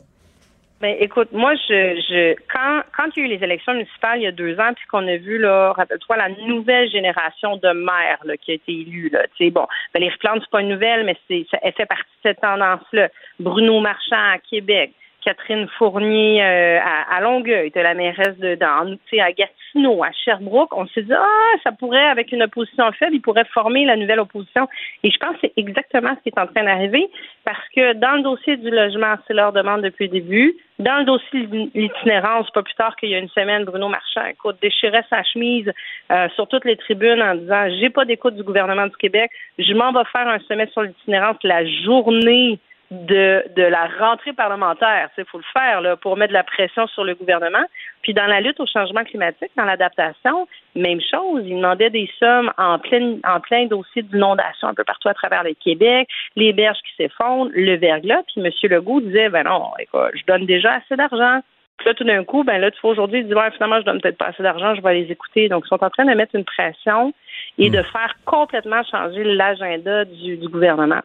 Ben, écoute, moi, je, je, quand, quand il y a eu les élections municipales il y a deux ans, puis qu'on a vu, là, rappelle-toi, la nouvelle génération de maires, là, qui a été élue, là, tu sais, bon, Valérie Plante, c'est pas une nouvelle, mais c'est, ça, elle fait partie de cette tendance-là. Bruno Marchand à Québec, Catherine Fournier euh, à, à Longueuil, de la mairesse de, dans, à Gatineau, à Sherbrooke, on s'est dit, ah, ça pourrait, avec une opposition faible, ils pourraient former la nouvelle opposition. Et je pense que c'est exactement ce qui est en train d'arriver, parce que dans le dossier du logement, c'est leur demande depuis le début. Dans le dossier de l'itinérance, pas plus tard qu'il y a une semaine, Bruno Marchand, écoute, déchirait sa chemise euh, sur toutes les tribunes en disant J'ai pas d'écoute du gouvernement du Québec, je m'en vais faire un sommet sur l'itinérance la journée de, de la rentrée parlementaire. Il faut le faire là, pour mettre de la pression sur le gouvernement. Puis dans la lutte au changement climatique, dans l'adaptation, même chose. Il demandait des sommes en plein, en plein dossier d'inondation un peu partout à travers le Québec, les berges qui s'effondrent, le verglas. Puis M. Legault disait, ben non, écoute, je donne déjà assez d'argent. Puis là, tout d'un coup, ben là, tu vois, aujourd'hui, il dit, ouais, finalement, je donne peut-être pas assez d'argent, je vais les écouter. Donc, ils sont en train de mettre une pression et de faire complètement changer l'agenda du, du gouvernement.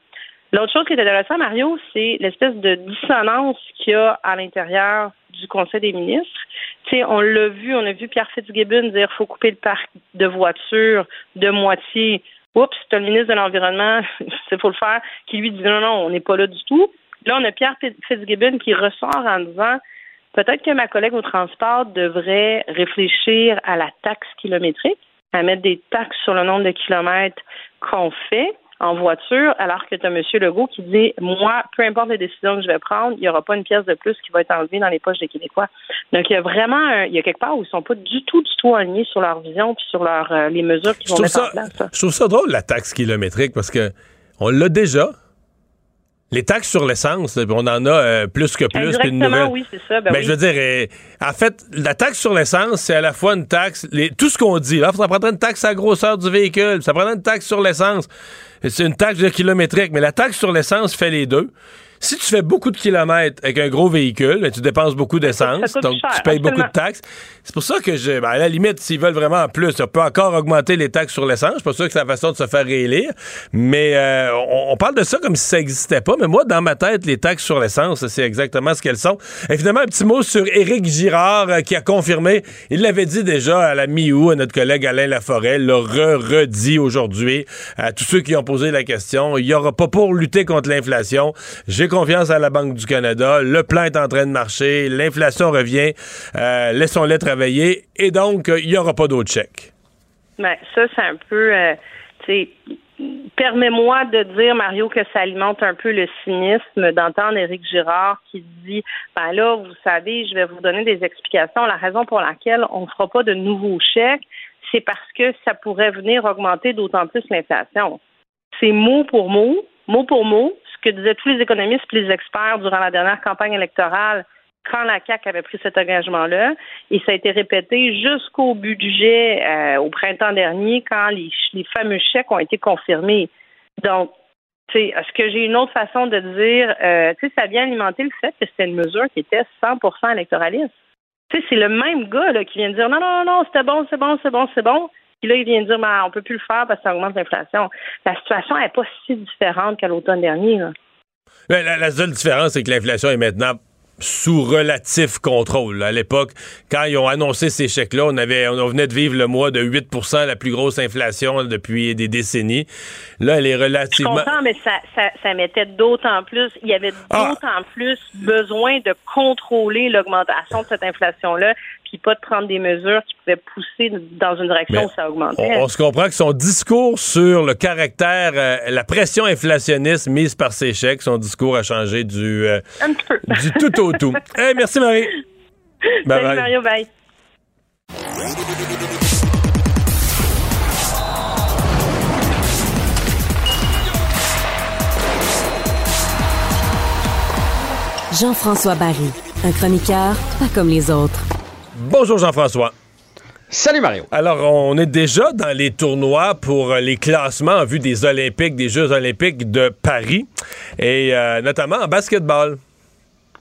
L'autre chose qui est intéressante, Mario, c'est l'espèce de dissonance qu'il y a à l'intérieur du Conseil des ministres. Tu sais, on l'a vu, on a vu Pierre Fitzgibbon dire faut couper le parc de voitures de moitié. Oups, c'est le ministre de l'Environnement, il faut le faire, qui lui dit non, non, on n'est pas là du tout. Là, on a Pierre Fitzgibbon qui ressort en disant peut-être que ma collègue au transport devrait réfléchir à la taxe kilométrique, à mettre des taxes sur le nombre de kilomètres qu'on fait en voiture, alors que tu as M. Legault qui dit Moi, peu importe les décisions que je vais prendre, il n'y aura pas une pièce de plus qui va être enlevée dans les poches des Québécois. Donc, il y a vraiment un- il y a quelque part où ils sont pas du tout, du tout alignés sur leur vision puis sur leur, euh, les mesures qu'ils vont mettre ça, en place. je trouve ça drôle, la taxe kilométrique, parce que on l'a déjà. Les taxes sur l'essence, on en a euh, plus que plus. une Exactement, nouvelle- oui, c'est ça. Ben Ben, oui. je veux dire, euh, en fait, la taxe sur l'essence, c'est à la fois une taxe, les- tout ce qu'on dit, là, ça prendrait une taxe à la grosseur du véhicule, ça prendrait une taxe sur l'essence, c'est une taxe de kilométrique, mais la taxe sur l'essence fait les deux. Si tu fais beaucoup de kilomètres avec un gros véhicule, ben, tu dépenses beaucoup d'essence, donc cher, tu payes beaucoup de taxes. C'est pour ça que, je, ben, à la limite, s'ils veulent vraiment plus, on peut encore augmenter les taxes sur l'essence. Je suis pas sûr que c'est la façon de se faire réélire. Mais euh, on, on parle de ça comme si ça n'existait pas. Mais moi, dans ma tête, les taxes sur l'essence, c'est exactement ce qu'elles sont. Et finalement, un petit mot sur Éric Girard euh, qui a confirmé, il l'avait dit déjà à la mi-août à notre collègue Alain Laforêt, l'a re-redit aujourd'hui à tous ceux qui ont posé la question. Il n'y aura pas pour lutter contre l'inflation. J'ai confiance à la Banque du Canada. Le plan est en train de marcher. L'inflation revient. Euh, Laissons-les travailler. Et donc, il n'y aura pas d'autres chèques. Ben, ça, c'est un peu, euh, permets-moi de dire, Mario, que ça alimente un peu le cynisme d'entendre Éric Girard qui dit, ben là, vous savez, je vais vous donner des explications. La raison pour laquelle on ne fera pas de nouveaux chèques, c'est parce que ça pourrait venir augmenter d'autant plus l'inflation. C'est mot pour mot, mot pour mot, que disaient tous les économistes et les experts durant la dernière campagne électorale quand la CAQ avait pris cet engagement-là, et ça a été répété jusqu'au budget euh, au printemps dernier, quand les, fameux chèques ont été confirmés. Donc, est-ce que j'ai une autre façon de dire, euh, ça vient alimenter le fait que c'était une mesure qui était 100% électoraliste. Tu sais, c'est le même gars qui vient de dire non, non, non, c'était bon, c'est bon, c'est bon, c'est bon. Puis là, il vient de dire, on peut plus le faire parce que ça augmente l'inflation. La situation n'est pas si différente qu'à l'automne dernier. Là. La, la seule différence, c'est que l'inflation est maintenant sous relatif contrôle. À l'époque, quand ils ont annoncé ces chèques-là, on avait, on venait de vivre le mois de 8% la plus grosse inflation depuis des décennies. Là, elle est Je suis relativement... content, mais ça, ça, ça mettait d'autant plus, il y avait d'autant plus besoin de contrôler l'augmentation de cette inflation-là, puis pas de prendre des mesures qui pouvaient pousser dans une direction Mais où ça augmentait. On, on se comprend que son discours sur le caractère, euh, la pression inflationniste mise par ces chèques, son discours a changé du, euh, Un petit peu. du tout au tout. Hey, merci Marie. Bye Salut bye. Mario, bye. Jean-François Barry, un chroniqueur pas comme les autres. Bonjour Jean-François. Salut Mario. Alors, on est déjà dans les tournois pour les classements en vue des Olympiques, des Jeux olympiques de Paris, et euh, notamment en basketball.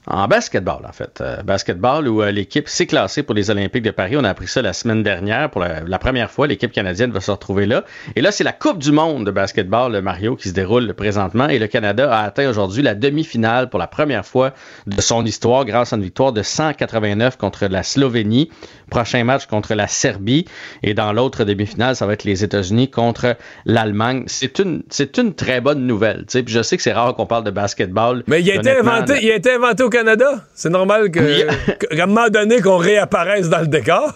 En basketball, en fait. Euh, basketball où euh, l'équipe s'est classée pour les Olympiques de Paris. On a appris ça la semaine dernière. Pour la, la première fois, l'équipe canadienne va se retrouver là. Et là, c'est la Coupe du monde de basketball, le Mario, qui se déroule présentement. Et le Canada a atteint aujourd'hui la demi-finale pour la première fois de son histoire grâce à une victoire de 189 contre la Slovénie. Prochain match contre la Serbie. Et dans l'autre demi-finale, ça va être les États-Unis contre l'Allemagne. C'est une, c'est une très bonne nouvelle. Puis je sais que c'est rare qu'on parle de basketball. Mais il a, été inventé, il a été inventé au Canada. C'est normal que, qu'à un moment donné, qu'on réapparaisse dans le décor.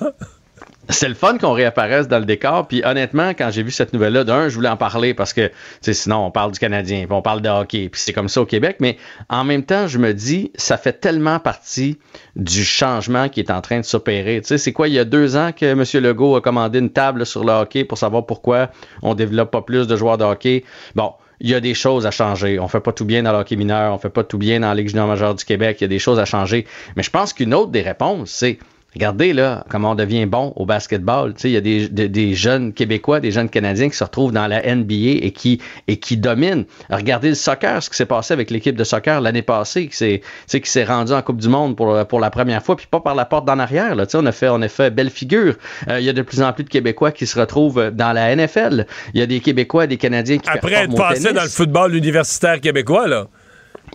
C'est le fun qu'on réapparaisse dans le décor. Puis honnêtement, quand j'ai vu cette nouvelle-là, d'un, je voulais en parler parce que sinon on parle du Canadien, puis on parle de hockey, puis c'est comme ça au Québec. Mais en même temps, je me dis, ça fait tellement partie du changement qui est en train de s'opérer. Tu sais, c'est quoi, il y a deux ans que M. Legault a commandé une table sur le hockey pour savoir pourquoi on développe pas plus de joueurs de hockey? Bon, il y a des choses à changer. On fait pas tout bien dans le hockey mineur, on fait pas tout bien dans la Ligue junior du Québec. Il y a des choses à changer. Mais je pense qu'une autre des réponses, c'est Regardez là comment on devient bon au basketball. Tu sais, il y a des, des, des jeunes Québécois, des jeunes Canadiens qui se retrouvent dans la NBA et qui, et qui dominent. Regardez le soccer, ce qui s'est passé avec l'équipe de soccer l'année passée, qui s'est, tu sais, qui s'est rendu en Coupe du Monde pour, pour la première fois, puis pas par la porte d'en arrière. Là. Tu sais, on a fait, on a fait belle figure. Euh, il y a de plus en plus de Québécois qui se retrouvent dans la NFL. Il y a des Québécois des Canadiens qui Après être au passé tennis. dans le football universitaire québécois, là.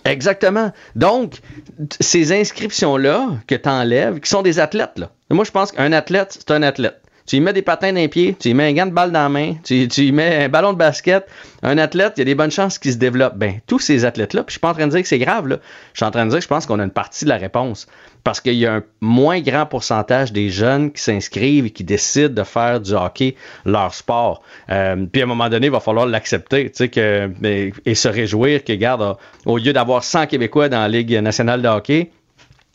Exactement. Donc, ces inscriptions-là que tu enlèves, qui sont des athlètes, là. Moi, je pense qu'un athlète, c'est un athlète. Tu y mets des patins dans les pieds, tu y mets un gant de balle dans la main, tu, tu y mets un ballon de basket, un athlète, il y a des bonnes chances qu'il se développe. Ben, tous ces athlètes-là, puis je suis pas en train de dire que c'est grave, là. Je suis en train de dire que je pense qu'on a une partie de la réponse. Parce qu'il y a un moins grand pourcentage des jeunes qui s'inscrivent et qui décident de faire du hockey leur sport. Euh, puis à un moment donné, il va falloir l'accepter, tu sais, que, mais- et se réjouir que, regarde, au lieu d'avoir 100 Québécois dans la Ligue nationale de hockey,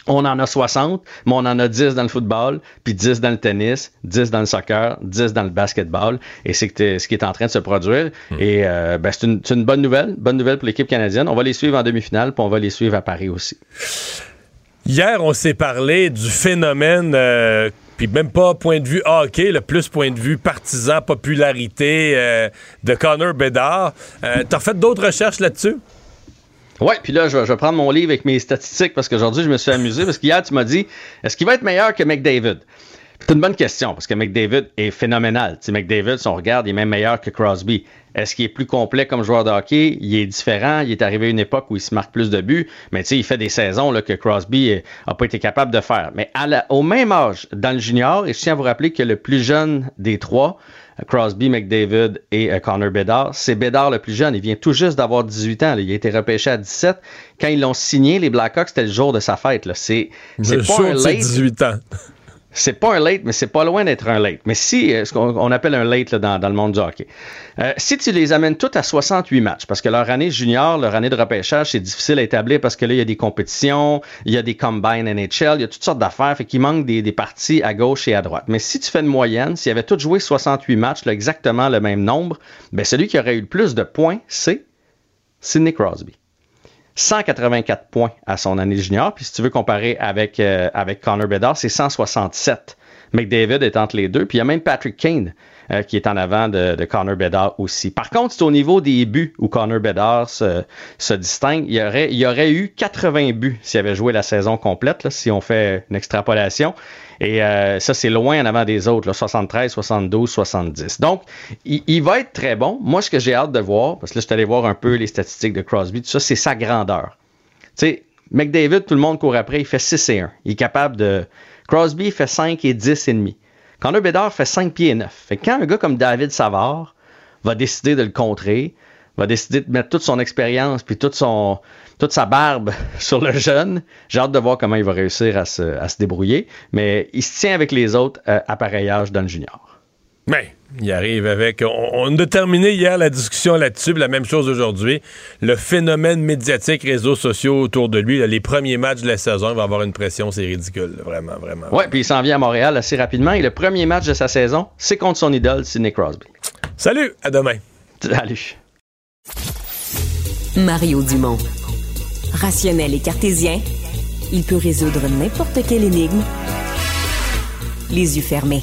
on en a 60, mais on en a 10 dans le football, puis 10 dans le tennis, 10 dans le soccer, 10 dans le basketball. Et c'est ce qui est en train de se produire. Et euh, ben, c'est une, bonne nouvelle, bonne nouvelle pour l'équipe canadienne. On va les suivre en demi-finale, puis on va les suivre à Paris aussi. Hier, on s'est parlé du phénomène, euh, puis même pas point de vue hockey, le plus point de vue partisan, popularité euh, de Connor Bedard. T'as fait d'autres recherches là-dessus? Ouais, puis là, je vais, prendre mon livre avec mes statistiques parce qu'aujourd'hui, je me suis amusé parce qu'hier, tu m'as dit, est-ce qu'il va être meilleur que McDavid? C'est une bonne question parce que McDavid est phénoménal. Tu McDavid, si on regarde, il est même meilleur que Crosby. Est-ce qu'il est plus complet comme joueur de hockey? Il est différent. Il est arrivé à une époque où il se marque plus de buts, mais tu sais, il fait des saisons là, que Crosby n'a pas été capable de faire. Mais à la- au même âge, dans le junior, et je tiens à vous rappeler que le plus jeune des trois, Crosby, McDavid et euh, Connor Bedard. C'est Bedard le plus jeune. Il vient tout juste d'avoir 18 ans. là. Il a été repêché à 17. Quand ils l'ont signé, les Blackhawks, c'était le jour de sa fête. C'est pas un late. 18 ans. C'est pas un late, mais c'est pas loin d'être un late. Mais si, euh, ce qu'on on appelle un late là, dans, dans le monde du hockey, Euh, si tu les amènes toutes à 68 matchs, parce que leur année junior, leur année de repêchage, c'est difficile à établir parce que là, il y a des compétitions, il y a des combines NHL, il y a toutes sortes d'affaires, fait qu'il manque des, parties à gauche et à droite. Mais si tu fais une moyenne, s'il y avait tous joué 68 matchs, là, exactement le même nombre, ben celui qui aurait eu le plus de points, c'est Sidney Crosby. 184 points à son année junior. Puis si tu veux comparer avec, euh, avec Connor Bedard, c'est 167. McDavid est entre les deux. Puis il y a même Patrick Kane euh, qui est en avant de, de Connor Bedard aussi. Par contre, c'est au niveau des buts où Connor Bedard se, se distingue. Il y, aurait, il y aurait eu 80 buts s'il avait joué la saison complète, là, si on fait une extrapolation. Et euh, ça, c'est loin en avant des autres, là, 73, 72, 70. Donc, il, il va être très bon. Moi, ce que j'ai hâte de voir, parce que là, je suis allé voir un peu les statistiques de Crosby, tout ça, c'est sa grandeur. Tu sais, McDavid, tout le monde court après, il fait 6 et 1. Il est capable de. Crosby fait 5 et 10 et demi. Connor Bedard fait 5 pieds et 9. Fait quand un gars comme David Savard va décider de le contrer, va décider de mettre toute son expérience puis toute son toute sa barbe sur le jeune, j'ai hâte de voir comment il va réussir à se, à se débrouiller. Mais il se tient avec les autres euh, à pareil dans le junior. Mais il arrive avec. On, on a terminé hier la discussion là-dessus, la même chose aujourd'hui. Le phénomène médiatique, réseaux sociaux autour de lui, là, les premiers matchs de la saison, il va avoir une pression, c'est ridicule, là, vraiment, vraiment. Ouais, puis il s'en vient à Montréal assez rapidement. Et le premier match de sa saison, c'est contre son idole, Sidney Crosby. Salut, à demain. Salut. Mario Dumont. Rationnel et cartésien, il peut résoudre n'importe quelle énigme les yeux fermés.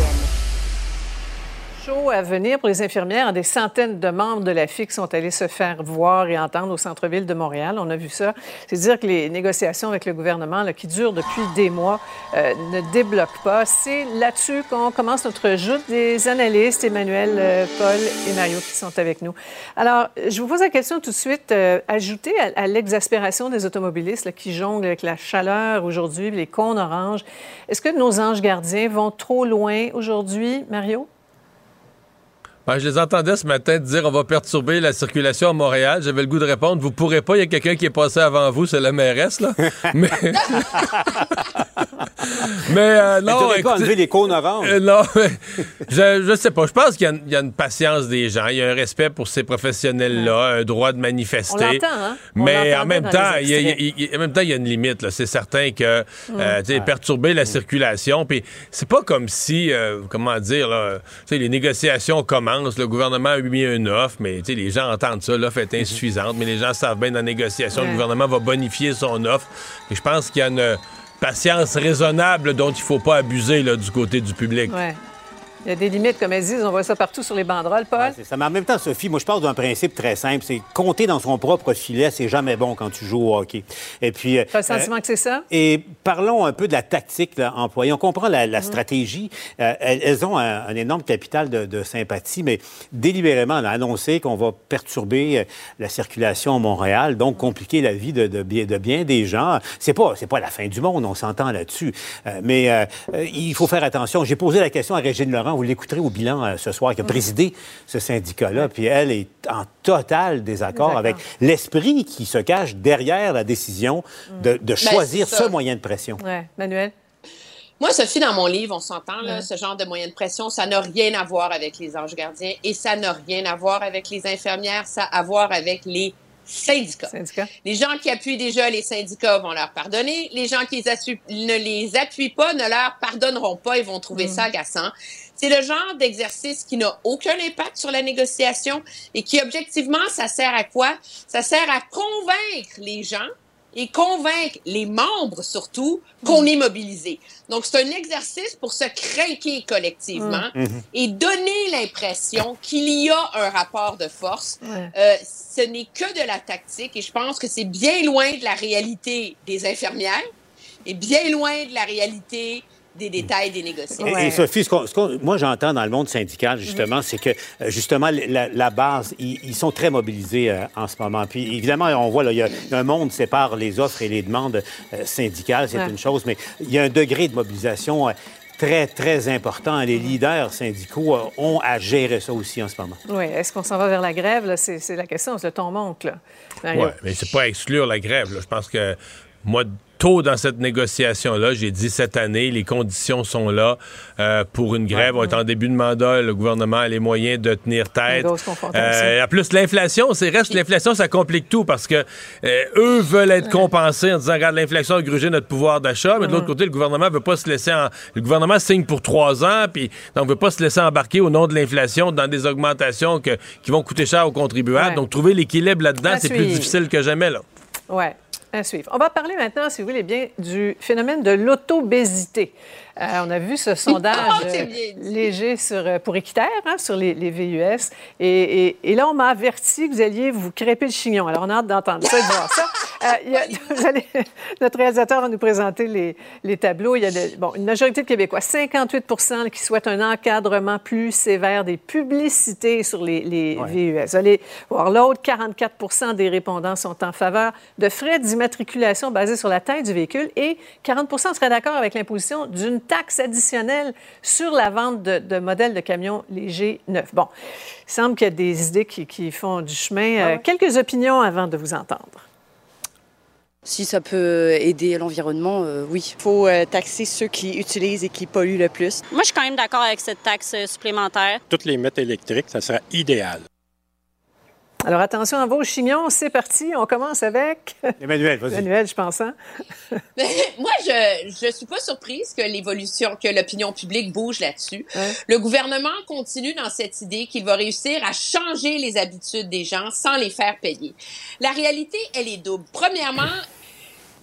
À venir pour les infirmières. Des centaines de membres de la FIC sont allés se faire voir et entendre au centre-ville de Montréal. On a vu ça. C'est dire que les négociations avec le gouvernement, qui durent depuis des mois, euh, ne débloquent pas. C'est là-dessus qu'on commence notre joute des analystes, Emmanuel, euh, Paul et Mario, qui sont avec nous. Alors, je vous pose la question tout de suite. Euh, ajouter à, l'exaspération des automobilistes qui jonglent avec la chaleur aujourd'hui, les cônes oranges, est-ce que nos anges gardiens vont trop loin aujourd'hui, Mario? Ben, je les entendais ce matin dire on va perturber la circulation à Montréal. J'avais le goût de répondre vous pourrez pas, il y a quelqu'un qui est passé avant vous, c'est la mairesse, là. Mais. mais euh, non. pas enlevé les cônes oranges. Euh, non, mais je, je sais pas. Je pense qu'il y a une- il y, a une patience des gens. Il y a un respect pour ces professionnels-là, un droit de manifester. On l'entend, hein? On Mais en même temps, il y a- il y en même temps, il y a une limite. C'est certain que euh, Mm. perturber la circulation. Puis c'est pas comme si, euh, comment dire, là, les négociations commencent. Le gouvernement a mis une offre, mais les gens entendent ça. L'offre est insuffisante, mais les gens savent bien dans la négociation, le gouvernement va bonifier son offre. Et je pense qu'il y a une patience raisonnable dont il faut pas abuser là, du côté du public. Ouais. Il y a des limites, comme elles disent. On voit ça partout sur les banderoles, Paul. Ça. Mais en même temps, Sophie, moi, je parle d'un principe très simple. C'est compter dans son propre filet, c'est jamais bon quand tu joues au hockey. Et puis. euh, Tu as le sentiment que c'est ça? Et parlons un peu de la tactique là, employée. On comprend la, Mhm. stratégie. Euh, elles, elles ont un, un énorme capital de, de sympathie, mais délibérément, on a annoncé qu'on va perturber euh, la circulation à Montréal, donc compliquer la vie de, de bien, de bien des gens. C'est pas, c'est pas la fin du monde, on s'entend là-dessus. Euh, mais euh, euh, il faut faire attention. J'ai posé la question à Régine Laurent, vous l'écouterez au bilan euh, ce soir, qui a présidé ce syndicat-là, puis elle est en total désaccord avec l'esprit qui se cache derrière la décision de, de choisir c'est ça. ce moyen de pression. Oui, Manuel? Moi, Sophie, dans mon livre, on s'entend, là, Ouais. ce genre de moyen de pression, ça n'a rien à voir avec les anges gardiens et ça n'a rien à voir avec les infirmières, ça a à voir avec les syndicats. Les gens qui appuient déjà les syndicats vont leur pardonner. Les gens qui les ne les appuient pas ne leur pardonneront pas. Ils vont trouver ça agaçant. C'est le genre d'exercice qui n'a aucun impact sur la négociation et qui, objectivement, ça sert à quoi? Ça sert à convaincre les gens et convaincre les membres surtout qu'on est mobilisé. Donc, c'est un exercice pour se craquer collectivement Mm. Mhm. et donner l'impression qu'il y a un rapport de force. Euh, ce n'est que de la tactique et je pense que c'est bien loin de la réalité des infirmières et bien loin de la réalité des détails des négociations. Et, et Sophie, ce qu'on- ce qu'on- moi j'entends dans le monde syndical, justement, c'est que euh, justement la, la base, ils, ils sont très mobilisés euh, en ce moment. Puis évidemment, on voit, là, il y a un monde sépare les offres et les demandes euh, syndicales, c'est Ouais. une chose, mais il y a un degré de mobilisation euh, très, très important. Les leaders syndicaux euh, ont à gérer ça aussi en ce moment. Oui. Est-ce qu'on s'en va vers la grève? là? C'est c'est la question. Le ton monte? Oui, mais c'est pas exclure la grève. là. Je pense que moi, tôt dans cette négociation-là, j'ai dit cette année, les conditions sont là euh, pour une grève. On est en début de mandat, le gouvernement a les moyens de tenir tête. Euh, en plus, l'inflation, c'est reste l'inflation, ça complique tout parce que euh, eux veulent être compensés en disant regarde, l'inflation a grugé notre pouvoir d'achat, mais de l'autre côté, le gouvernement veut pas se laisser en... le gouvernement signe pour trois ans, puis donc veut pas se laisser embarquer au nom de l'inflation dans des augmentations que- qui vont coûter cher aux contribuables. Ouais. Donc trouver l'équilibre là-dedans, c'est plus difficile que jamais là. Oui, On va parler maintenant, si vous voulez bien, du phénomène de l'autobésité. Euh, on a vu ce sondage Oh, léger sur, euh, pour Équiterre, hein, sur les, les VUS. Et, et- et là, on m'a averti que vous alliez vous crêper le chignon. Alors, on a hâte d'entendre ça et de voir ça. Euh, il y a- vous allez- notre réalisateur va nous présenter les, les tableaux. Il y a de- bon, une majorité de Québécois, 58% qui souhaitent un encadrement plus sévère des publicités sur les, les VUS. Vous allez voir l'autre, 44 des répondants sont en faveur de frais d'immatriculation basés sur la taille du véhicule et 40 seraient d'accord avec l'imposition d'une taxe additionnelle sur la vente de, de modèles de camions légers neufs. Bon, il semble qu'il y a des idées qui, qui font du chemin. Euh, Quelques opinions avant de vous entendre. Si ça peut aider l'environnement, euh, oui. Il faut euh, taxer ceux qui utilisent et qui polluent le plus. Moi, je suis quand même d'accord avec cette taxe supplémentaire. Toutes les mettre électriques, ça serait idéal. Alors attention à vos chignons, c'est parti. On commence avec Emmanuel, vas-y. Emmanuel, je pense. hein? Mais moi, je je suis pas surprise que l'évolution, que l'opinion publique bouge là-dessus. Le gouvernement continue dans cette idée qu'il va réussir à changer les habitudes des gens sans les faire payer. La réalité, elle est double. Premièrement,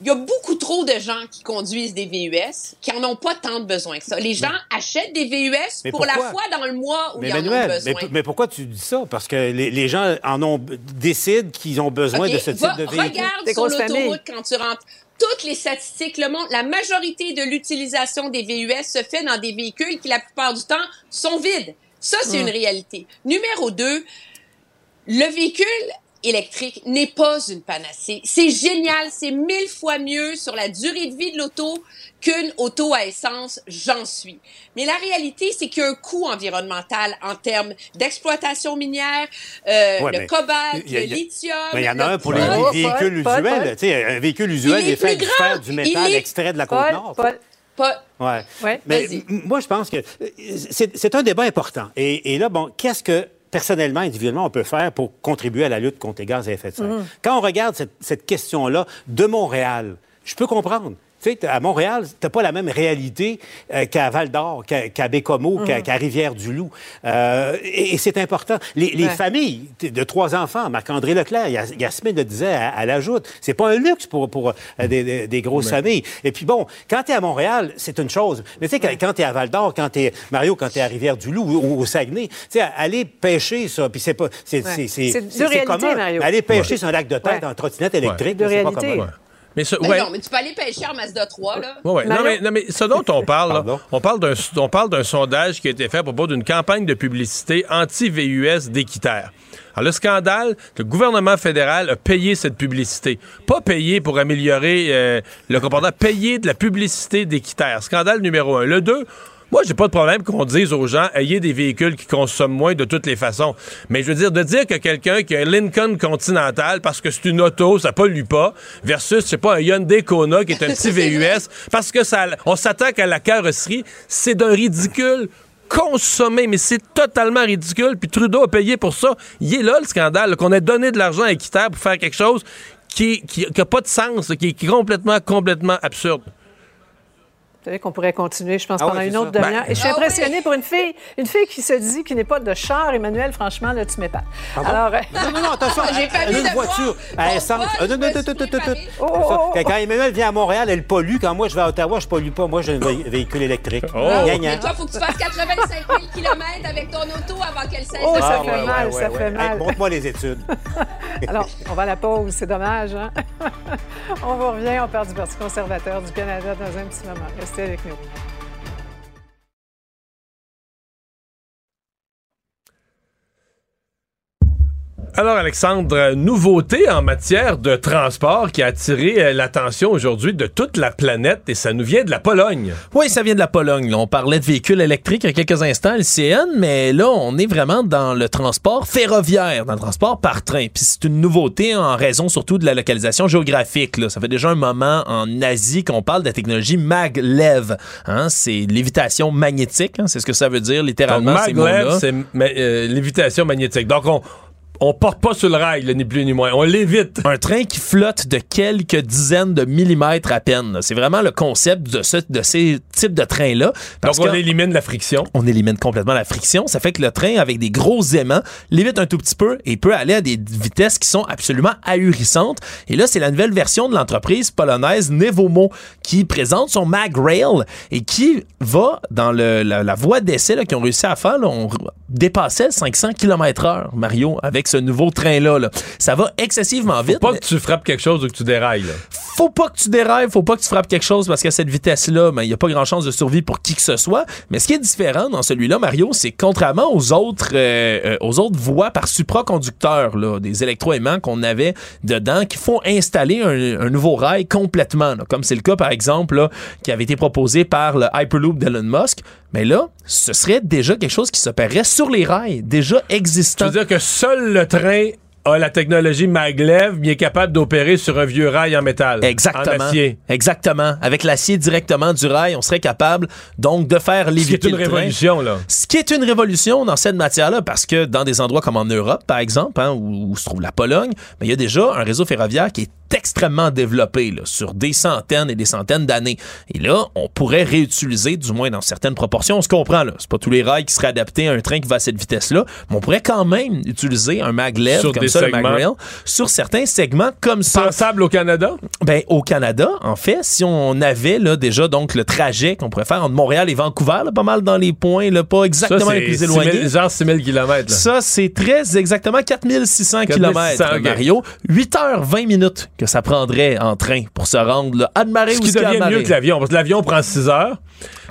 il y a beaucoup trop de gens qui conduisent des VUS qui en ont pas tant de besoin que ça. Les gens achètent des VUS Mais pour la fois dans le mois où Mais ils en ont besoin. mais, mais pourquoi tu dis ça? Parce que les, les gens en ont, décident qu'ils ont besoin de ce type va- de véhicule. Regarde sur l'autoroute quand tu rentres. Toutes les statistiques le montrent. La majorité de l'utilisation des VUS se fait dans des véhicules qui, la plupart du temps, sont vides. Ça, c'est Mm. une réalité. Numéro deux, le véhicule électrique n'est pas une panacée. C'est génial, c'est mille fois mieux sur la durée de vie de l'auto qu'une auto à essence, j'en suis. Mais la réalité, c'est qu'il y a un coût environnemental en termes d'exploitation minière, euh, Ouais, le cobalt, y a- le il y a- lithium. Il y en a un pour les véhicules Paul, usuels. Paul. Tu sais, un véhicule usuel Il est est fait plus du fer, grand. du métal est- extrait de la Paul, Côte-Nord. Paul, Paul. Ouais. Ouais, Mais moi, je pense que euh, c'est c'est un débat important. Et, et là, bon, qu'est-ce que personnellement, individuellement, on peut faire pour contribuer à la lutte contre les gaz à effet de serre? Mm. Quand on regarde cette, cette question-là de Montréal, je peux comprendre. Tu sais, à Montréal, t'as pas la même réalité euh, qu'à Val-d'Or, qu'à qu'à Bécomo, qu'à qu'à Rivière-du-Loup. Euh, et et c'est important. Les, les Ouais. familles de trois enfants, Marc-André Leclerc, Yas- Yasmine le disait à, à l'ajoute, c'est pas un luxe pour, pour euh, des, des- des grosses familles. Et puis bon, quand tu es à Montréal, c'est une chose. Mais tu sais, quand, quand tu es à Val-d'Or, quand tu es, Mario, quand tu es à Rivière-du-Loup ou, ou au Saguenay, tu sais, aller pêcher, ça, puis c'est pas... C'est Ouais. c'est- c'est- C'est de c'est- c'est réalité, commun. Mario. Aller pêcher Ouais. sur un lac de tête Ouais. en trottinette électrique, c'est pas commun. Mais Ben ouais. non, mais tu peux aller pêcher en Mazda 3, là. Ouais, ouais. Non, mais, non, mais ce dont on parle, là, on parle d'un on parle d'un sondage qui a été fait à propos d'une campagne de publicité anti-VUS d'Équiterre. Alors, le scandale, le gouvernement fédéral a payé cette publicité. Pas payé pour améliorer euh, le comportement, payé de la publicité d'Équiterre. Scandale numéro un. Le deux, moi, j'ai pas de problème qu'on dise aux gens, ayez des véhicules qui consomment moins de toutes les façons. Mais je veux dire, de dire que quelqu'un qui a un Lincoln Continental parce que c'est une auto, ça pollue pas, versus, je sais pas, un Hyundai Kona qui est un petit VUS parce que ça, on s'attaque à la carrosserie, c'est d'un ridicule consommé, mais c'est totalement ridicule. Puis Trudeau a payé pour ça. Il est là, le scandale, qu'on ait donné de l'argent à Équiterre pour faire quelque chose qui n'a pas de sens, qui qui est complètement, complètement absurde. Vous savez qu'on pourrait continuer, je pense, Ah pendant une autre demi-heure. Ben- Et je suis Ah impressionnée pour une fille, une fille qui se dit qu'il n'est pas de char, Emmanuel. Franchement, là, tu m'épates. Pardon? Alors, euh, Non, non, non, attention, J'ai pas une voiture Ah. Oh, oh, Quand Emmanuel vient à Montréal, elle pollue. Quand moi, je vais à Ottawa, je pollue pas. Moi, j'ai un vé- véhicule électrique. Ah, Gagnant. Mais toi, faut que tu fasses 85 000 km avec ton auto avant qu'elle cesse Oh, ça fait mal, ça fait mal. Montre-moi les études. alors, on va à la pause, c'est dommage. Hein? on vous revient, on parle du Parti conservateur du Canada dans un petit moment. Restez avec nous. Alors, Alexandre, nouveauté en matière de transport qui a attiré euh, l'attention aujourd'hui de toute la planète et ça nous vient de la Pologne. Oui, ça vient de la Pologne. On parlait de véhicules électriques il y a quelques instants, LCN, mais là, on est vraiment dans le transport ferroviaire, dans le transport par train. Puis c'est une nouveauté en raison surtout de la localisation géographique. là. Ça fait déjà un moment en Asie qu'on parle de la technologie maglev. Hein? C'est lévitation magnétique, hein? c'est ce que ça veut dire littéralement. maglev, c'est euh, lévitation magnétique. Donc, on, on porte pas sur le rail, là, ni plus ni moins. On l'évite. Un train qui flotte de quelques dizaines de millimètres à peine. C'est vraiment le concept de, ce- de ces types de trains-là. Donc, Parce on élimine la friction. on élimine complètement la friction. Ça fait que le train, avec des gros aimants, l'évite un tout petit peu et peut aller à des vitesses qui sont absolument ahurissantes. Et là, c'est la nouvelle version de l'entreprise polonaise Nevomo qui présente son MagRail et qui va dans le- la, la voie d'essai qu'ils ont réussi à faire. là, on dépassait le 500 km heure, Mario, avec ce nouveau train-là. là. Ça va excessivement vite. Pas mais- que tu frappes quelque chose ou que tu dérailles. là. faut pas que tu dérailles, faut pas que tu frappes quelque chose parce qu'à cette vitesse-là, ben, il n'y a pas grand chance de survie pour qui que ce soit. Mais ce qui est différent dans celui-là, Mario, c'est contrairement aux autres, euh, euh, aux autres voies par supraconducteur, là, des électroaimants qu'on avait dedans, qu'il faut installer un, un nouveau rail complètement, là, comme c'est le cas, par exemple, là, qui avait été proposé par le Hyperloop d'Elon Musk. Mais là, ce serait déjà quelque chose qui s'opérerait sur les rails, déjà Tu existant. veux dire que seul le train a la technologie maglev, est capable d'opérer sur un vieux rail en métal. Exactement. En acier. Exactement. Avec l'acier directement du rail, on serait capable donc de faire Ce qui est léviter une révolution, là. Ce qui est une révolution dans cette matière-là, parce que dans des endroits comme en Europe, par exemple, hein, où, où se trouve la Pologne, ben, il y a déjà un réseau ferroviaire qui est extrêmement développé là, sur des centaines et des centaines d'années. Et là, on pourrait réutiliser, du moins dans certaines proportions, on se comprend, là, c'est pas tous les rails qui seraient adaptés à un train qui va à cette vitesse-là, mais on pourrait quand même utiliser un maglev Sur comme des ça, MagRail, sur certains segments comme ça. Pensable au Canada? Ben, au Canada, en fait, si on avait là, déjà donc le trajet qu'on pourrait faire entre Montréal et Vancouver, là, pas mal dans les points, là, pas exactement Ça, les plus 6 000 éloignés. genre 6000 km. Ça, c'est très exactement 4600 km, 4600, ok. Mario. 8h20 minutes que ça prendrait en train pour se rendre là, à Admaré Ce qui devient mieux que l'avion. Parce que l'avion prend 6 heures.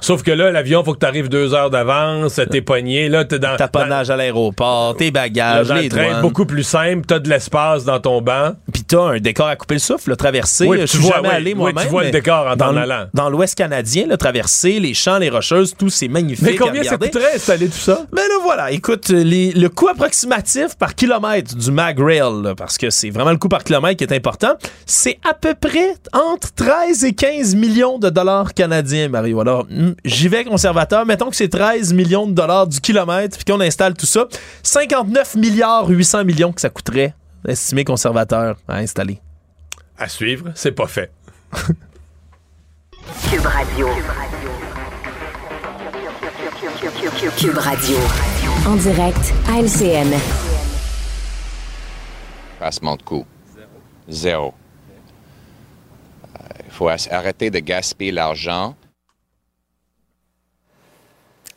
Sauf que là, l'avion, faut que tu arrives 2 heures d'avance, t'es pogné. Là, t'es dans. Taponnage à l'aéroport, tes dans, bagages, dans le les train, douanes. beaucoup plus simple. T'as de l'espace dans ton banc. Puis t'as un décor à couper le souffle, le traversé. Oui, je tu suis vois, jamais oui, allé oui, moi-même. tu vois le décor en dans le- allant. Dans l'Ouest canadien, le traversé, les champs, les rocheuses, tout c'est magnifique. Mais à combien ça regarder. coûterait installer tout ça? Ben là, voilà. Écoute, les- le coût approximatif par kilomètre du MagRail, là, parce que c'est vraiment le coût par kilomètre qui est important, c'est à peu près entre 13 et 15 millions de dollars canadiens, Mario. Alors, j'y vais conservateur. Mettons que c'est 13 millions de dollars du kilomètre, puis qu'on installe tout ça. 59 milliards 800 millions que ça coûterait, estimé conservateur, à installer. À suivre, c'est pas fait. Radio. Cube Radio. En direct à LCN. Passement de coût. Zéro. Il faut arrêter de gaspiller l'argent.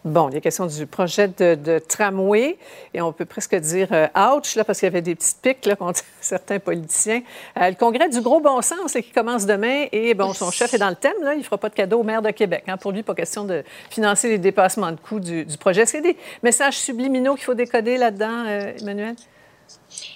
Bon, il est question du projet de, tramway et on peut presque dire euh, ouch, là, parce qu'il y avait des petites piques là, contre certains politiciens. Euh, le congrès du gros bon sens qui commence demain et bon, son chef est dans le thème, là, il ne fera pas de cadeau au maire de Québec. Hein. Pour lui, pas question de financer les dépassements de coûts du, projet. A des messages subliminaux qu'il faut décoder là-dedans, euh, Emmanuel?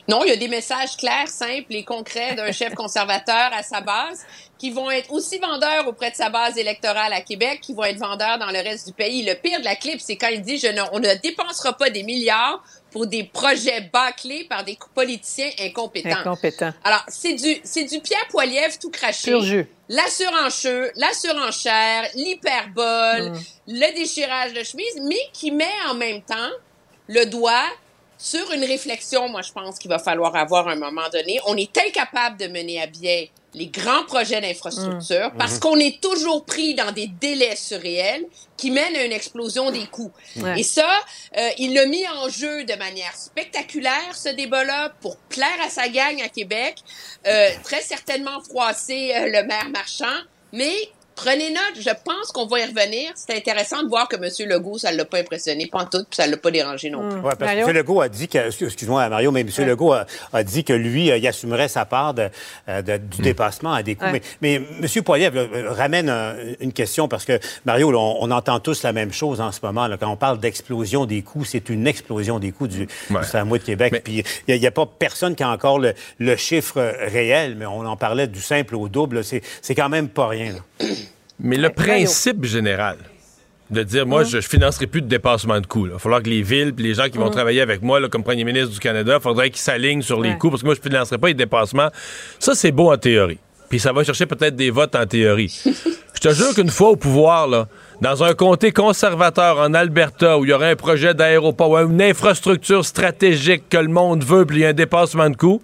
Non, il y a des messages clairs, simples et concrets d'un chef conservateur à sa base qui vont être aussi vendeurs auprès de sa base électorale à Québec, qui vont être vendeurs dans le reste du pays. Le pire de la clip, c'est quand il dit je ne, on ne dépensera pas des milliards pour des projets bâclés par des politiciens incompétents. Incompétents. Alors, c'est du, c'est du Pierre Poilievre tout craché. Pur jus. La surenchère, la surenchère, l'hyperbole, mm. le déchirage de chemise, mais qui met en même temps le doigt sur une réflexion, moi, je pense qu'il va falloir avoir à un moment donné. On est incapable de mener à bien les grands projets d'infrastructure mmh. parce qu'on est toujours pris dans des délais surréels qui mènent à une explosion des coûts. Ouais. Et ça, euh, il l'a mis en jeu de manière spectaculaire, ce débat-là, pour plaire à sa gang à Québec, euh, très certainement froisser euh, le maire marchand, mais Prenez note, je pense qu'on va y revenir. C'est intéressant de voir que M. Legault, ça ne l'a pas impressionné, pas en tout, puis ça ne l'a pas dérangé non plus. Mmh. Oui, parce que M. Legault a dit que, excuse-moi Mario, mais M. Ouais. Legault a, a, dit que lui, il assumerait sa part de, de, du mmh. dépassement à des coûts. Ouais. Mais, mais M. Poiliev ramène un, une question parce que, Mario, là, on, on, entend tous la même chose en ce moment. Là, quand on parle d'explosion des coûts, c'est une explosion des coûts du, ouais. du tramway de Québec. Mais... Puis il n'y a, a, pas personne qui a encore le, le, chiffre réel, mais on en parlait du simple au double. C'est quand même pas rien. Mais le principe général de dire, moi, mmh. je ne financerai plus de dépassement de coûts. Il va falloir que les villes et les gens qui vont mmh. travailler avec moi, là, comme premier ministre du Canada, il faudrait qu'ils s'alignent sur ouais. les coûts parce que moi, je ne financerai pas les dépassements. Ça, c'est beau en théorie. Puis ça va chercher peut-être des votes en théorie. je te jure qu'une fois au pouvoir, là, dans un comté conservateur en Alberta où il y aurait un projet d'aéroport ou une infrastructure stratégique que le monde veut, puis il y a un dépassement de coûts,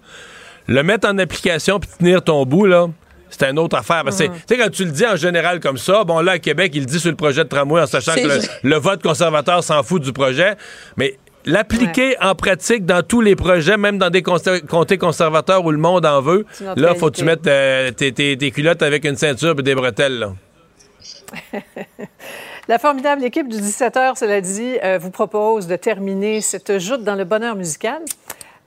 le mettre en application puis tenir ton bout, là, c'est une autre affaire. Parce que, mm. tu sais, quand tu le dis en général comme ça, bon, là, à Québec, il le dit sur le projet de tramway en sachant que le, le, vote conservateur s'en fout du projet. Mais l'appliquer ouais. en pratique dans tous les projets, même dans des comtés conservateurs où le monde en veut, là, faut que tu mettes euh, tes, tes, tes, culottes avec une ceinture et des bretelles, là. La formidable équipe du 17h, cela dit, euh, vous propose de terminer cette joute dans le bonheur musical.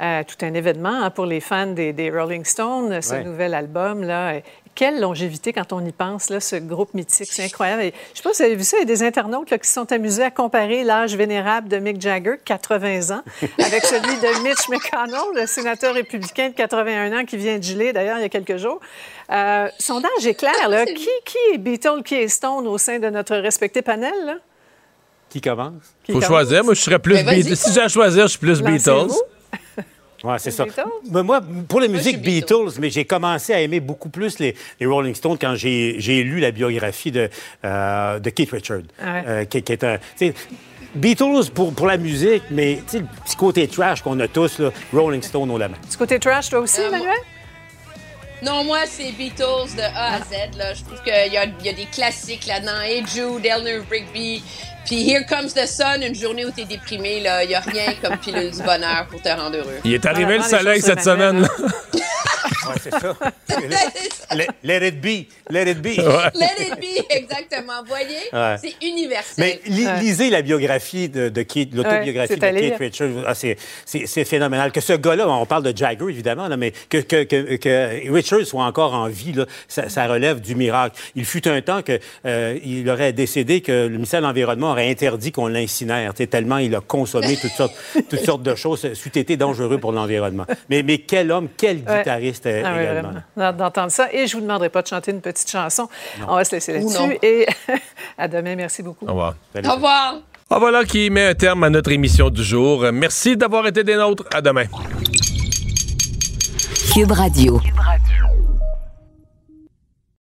Euh, tout un événement hein, pour les fans des, des Rolling Stones, ce ouais. nouvel album. Là. Quelle longévité quand on y pense, là, ce groupe mythique. C'est incroyable. Et, je sais pas si vous avez vu ça, il y a des internautes là, qui se sont amusés à comparer l'âge vénérable de Mick Jagger, 80 ans, avec celui de Mitch McConnell, le sénateur républicain de 81 ans qui vient de geler, d'ailleurs, il y a quelques jours. Euh, sondage est clair. Là. Qui, qui est Beatles, qui est Stone au sein de notre respecté panel? Là? Qui commence? Il faut commence? choisir. Moi, je serais plus Beatles. Si j'ai à choisir, je suis plus Beatles. Oui, c'est ça. Mais moi, pour la musique Beatles, Beatles, mais j'ai commencé à aimer beaucoup plus les, les Rolling Stones quand j'ai lu la biographie de, euh, de Keith Richards, ouais. euh, qui, qui, est un... Beatles pour, pour la musique, mais le petit côté trash qu'on a tous, là, Rolling Stone au la main. Petit côté trash, toi aussi, euh, Emmanuel? Non, moi, c'est Beatles de A à Z. Là. Je trouve qu'il y, y, a des classiques là-dedans. Hey Jude, Eleanor Rigby, puis Here Comes the Sun, une journée où t'es déprimé, là. Il n'y a rien comme pilule du bonheur pour te rendre heureux. Il est arrivé ah, le soleil cette semaine, là. ouais, c'est ça. let, let, it be. Let it be. Ouais. Let it be, exactement. Vous voyez? Ouais. C'est universel. Mais li lisez la biographie de, de Keith, l'autobiographie de Keith Richards. Ah, c'est phénoménal. Que ce gars-là, on parle de Jagger, évidemment, là, mais que, que, que, que, Richards soit encore en vie, là, ça, ça, relève du miracle. Il fut un temps qu'il euh, aurait décédé que le ministère de l'Environnement aurait interdit qu'on l'incinère, tellement il a consommé toutes sortes, toutes sortes de choses. C'eût été dangereux pour l'environnement. Mais, mais quel homme, quel guitariste ouais. ah, également. D'entendre ça. Et je vous demanderai pas de chanter une petite chanson. Non. On va se laisser là-dessus. Et à demain. Merci beaucoup. Au revoir. Salut. Au revoir. Ah, voilà qui met un terme à notre émission du jour. Merci d'avoir été des nôtres. À demain. Cube Radio. Cube Radio.